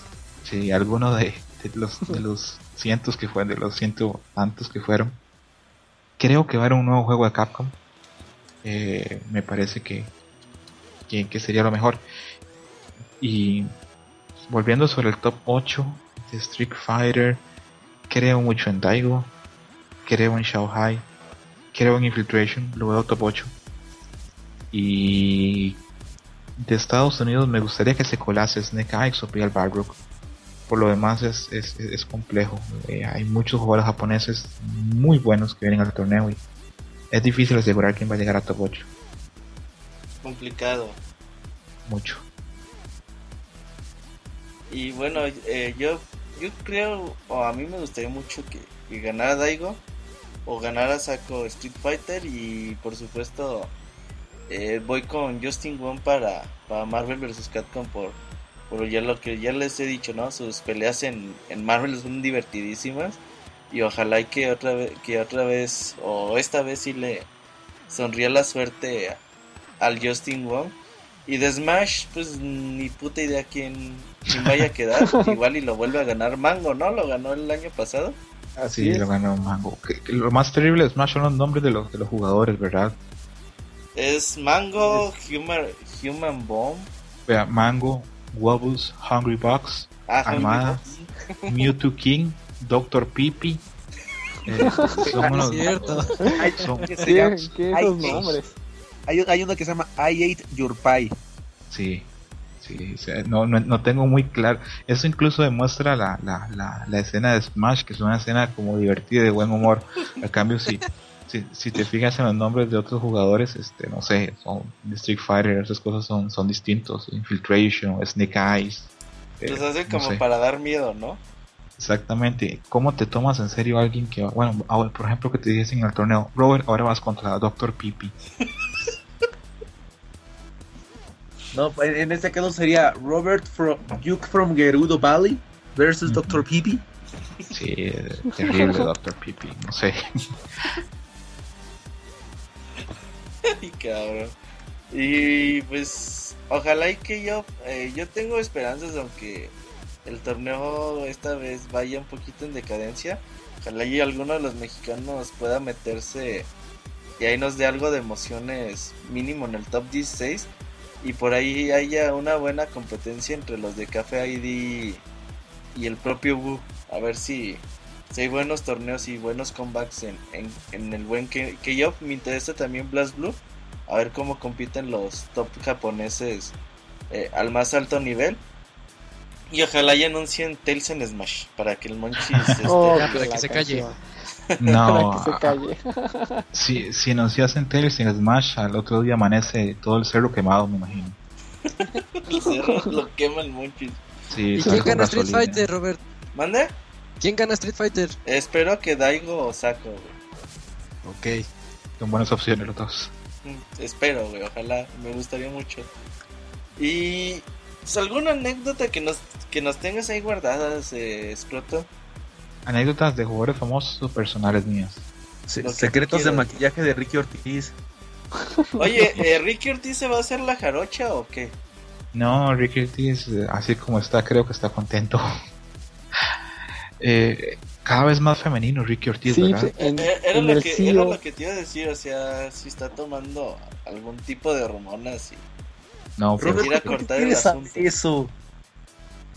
Sí, alguno de, de los, cientos que fueron, de los ciento tantos que fueron. Creo que va a haber un nuevo juego de Capcom. Eh, me parece que, que, sería lo mejor. Y volviendo sobre el top 8 de Street Fighter, creo mucho en Daigo, creo en Shanghai, creo en Infiltration, lo veo top 8. Y de Estados Unidos me gustaría que se colase Snake Eyes o Real Balrog. Por lo demás es, es, es complejo. Eh, hay muchos jugadores japoneses muy buenos que vienen al torneo y es difícil asegurar quién va a llegar a top 8. Complicado. Mucho. Y bueno, eh, yo, yo creo, o a mí me gustaría mucho que, que ganara Daigo o ganara Saco Street Fighter y por supuesto eh, voy con Justin Wong para, para Marvel vs. Capcom por, por ya lo que ya les he dicho, ¿no? Sus peleas en, en Marvel son divertidísimas y ojalá y que otra vez, que otra vez o esta vez sí le sonría la suerte a- al Justin Wong. Y de Smash, pues ni puta idea quién, quién vaya a quedar. Igual y lo vuelve a ganar Mango, ¿no? Lo ganó el año pasado. Así Sí, es. lo ganó Mango. Que- que lo más terrible de Smash son los nombres de los, de los jugadores, ¿verdad? Es Mango, Human, Human Bomb. Vea, Mango, Wobbles, Hungry Box, Ah, Armada. Mewtwo King, Doctor Pipi. Eh, son unos- Cierto. Hay, son- que se ¿Qué, llama- qué Ay, esos sí. nombres? hay, hay uno que se llama I Ate Your Pie. Sí, sí, o sea, no, no, no tengo muy claro. Eso incluso demuestra la, la, la, la escena de Smash, que es una escena como divertida y de buen humor. A cambio, si, si, si te fijas en los nombres de otros jugadores, este, no sé, son Street Fighter, esas cosas son, son distintos. Infiltration, Snake Eyes. eh, Los hace no como sé. para dar miedo, ¿no? Exactamente. ¿Cómo te tomas en serio a alguien que, bueno, ahora, por ejemplo, que te dicen en el torneo, Robert, ahora vas contra Doctor Pipi? No, en en este caso sería Robert from Duke from Gerudo Valley versus. Dr. Pipi. Sí, eh, terrible Doctor Pipi, no sé. Ay, cabrón. Y pues, ojalá y que yo, eh, yo tengo esperanzas, aunque el torneo esta vez vaya un poquito en decadencia. Ojalá y alguno de los mexicanos pueda meterse y ahí nos dé algo de emociones mínimo en el top 16 y por ahí haya una buena competencia entre los de Café ID y el propio Wu. A ver si, si hay buenos torneos y buenos comebacks en, en, en el buen que, que yo me interesa también Blast Blue. A ver cómo compiten los top japoneses eh, al más alto nivel. Y ojalá ya anuncien Tails en Smash para que el Monchis este, Oh, para que se calle. No, Para que se calle. si, si anuncias en Tails en Smash, al otro día amanece todo el cerro quemado, me imagino. el cerro lo quema el Monchis. Sí, ¿Y sale quién con gana Street. Fighter, Robert? ¿Mande? ¿Quién gana Street Fighter? Espero que Daigo o Sako, güey. Ok. Son buenas opciones los dos. Mm, Espero, güey, ojalá, me gustaría mucho. Y pues, alguna anécdota que nos que nos tengas ahí guardadas, eh, Scroto. Anécdotas de jugadores famosos o personales mías. Se- secretos de maquillaje de Ricky Ortiz. Oye, eh, ¿Ricky Ortiz se va a hacer la jarocha o qué? No, Ricky Ortiz, eh, así como está, creo que está contento. Eh, cada vez más femenino Ricky Ortiz, Sí, ¿verdad? en, Eh, era, en lo que, CEO. era lo que te iba a decir, o sea, si está tomando algún tipo de hormonas y... No, pero Robert, ir a ¿por qué cortar el quieres saber asunto. eso?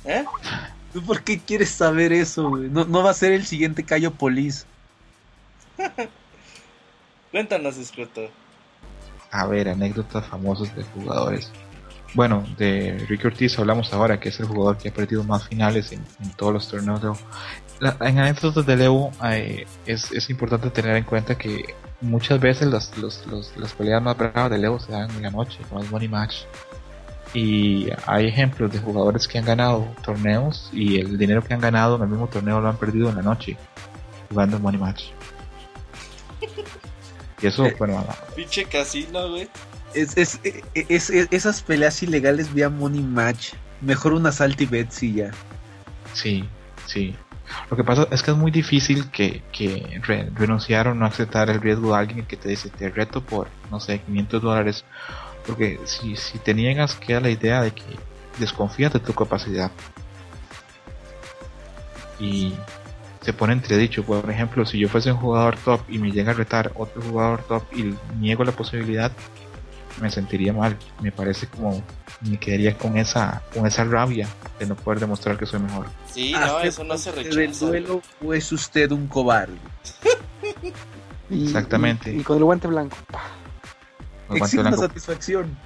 ¿Eh? ¿Tú por qué quieres saber eso? güey? No, no va a ser el siguiente Cayo Polis. Cuéntanos, Scroto. a ver, anécdotas famosas de jugadores. Bueno, de Ricky Ortiz hablamos ahora, que es el jugador que ha perdido más finales en, en todos los torneos de. La- en anécdotas de Evo eh, es, es importante tener en cuenta que muchas veces las, los- los- las peleas más bravas de Evo se dan en la noche, como el Money Match. Y hay ejemplos de jugadores que han ganado torneos y el dinero que han ganado en el mismo torneo lo han perdido en la noche, jugando el Money Match. Y eso, Eh, bueno, Pinche casino, güey. Es, es, es- es- esas peleas ilegales vía Money Match. Mejor una Salty Betsy ya. Sí, sí. Lo que pasa es que es muy difícil que, que re- renunciar o no aceptar el riesgo de alguien que te dice te reto por, no sé, 500 dólares. Porque si, si te niegas, queda la idea de que desconfías de tu capacidad. Y se pone entredicho. Por ejemplo, si yo fuese un jugador top y me llega a retar otro jugador top y niego la posibilidad, me sentiría mal. Me parece como me quedaría con esa con esa rabia de no poder demostrar que soy mejor. Sí, no, ¿Acepta eso no se rechaza. el duelo o es usted un cobarde? Y- Exactamente. Y, y con el guante blanco. El guante una satisfacción.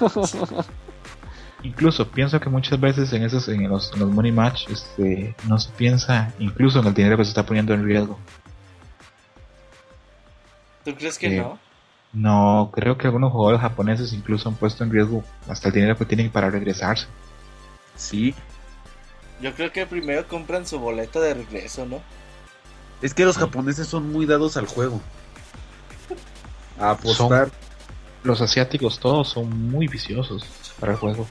Incluso pienso que muchas veces en esos en los, en los money match este, no se piensa incluso en el dinero que se está poniendo en riesgo. ¿Tú crees que Eh, no? No, creo que algunos jugadores japoneses incluso han puesto en riesgo hasta el dinero que tienen para regresarse. Sí. Yo creo que primero compran su boleto de regreso, ¿no? Es que los japoneses son muy dados al juego. A apostar. Los asiáticos todos son muy viciosos para el juego.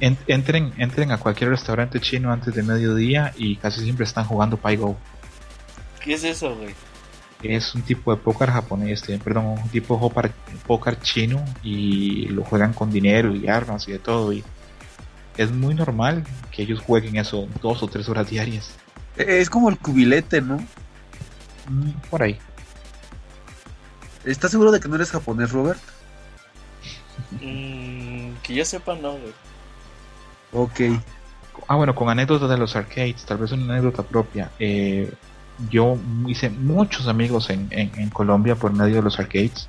En- entren, entren a cualquier restaurante chino antes de mediodía y casi siempre están jugando Paigo. ¿Qué es eso, güey? Es un tipo de póker japonés, perdón, un tipo de póker, póker chino y lo juegan con dinero y armas y de todo. Y es muy normal que ellos jueguen eso dos o tres horas diarias. Eh, Es como el cubilete, ¿no? Mm, Por ahí. ¿Estás seguro de que no eres japonés, Robert? Mm, que yo sepa, no, güey. Ok. Ah, bueno, con anécdotas de los arcades, tal vez una anécdota propia. Eh, yo hice muchos amigos en, en- en Colombia por medio de los arcades.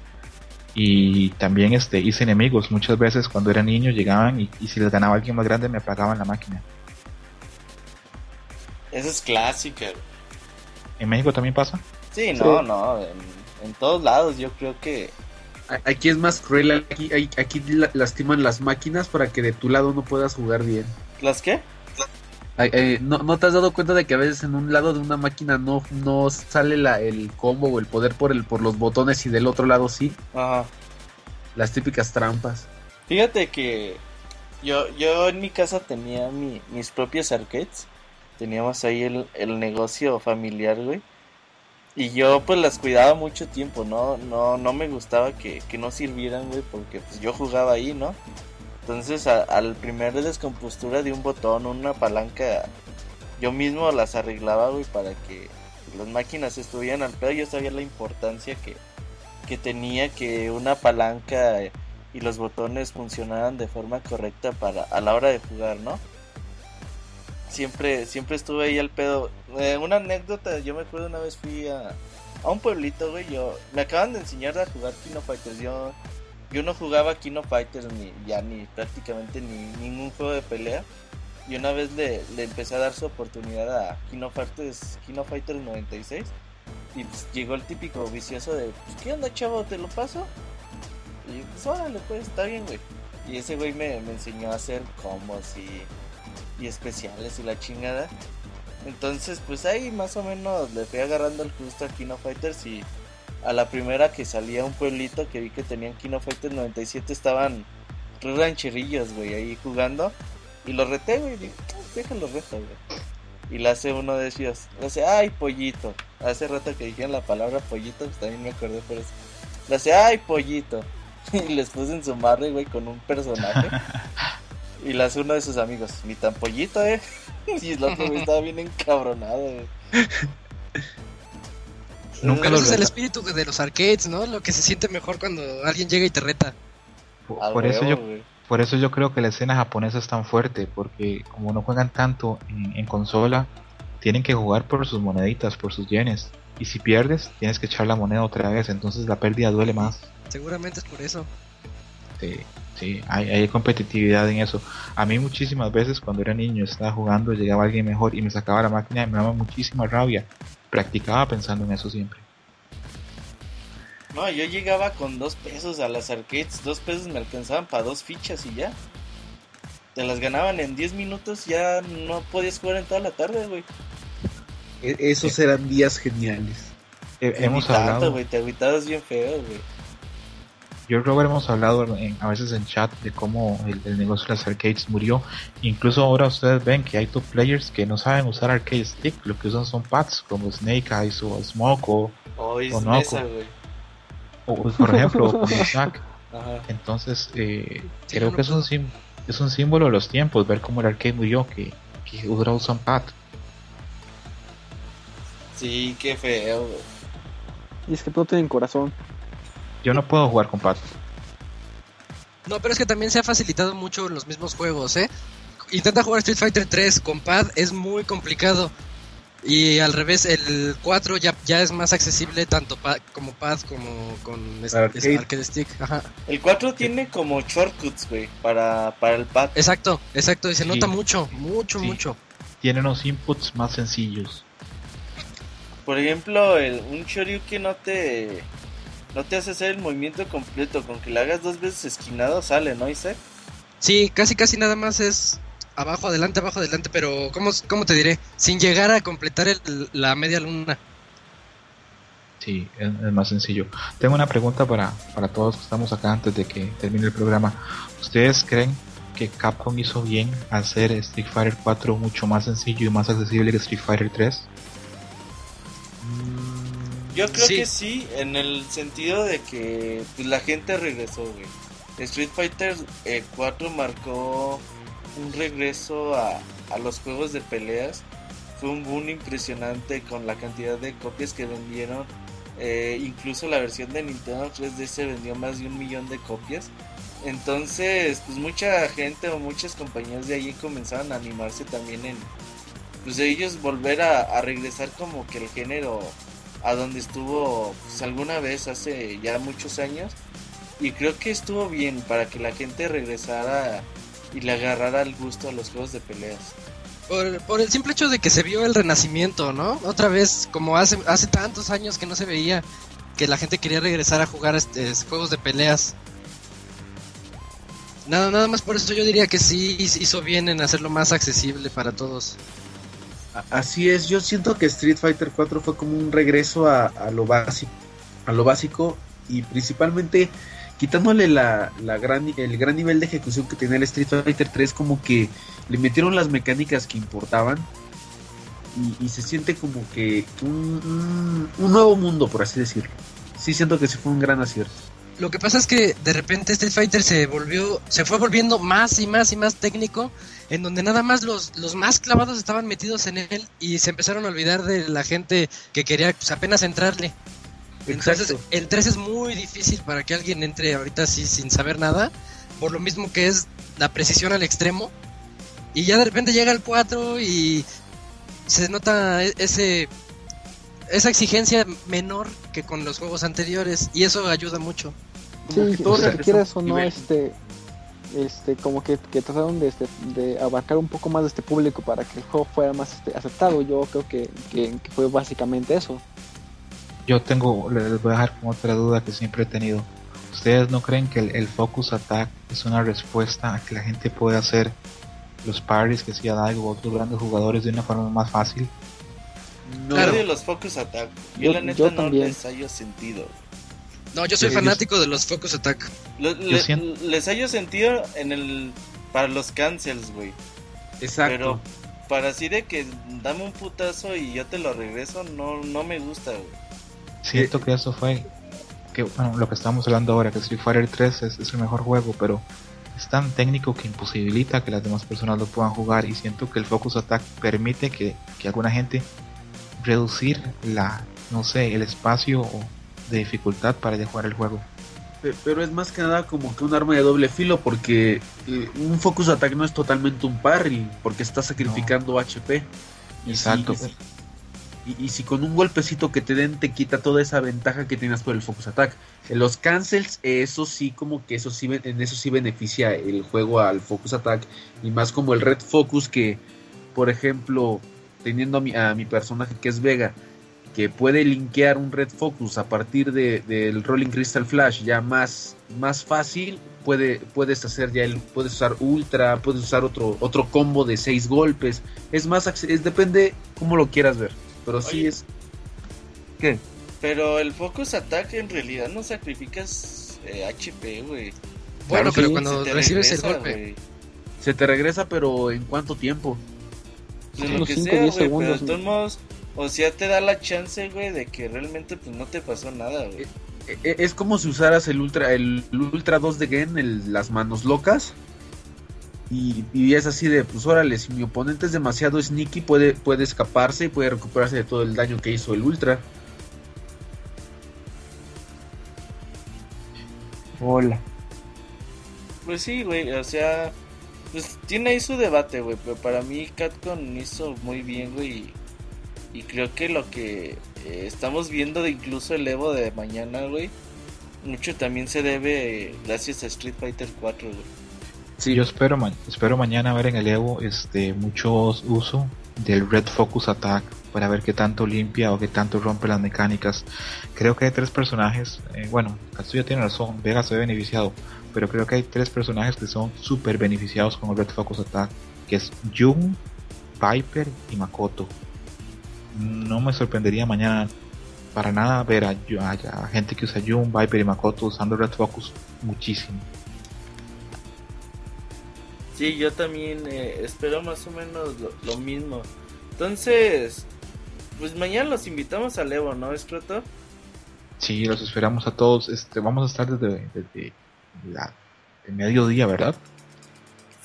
Y también este, hice enemigos. Muchas veces cuando era niño llegaban y, y si les ganaba alguien más grande me apagaban la máquina. Esa es clásica. ¿En México también pasa? Sí, no, no. En, en todos lados yo creo que... Aquí es más cruel. Aquí, aquí la- lastiman las máquinas para que de tu lado no puedas jugar bien. ¿Las qué? Eh, ¿no, ¿No te has dado cuenta de que a veces en un lado de una máquina no, no sale la, el combo o el poder por, el, por los botones y del otro lado sí? Ajá. Las típicas trampas. Fíjate que yo, yo en mi casa tenía mi- mis propios arcades. Teníamos ahí el, el negocio familiar, güey. Y yo pues las cuidaba mucho tiempo, ¿no? No, no me gustaba que, que no sirvieran, güey, porque pues yo jugaba ahí, ¿no? Entonces a- al primer descompostura de un botón, una palanca, yo mismo las arreglaba, güey, para que las máquinas estuvieran al pedo. Yo sabía la importancia que, que tenía que una palanca y los botones funcionaran de forma correcta para a la hora de jugar, ¿no? Siempre, siempre estuve ahí al pedo. Eh, una anécdota, yo me acuerdo una vez fui a, a un pueblito, güey, yo me acaban de enseñar a jugar Kino Fighters. Yo, yo no jugaba Kino Fighters ni ya ni prácticamente ni ningún juego de pelea. Y una vez le, le empecé a dar su oportunidad a Kino Fighters, Kino Fighters 96. Y pues llegó el típico vicioso de, pues, ¿qué onda, chavo? ¿Te lo paso? Y pues órale, pues, está bien, güey. Y ese güey me, me enseñó a hacer combos y, y especiales y la chingada. Entonces, pues ahí más o menos le fui agarrando el gusto a Kino Fighters y a la primera que salía a un pueblito que vi que tenían Kino Fighters 97 estaban tres rancherillos, güey, ahí jugando. Y los reté, güey, dije, "Ah, déjalo reto, güey. Y le hace uno de ellos, le hace, ay, pollito. Hace rato que dijeron la palabra pollito, pues también me acordé por eso. Le hace, ay, pollito. Y les puse en su madre, güey, con un personaje. Y le hace uno de sus amigos, ni tan pollito, eh. Y el otro, güey, estaba bien encabronado, güey. Nunca Pero lo es el espíritu de los arcades, ¿no? Lo que se siente mejor cuando alguien llega y te reta. Por, eso yo, por eso yo creo que la escena japonesa es tan fuerte, porque como no juegan tanto en, en consola, tienen que jugar por sus moneditas, por sus yenes. Y si pierdes, tienes que echar la moneda otra vez, entonces la pérdida duele más. Seguramente es por eso. Sí, sí, hay, hay competitividad en eso. A mí muchísimas veces cuando era niño estaba jugando, llegaba alguien mejor y me sacaba la máquina y me daba muchísima rabia. Practicaba pensando en eso siempre. No, yo llegaba con dos pesos a las arcades. Dos pesos me alcanzaban para dos fichas y ya. Te las ganaban en 10 minutos, ya no podías jugar en toda la tarde, güey. E- esos eran días geniales. Eh, Ni hemos tanto, hablado, te agüitabas bien feo, güey. Yo y Robert hemos hablado en- a veces en chat de cómo el, el negocio de las arcades murió. Incluso ahora ustedes ven que hay top players que no saben usar arcade stick, lo que usan son pads como Snake Eyes o Smoke o, O es O no, mesa, co- güey. o, por ejemplo. Ajá. Entonces, eh, Sí, creo no que es un, sim- es un símbolo de los tiempos, ver cómo el arcade murió, que, que ahora usan pad. Sí, qué feo, güey. Y es que no tienen corazón. Yo no puedo jugar con pad. No, pero es que también se ha facilitado mucho en los mismos juegos, ¿eh? Intenta jugar Street Fighter 3 con pad, es muy complicado. Y al revés, el 4 ya, ya es más accesible tanto pa- como pad como con Arcade. stick. Ajá. El 4 tiene como shortcuts, güey, para, para el pad. Exacto, exacto, y se Sí. nota mucho, mucho, Sí. mucho. Tienen unos inputs más sencillos. Por ejemplo, el, un Shoryuken no te no te hace hacer el movimiento completo, con que le hagas dos veces esquinado sale, ¿no, Isaac? Sí, casi casi nada más es abajo, adelante, abajo, adelante, pero ¿cómo, cómo te diré? Sin llegar a completar el- la media luna. Sí, es, es más sencillo. Tengo una pregunta para, para todos que estamos acá antes de que termine el programa. ¿Ustedes creen que Capcom hizo bien hacer Street Fighter 4 mucho más sencillo y más accesible que Street Fighter 3? Yo creo Sí. que sí, en el sentido de que pues, la gente regresó, güey. Street Fighter eh, 4 marcó un regreso a, a los juegos de peleas. Fue un boom impresionante con la cantidad de copias que vendieron. Eh, incluso la versión de Nintendo 3DS vendió más de un millón de copias. Entonces, pues mucha gente o muchas compañías de allí comenzaron a animarse también en, pues ellos volver a, a regresar como que el género a donde estuvo pues, alguna vez hace ya muchos años y creo que estuvo bien para que la gente regresara y le agarrara el gusto a los juegos de peleas. Por, por el simple hecho de que se vio el renacimiento, ¿no? Otra vez, como hace, hace tantos años que no se veía, que la gente quería regresar a jugar este, juegos de peleas. Nada, nada más por eso yo diría que sí hizo bien en hacerlo más accesible para todos. Así es, yo siento que Street Fighter 4 fue como un regreso a, lo básico, a lo básico y principalmente quitándole la, gran, el gran nivel de ejecución que tenía el Street Fighter 3, como que le metieron las mecánicas que importaban y, se siente como que un nuevo mundo, por así decirlo. Sí siento que sí fue un gran acierto. Lo que pasa es que de repente Street Fighter se volvió, se fue volviendo más y más y más técnico, en donde nada más los, los más clavados estaban metidos en él y se empezaron a olvidar de la gente que quería pues, apenas entrarle. Entonces el 3 es muy difícil para que alguien entre ahorita así sin saber nada, por lo mismo que es la precisión al extremo. Y ya de repente llega el 4 y se nota e- ese esa exigencia menor que con los juegos anteriores y eso ayuda mucho. Como Sí, que todo o no, nivel. este, este, como que, que trataron de, este, de abarcar un poco más de este público para que el juego fuera más este, aceptado. Yo creo que, que, que fue básicamente eso. Yo tengo, les voy a dejar con otra duda que siempre he tenido. ¿Ustedes no creen que el, el Focus Attack es una respuesta a que la gente puede hacer los parries que hacía Daigo o otros grandes jugadores de una forma más fácil? No, Yo odio los Focus Attack. Yo, Yo- la neta yo no también. les hallo sentido. No, yo soy Sí, fanático de los Focus Attack. Lo- le- siento- Les hallo sentido en el para los cancels, güey. exacto. Pero para así de que dame un putazo y yo te lo regreso, no, no me gusta, güey. Siento que eso fue que bueno, lo que estamos hablando ahora, que Street Fighter 3 es, es el mejor juego, pero es tan técnico que imposibilita que las demás personas lo puedan jugar y siento que el Focus Attack permite que, que alguna gente reducir la, no sé, el espacio o de dificultad para ya jugar el juego. Pe- Pero es más que nada como que un arma de doble filo porque eh, un focus attack no es totalmente un parry porque está sacrificando HP. Exacto. y si- y, y si con un golpecito que te den te quita toda esa ventaja que tienes por el focus attack. En los cancels, eso sí, como que eso sí, en eso sí beneficia el juego al focus attack. Y más como el red focus que, por ejemplo, teniendo a mi, a mi personaje que es Vega, que puede linkear un red focus a partir de, del Rolling Crystal Flash ya más, más fácil, puede, puedes hacer ya el, puedes usar ultra, puedes usar otro, otro combo de seis golpes. Es más, es, depende cómo lo quieras ver. Pero sí Oye. es. ¿Qué? Pero el Focus Attack en realidad no sacrificas eh, HP, güey. Bueno, Claro, pero sí, cuando recibes el golpe. Se te regresa, pero ¿en cuánto tiempo? Unos lo que cinco, sea, diez güey, pero de segundos, todos modos, o sea, te da la chance, güey, de que realmente pues no te pasó nada, güey. E- e- Es como si usaras el Ultra, el Ultra 2 de Gen, el- las manos locas. Y, y es así de, pues órale, si mi oponente es demasiado sneaky, puede, puede escaparse y puede recuperarse de todo el daño que hizo el Ultra. Hola. Pues sí, güey, o sea, pues tiene ahí su debate, güey, pero para mí Capcom hizo muy bien, güey, y, creo que lo que eh, estamos viendo de incluso el Evo de mañana, güey, mucho también se debe eh, gracias a Street Fighter 4, güey. Sí, Yo espero, ma- espero mañana ver en el Evo este, mucho uso del Red Focus Attack para ver qué tanto limpia o qué tanto rompe las mecánicas. Creo que hay tres personajes, eh, bueno, Katsuya tiene razón, Vega se ve beneficiado, pero creo que hay tres personajes que son súper beneficiados con el Red Focus Attack, que es Jun, Piper y Makoto. No me sorprendería mañana para nada ver a, a- a gente que usa Jun, Viper y Makoto usando Red Focus muchísimo. Sí, yo también eh, espero más o menos lo, lo mismo. Entonces, pues mañana los invitamos al Evo, ¿no, Escroto? Sí, los esperamos a todos. Este, vamos a estar desde, desde la, el mediodía, ¿verdad?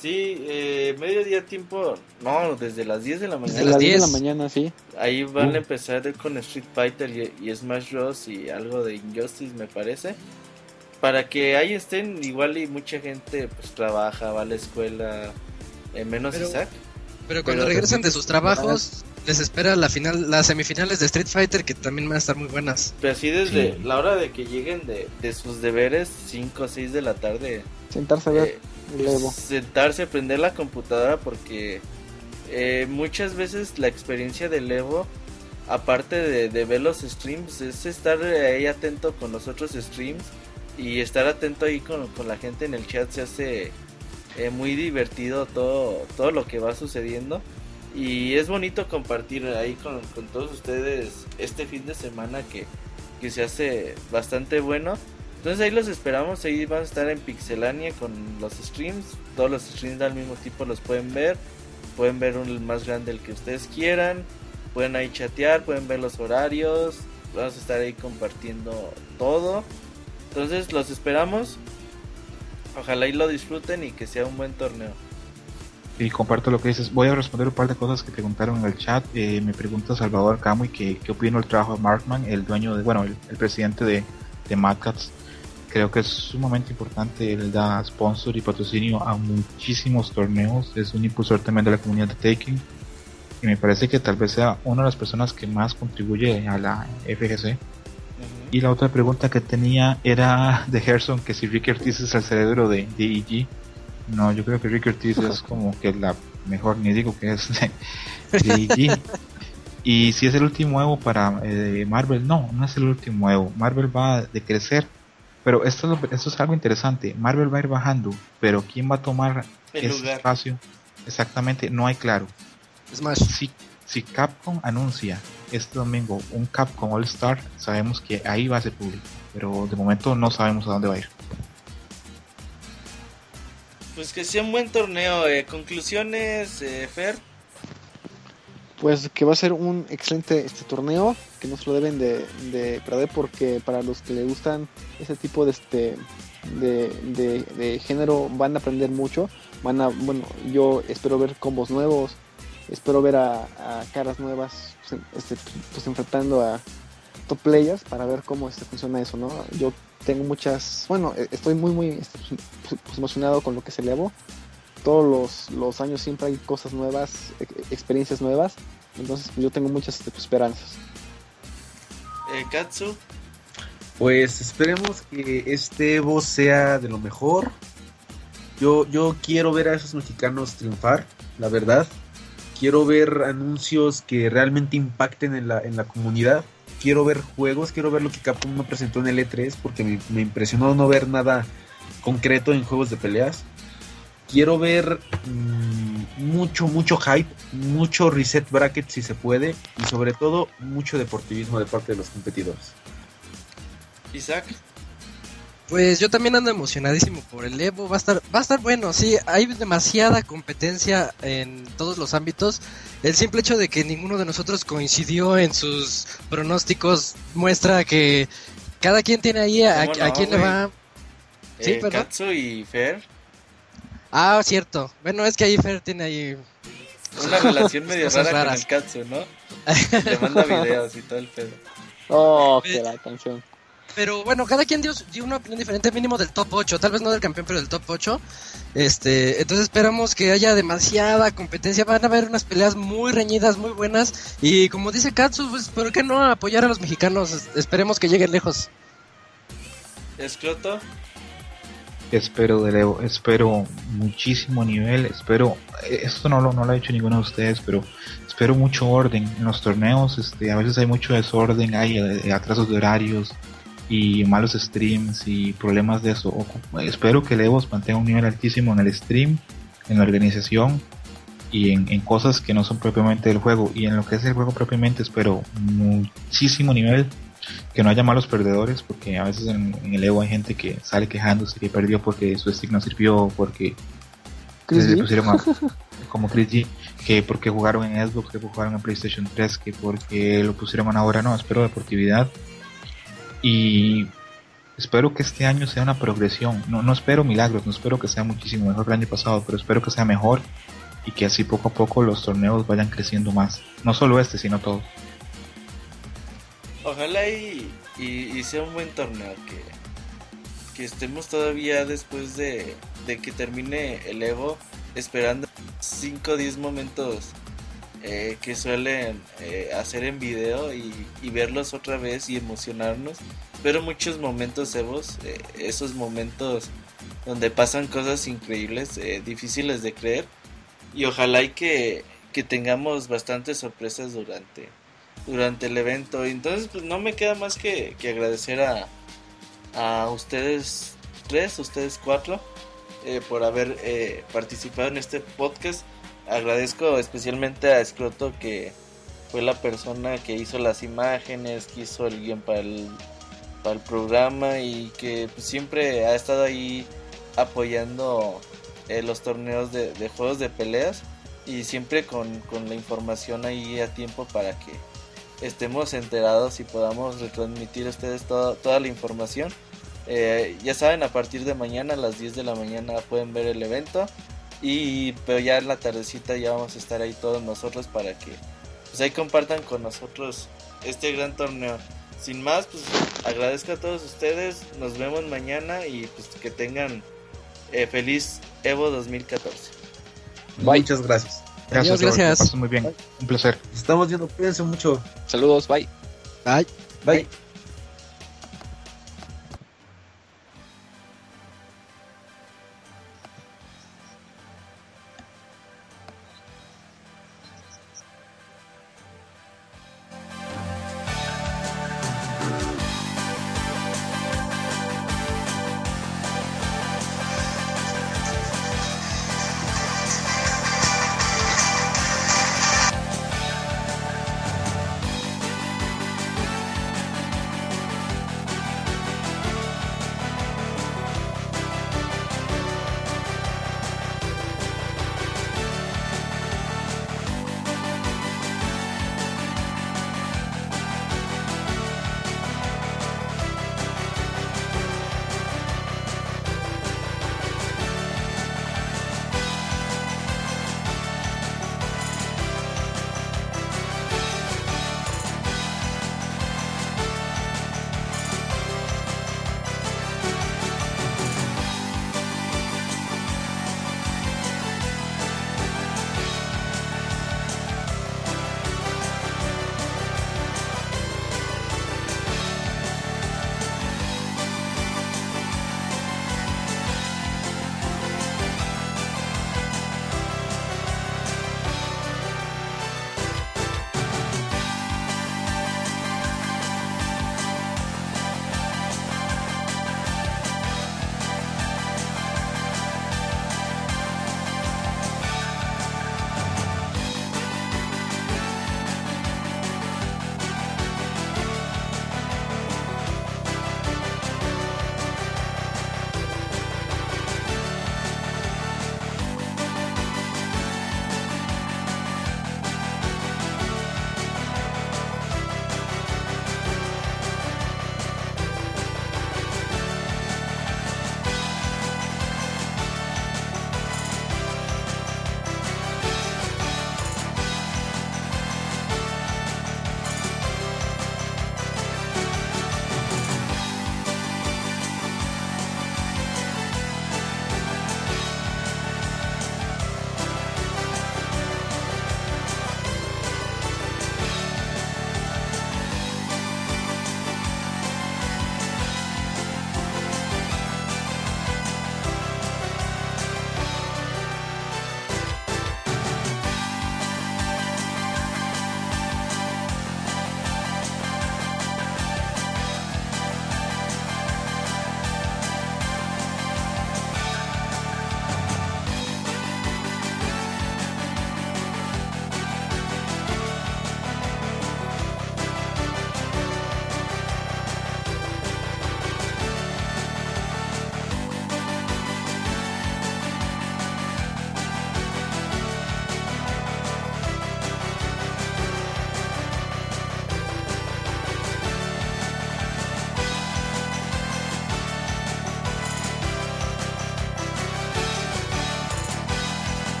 Sí, eh, mediodía tiempo, no, desde las 10 de la mañana. las las 10 de la 10. mañana, sí. Ahí van Uh. a empezar con Street Fighter y, y Smash Bros. y algo de Injustice, me parece. Para que ahí estén, igual y mucha gente pues trabaja, va a la escuela, eh, menos Pero- Isaac. Pero cuando Pero- regresan de sus trabajos, les espera la final, las semifinales de Street Fighter que también van a estar muy buenas. Pero así desde Sí. la hora de que lleguen de, de sus deberes, 5 o 6 de la tarde, Sentarse a ver eh, el Evo. sentarse prender la computadora porque eh, muchas veces la experiencia del Evo, aparte de, de ver los streams, es estar ahí atento con los otros streams y estar atento ahí con, con la gente en el chat se hace eh, muy divertido todo, todo lo que va sucediendo. Y es bonito compartir ahí con, con todos ustedes este fin de semana que, que se hace bastante bueno. Entonces ahí los esperamos, ahí van a estar en Pixelania con los streams. Todos los streams al mismo tipo los pueden ver. Pueden ver un el más grande el que ustedes quieran. Pueden ahí chatear, pueden ver los horarios. Vamos a estar ahí compartiendo todo. Entonces los esperamos. Ojalá y lo disfruten y que sea un buen torneo. Y comparto lo que dices. Voy a responder un par de cosas que preguntaron en el chat. Eh, me pregunta Salvador Camuy que qué opino del trabajo de Markman, el dueño de, bueno, el, el presidente de, de Mad Catz. Creo que es sumamente importante. Él da sponsor y patrocinio a muchísimos torneos. Es un impulsor también de la comunidad de Taking. Y me parece que tal vez sea una de las personas que más contribuye a la FGC. Y la otra pregunta que tenía era de Gerson, que si Ricky Ortiz es el cerebro de DEG. No, yo creo que Ricky Ortiz es como que la mejor, ni digo que es de DEG. y si es el último Evo para eh, Marvel, no, no es el último Evo. Marvel va a decrecer. Pero esto es, lo- esto es algo interesante. Marvel va a ir bajando, pero ¿quién va a tomar El ese lugar. espacio? Exactamente, no hay claro. Smash. Si, si Capcom anuncia este domingo un Capcom All Star, sabemos que ahí va a ser público. Pero de momento no sabemos a dónde va a ir. Pues que sea un buen torneo. eh, conclusiones, eh, Fer. Pues que va a ser un excelente este torneo, que no se lo deben de, de perder porque para los que le gustan ese tipo de este de, de, género van a aprender mucho. Van a, bueno, yo espero ver combos nuevos, espero ver a, caras nuevas pues, este, pues enfrentando a top players para ver cómo este, funciona eso, ¿no? Yo tengo muchas, bueno, eh, estoy muy muy este, pues, emocionado con lo que se elevó todos los, los años siempre hay cosas nuevas, ex- experiencias nuevas. Entonces pues, yo tengo muchas este, pues, esperanzas. Eh, Katsu. Pues esperemos que este Evo sea de lo mejor. Yo, yo quiero ver a esos mexicanos triunfar, la verdad. Quiero ver anuncios que realmente impacten en la, en la comunidad. Quiero ver juegos, quiero ver lo que Capcom me presentó en el E3 porque me, me impresionó no ver nada concreto en juegos de peleas. Quiero ver mm, mucho, mucho hype, mucho reset bracket si se puede y sobre todo mucho deportivismo de parte de los competidores. Isaac. Pues yo también ando emocionadísimo por el Evo, va a estar, va a estar bueno, sí, hay demasiada competencia en todos los ámbitos. El simple hecho de que ninguno de nosotros coincidió en sus pronósticos muestra que cada quien tiene ahí a, ¿Cómo a no, quién le güey? va. Sí, Eh. Katsu y Fer, Ah, cierto. Bueno, es que ahí Fer tiene ahí. una relación medio rara raras. con el Katsu, ¿no? Le manda videos y todo el pedo. Oh, que la canción. Pero bueno, cada quien dio, dio una opinión diferente, mínimo del top 8, tal vez no del campeón, pero del top 8. Este, entonces esperamos que haya demasiada competencia, van a haber unas peleas muy reñidas, muy buenas. Y como dice Katsu, pues, ¿por qué no apoyar a los mexicanos? Es- Esperemos que lleguen lejos. Escroto, Espero de Evo, espero muchísimo nivel, espero, esto no lo, no lo ha dicho ninguno de ustedes, pero espero mucho orden en los torneos, este, a veces hay mucho desorden, hay eh, atrasos de horarios y malos streams y problemas de eso. Espero que el Evo mantenga un nivel altísimo en el stream, en la organización y en, en cosas que no son propiamente del juego y en lo que es el juego propiamente espero muchísimo nivel que no haya malos perdedores, porque a veces en, en el Evo hay gente que sale quejándose que perdió porque su stick no sirvió, porque G. pusieron a- como Chris G, que porque jugaron en Xbox, que jugaron en PlayStation 3, que porque lo pusieron a una hora, no, espero deportividad y espero que este año sea una progresión, no, no espero milagros, no espero que sea muchísimo mejor que el año pasado, pero espero que sea mejor y que así poco a poco los torneos vayan creciendo más, no solo este, sino todos. Ojalá y, y, sea un buen torneo, que, que estemos todavía después de, de que termine el Evo, esperando 5 o 10 momentos eh, que suelen eh, hacer en video y, y verlos otra vez y emocionarnos. Pero muchos momentos Evos, eh, esos momentos donde pasan cosas increíbles, difíciles de creer. Y ojalá y que, que tengamos bastantes sorpresas durante, durante el evento. Entonces, pues no me queda más que, que agradecer a, a ustedes tres, ustedes cuatro, eh, por haber eh, participado en este podcast. Agradezco especialmente a Escroto que fue la persona que hizo las imágenes, que hizo el guion para el, para el programa y que pues, siempre ha estado ahí apoyando eh, los torneos de, de juegos de peleas y siempre con, con la información ahí a tiempo para que estemos enterados y podamos retransmitir a ustedes toda, toda la información. Eh, ya saben, a partir de mañana a las 10 de la mañana pueden ver el evento. Y pero ya en la tardecita ya vamos a estar ahí todos nosotros para que pues ahí compartan con nosotros este gran torneo. Sin más, pues agradezco a todos ustedes. Nos vemos mañana y pues que tengan eh, feliz Evo 2014. Bye. Muchas gracias. Gracias, Adiós, gracias. muy bien, un placer. Nos estamos viendo, cuídense mucho. Saludos, bye. Bye. Bye.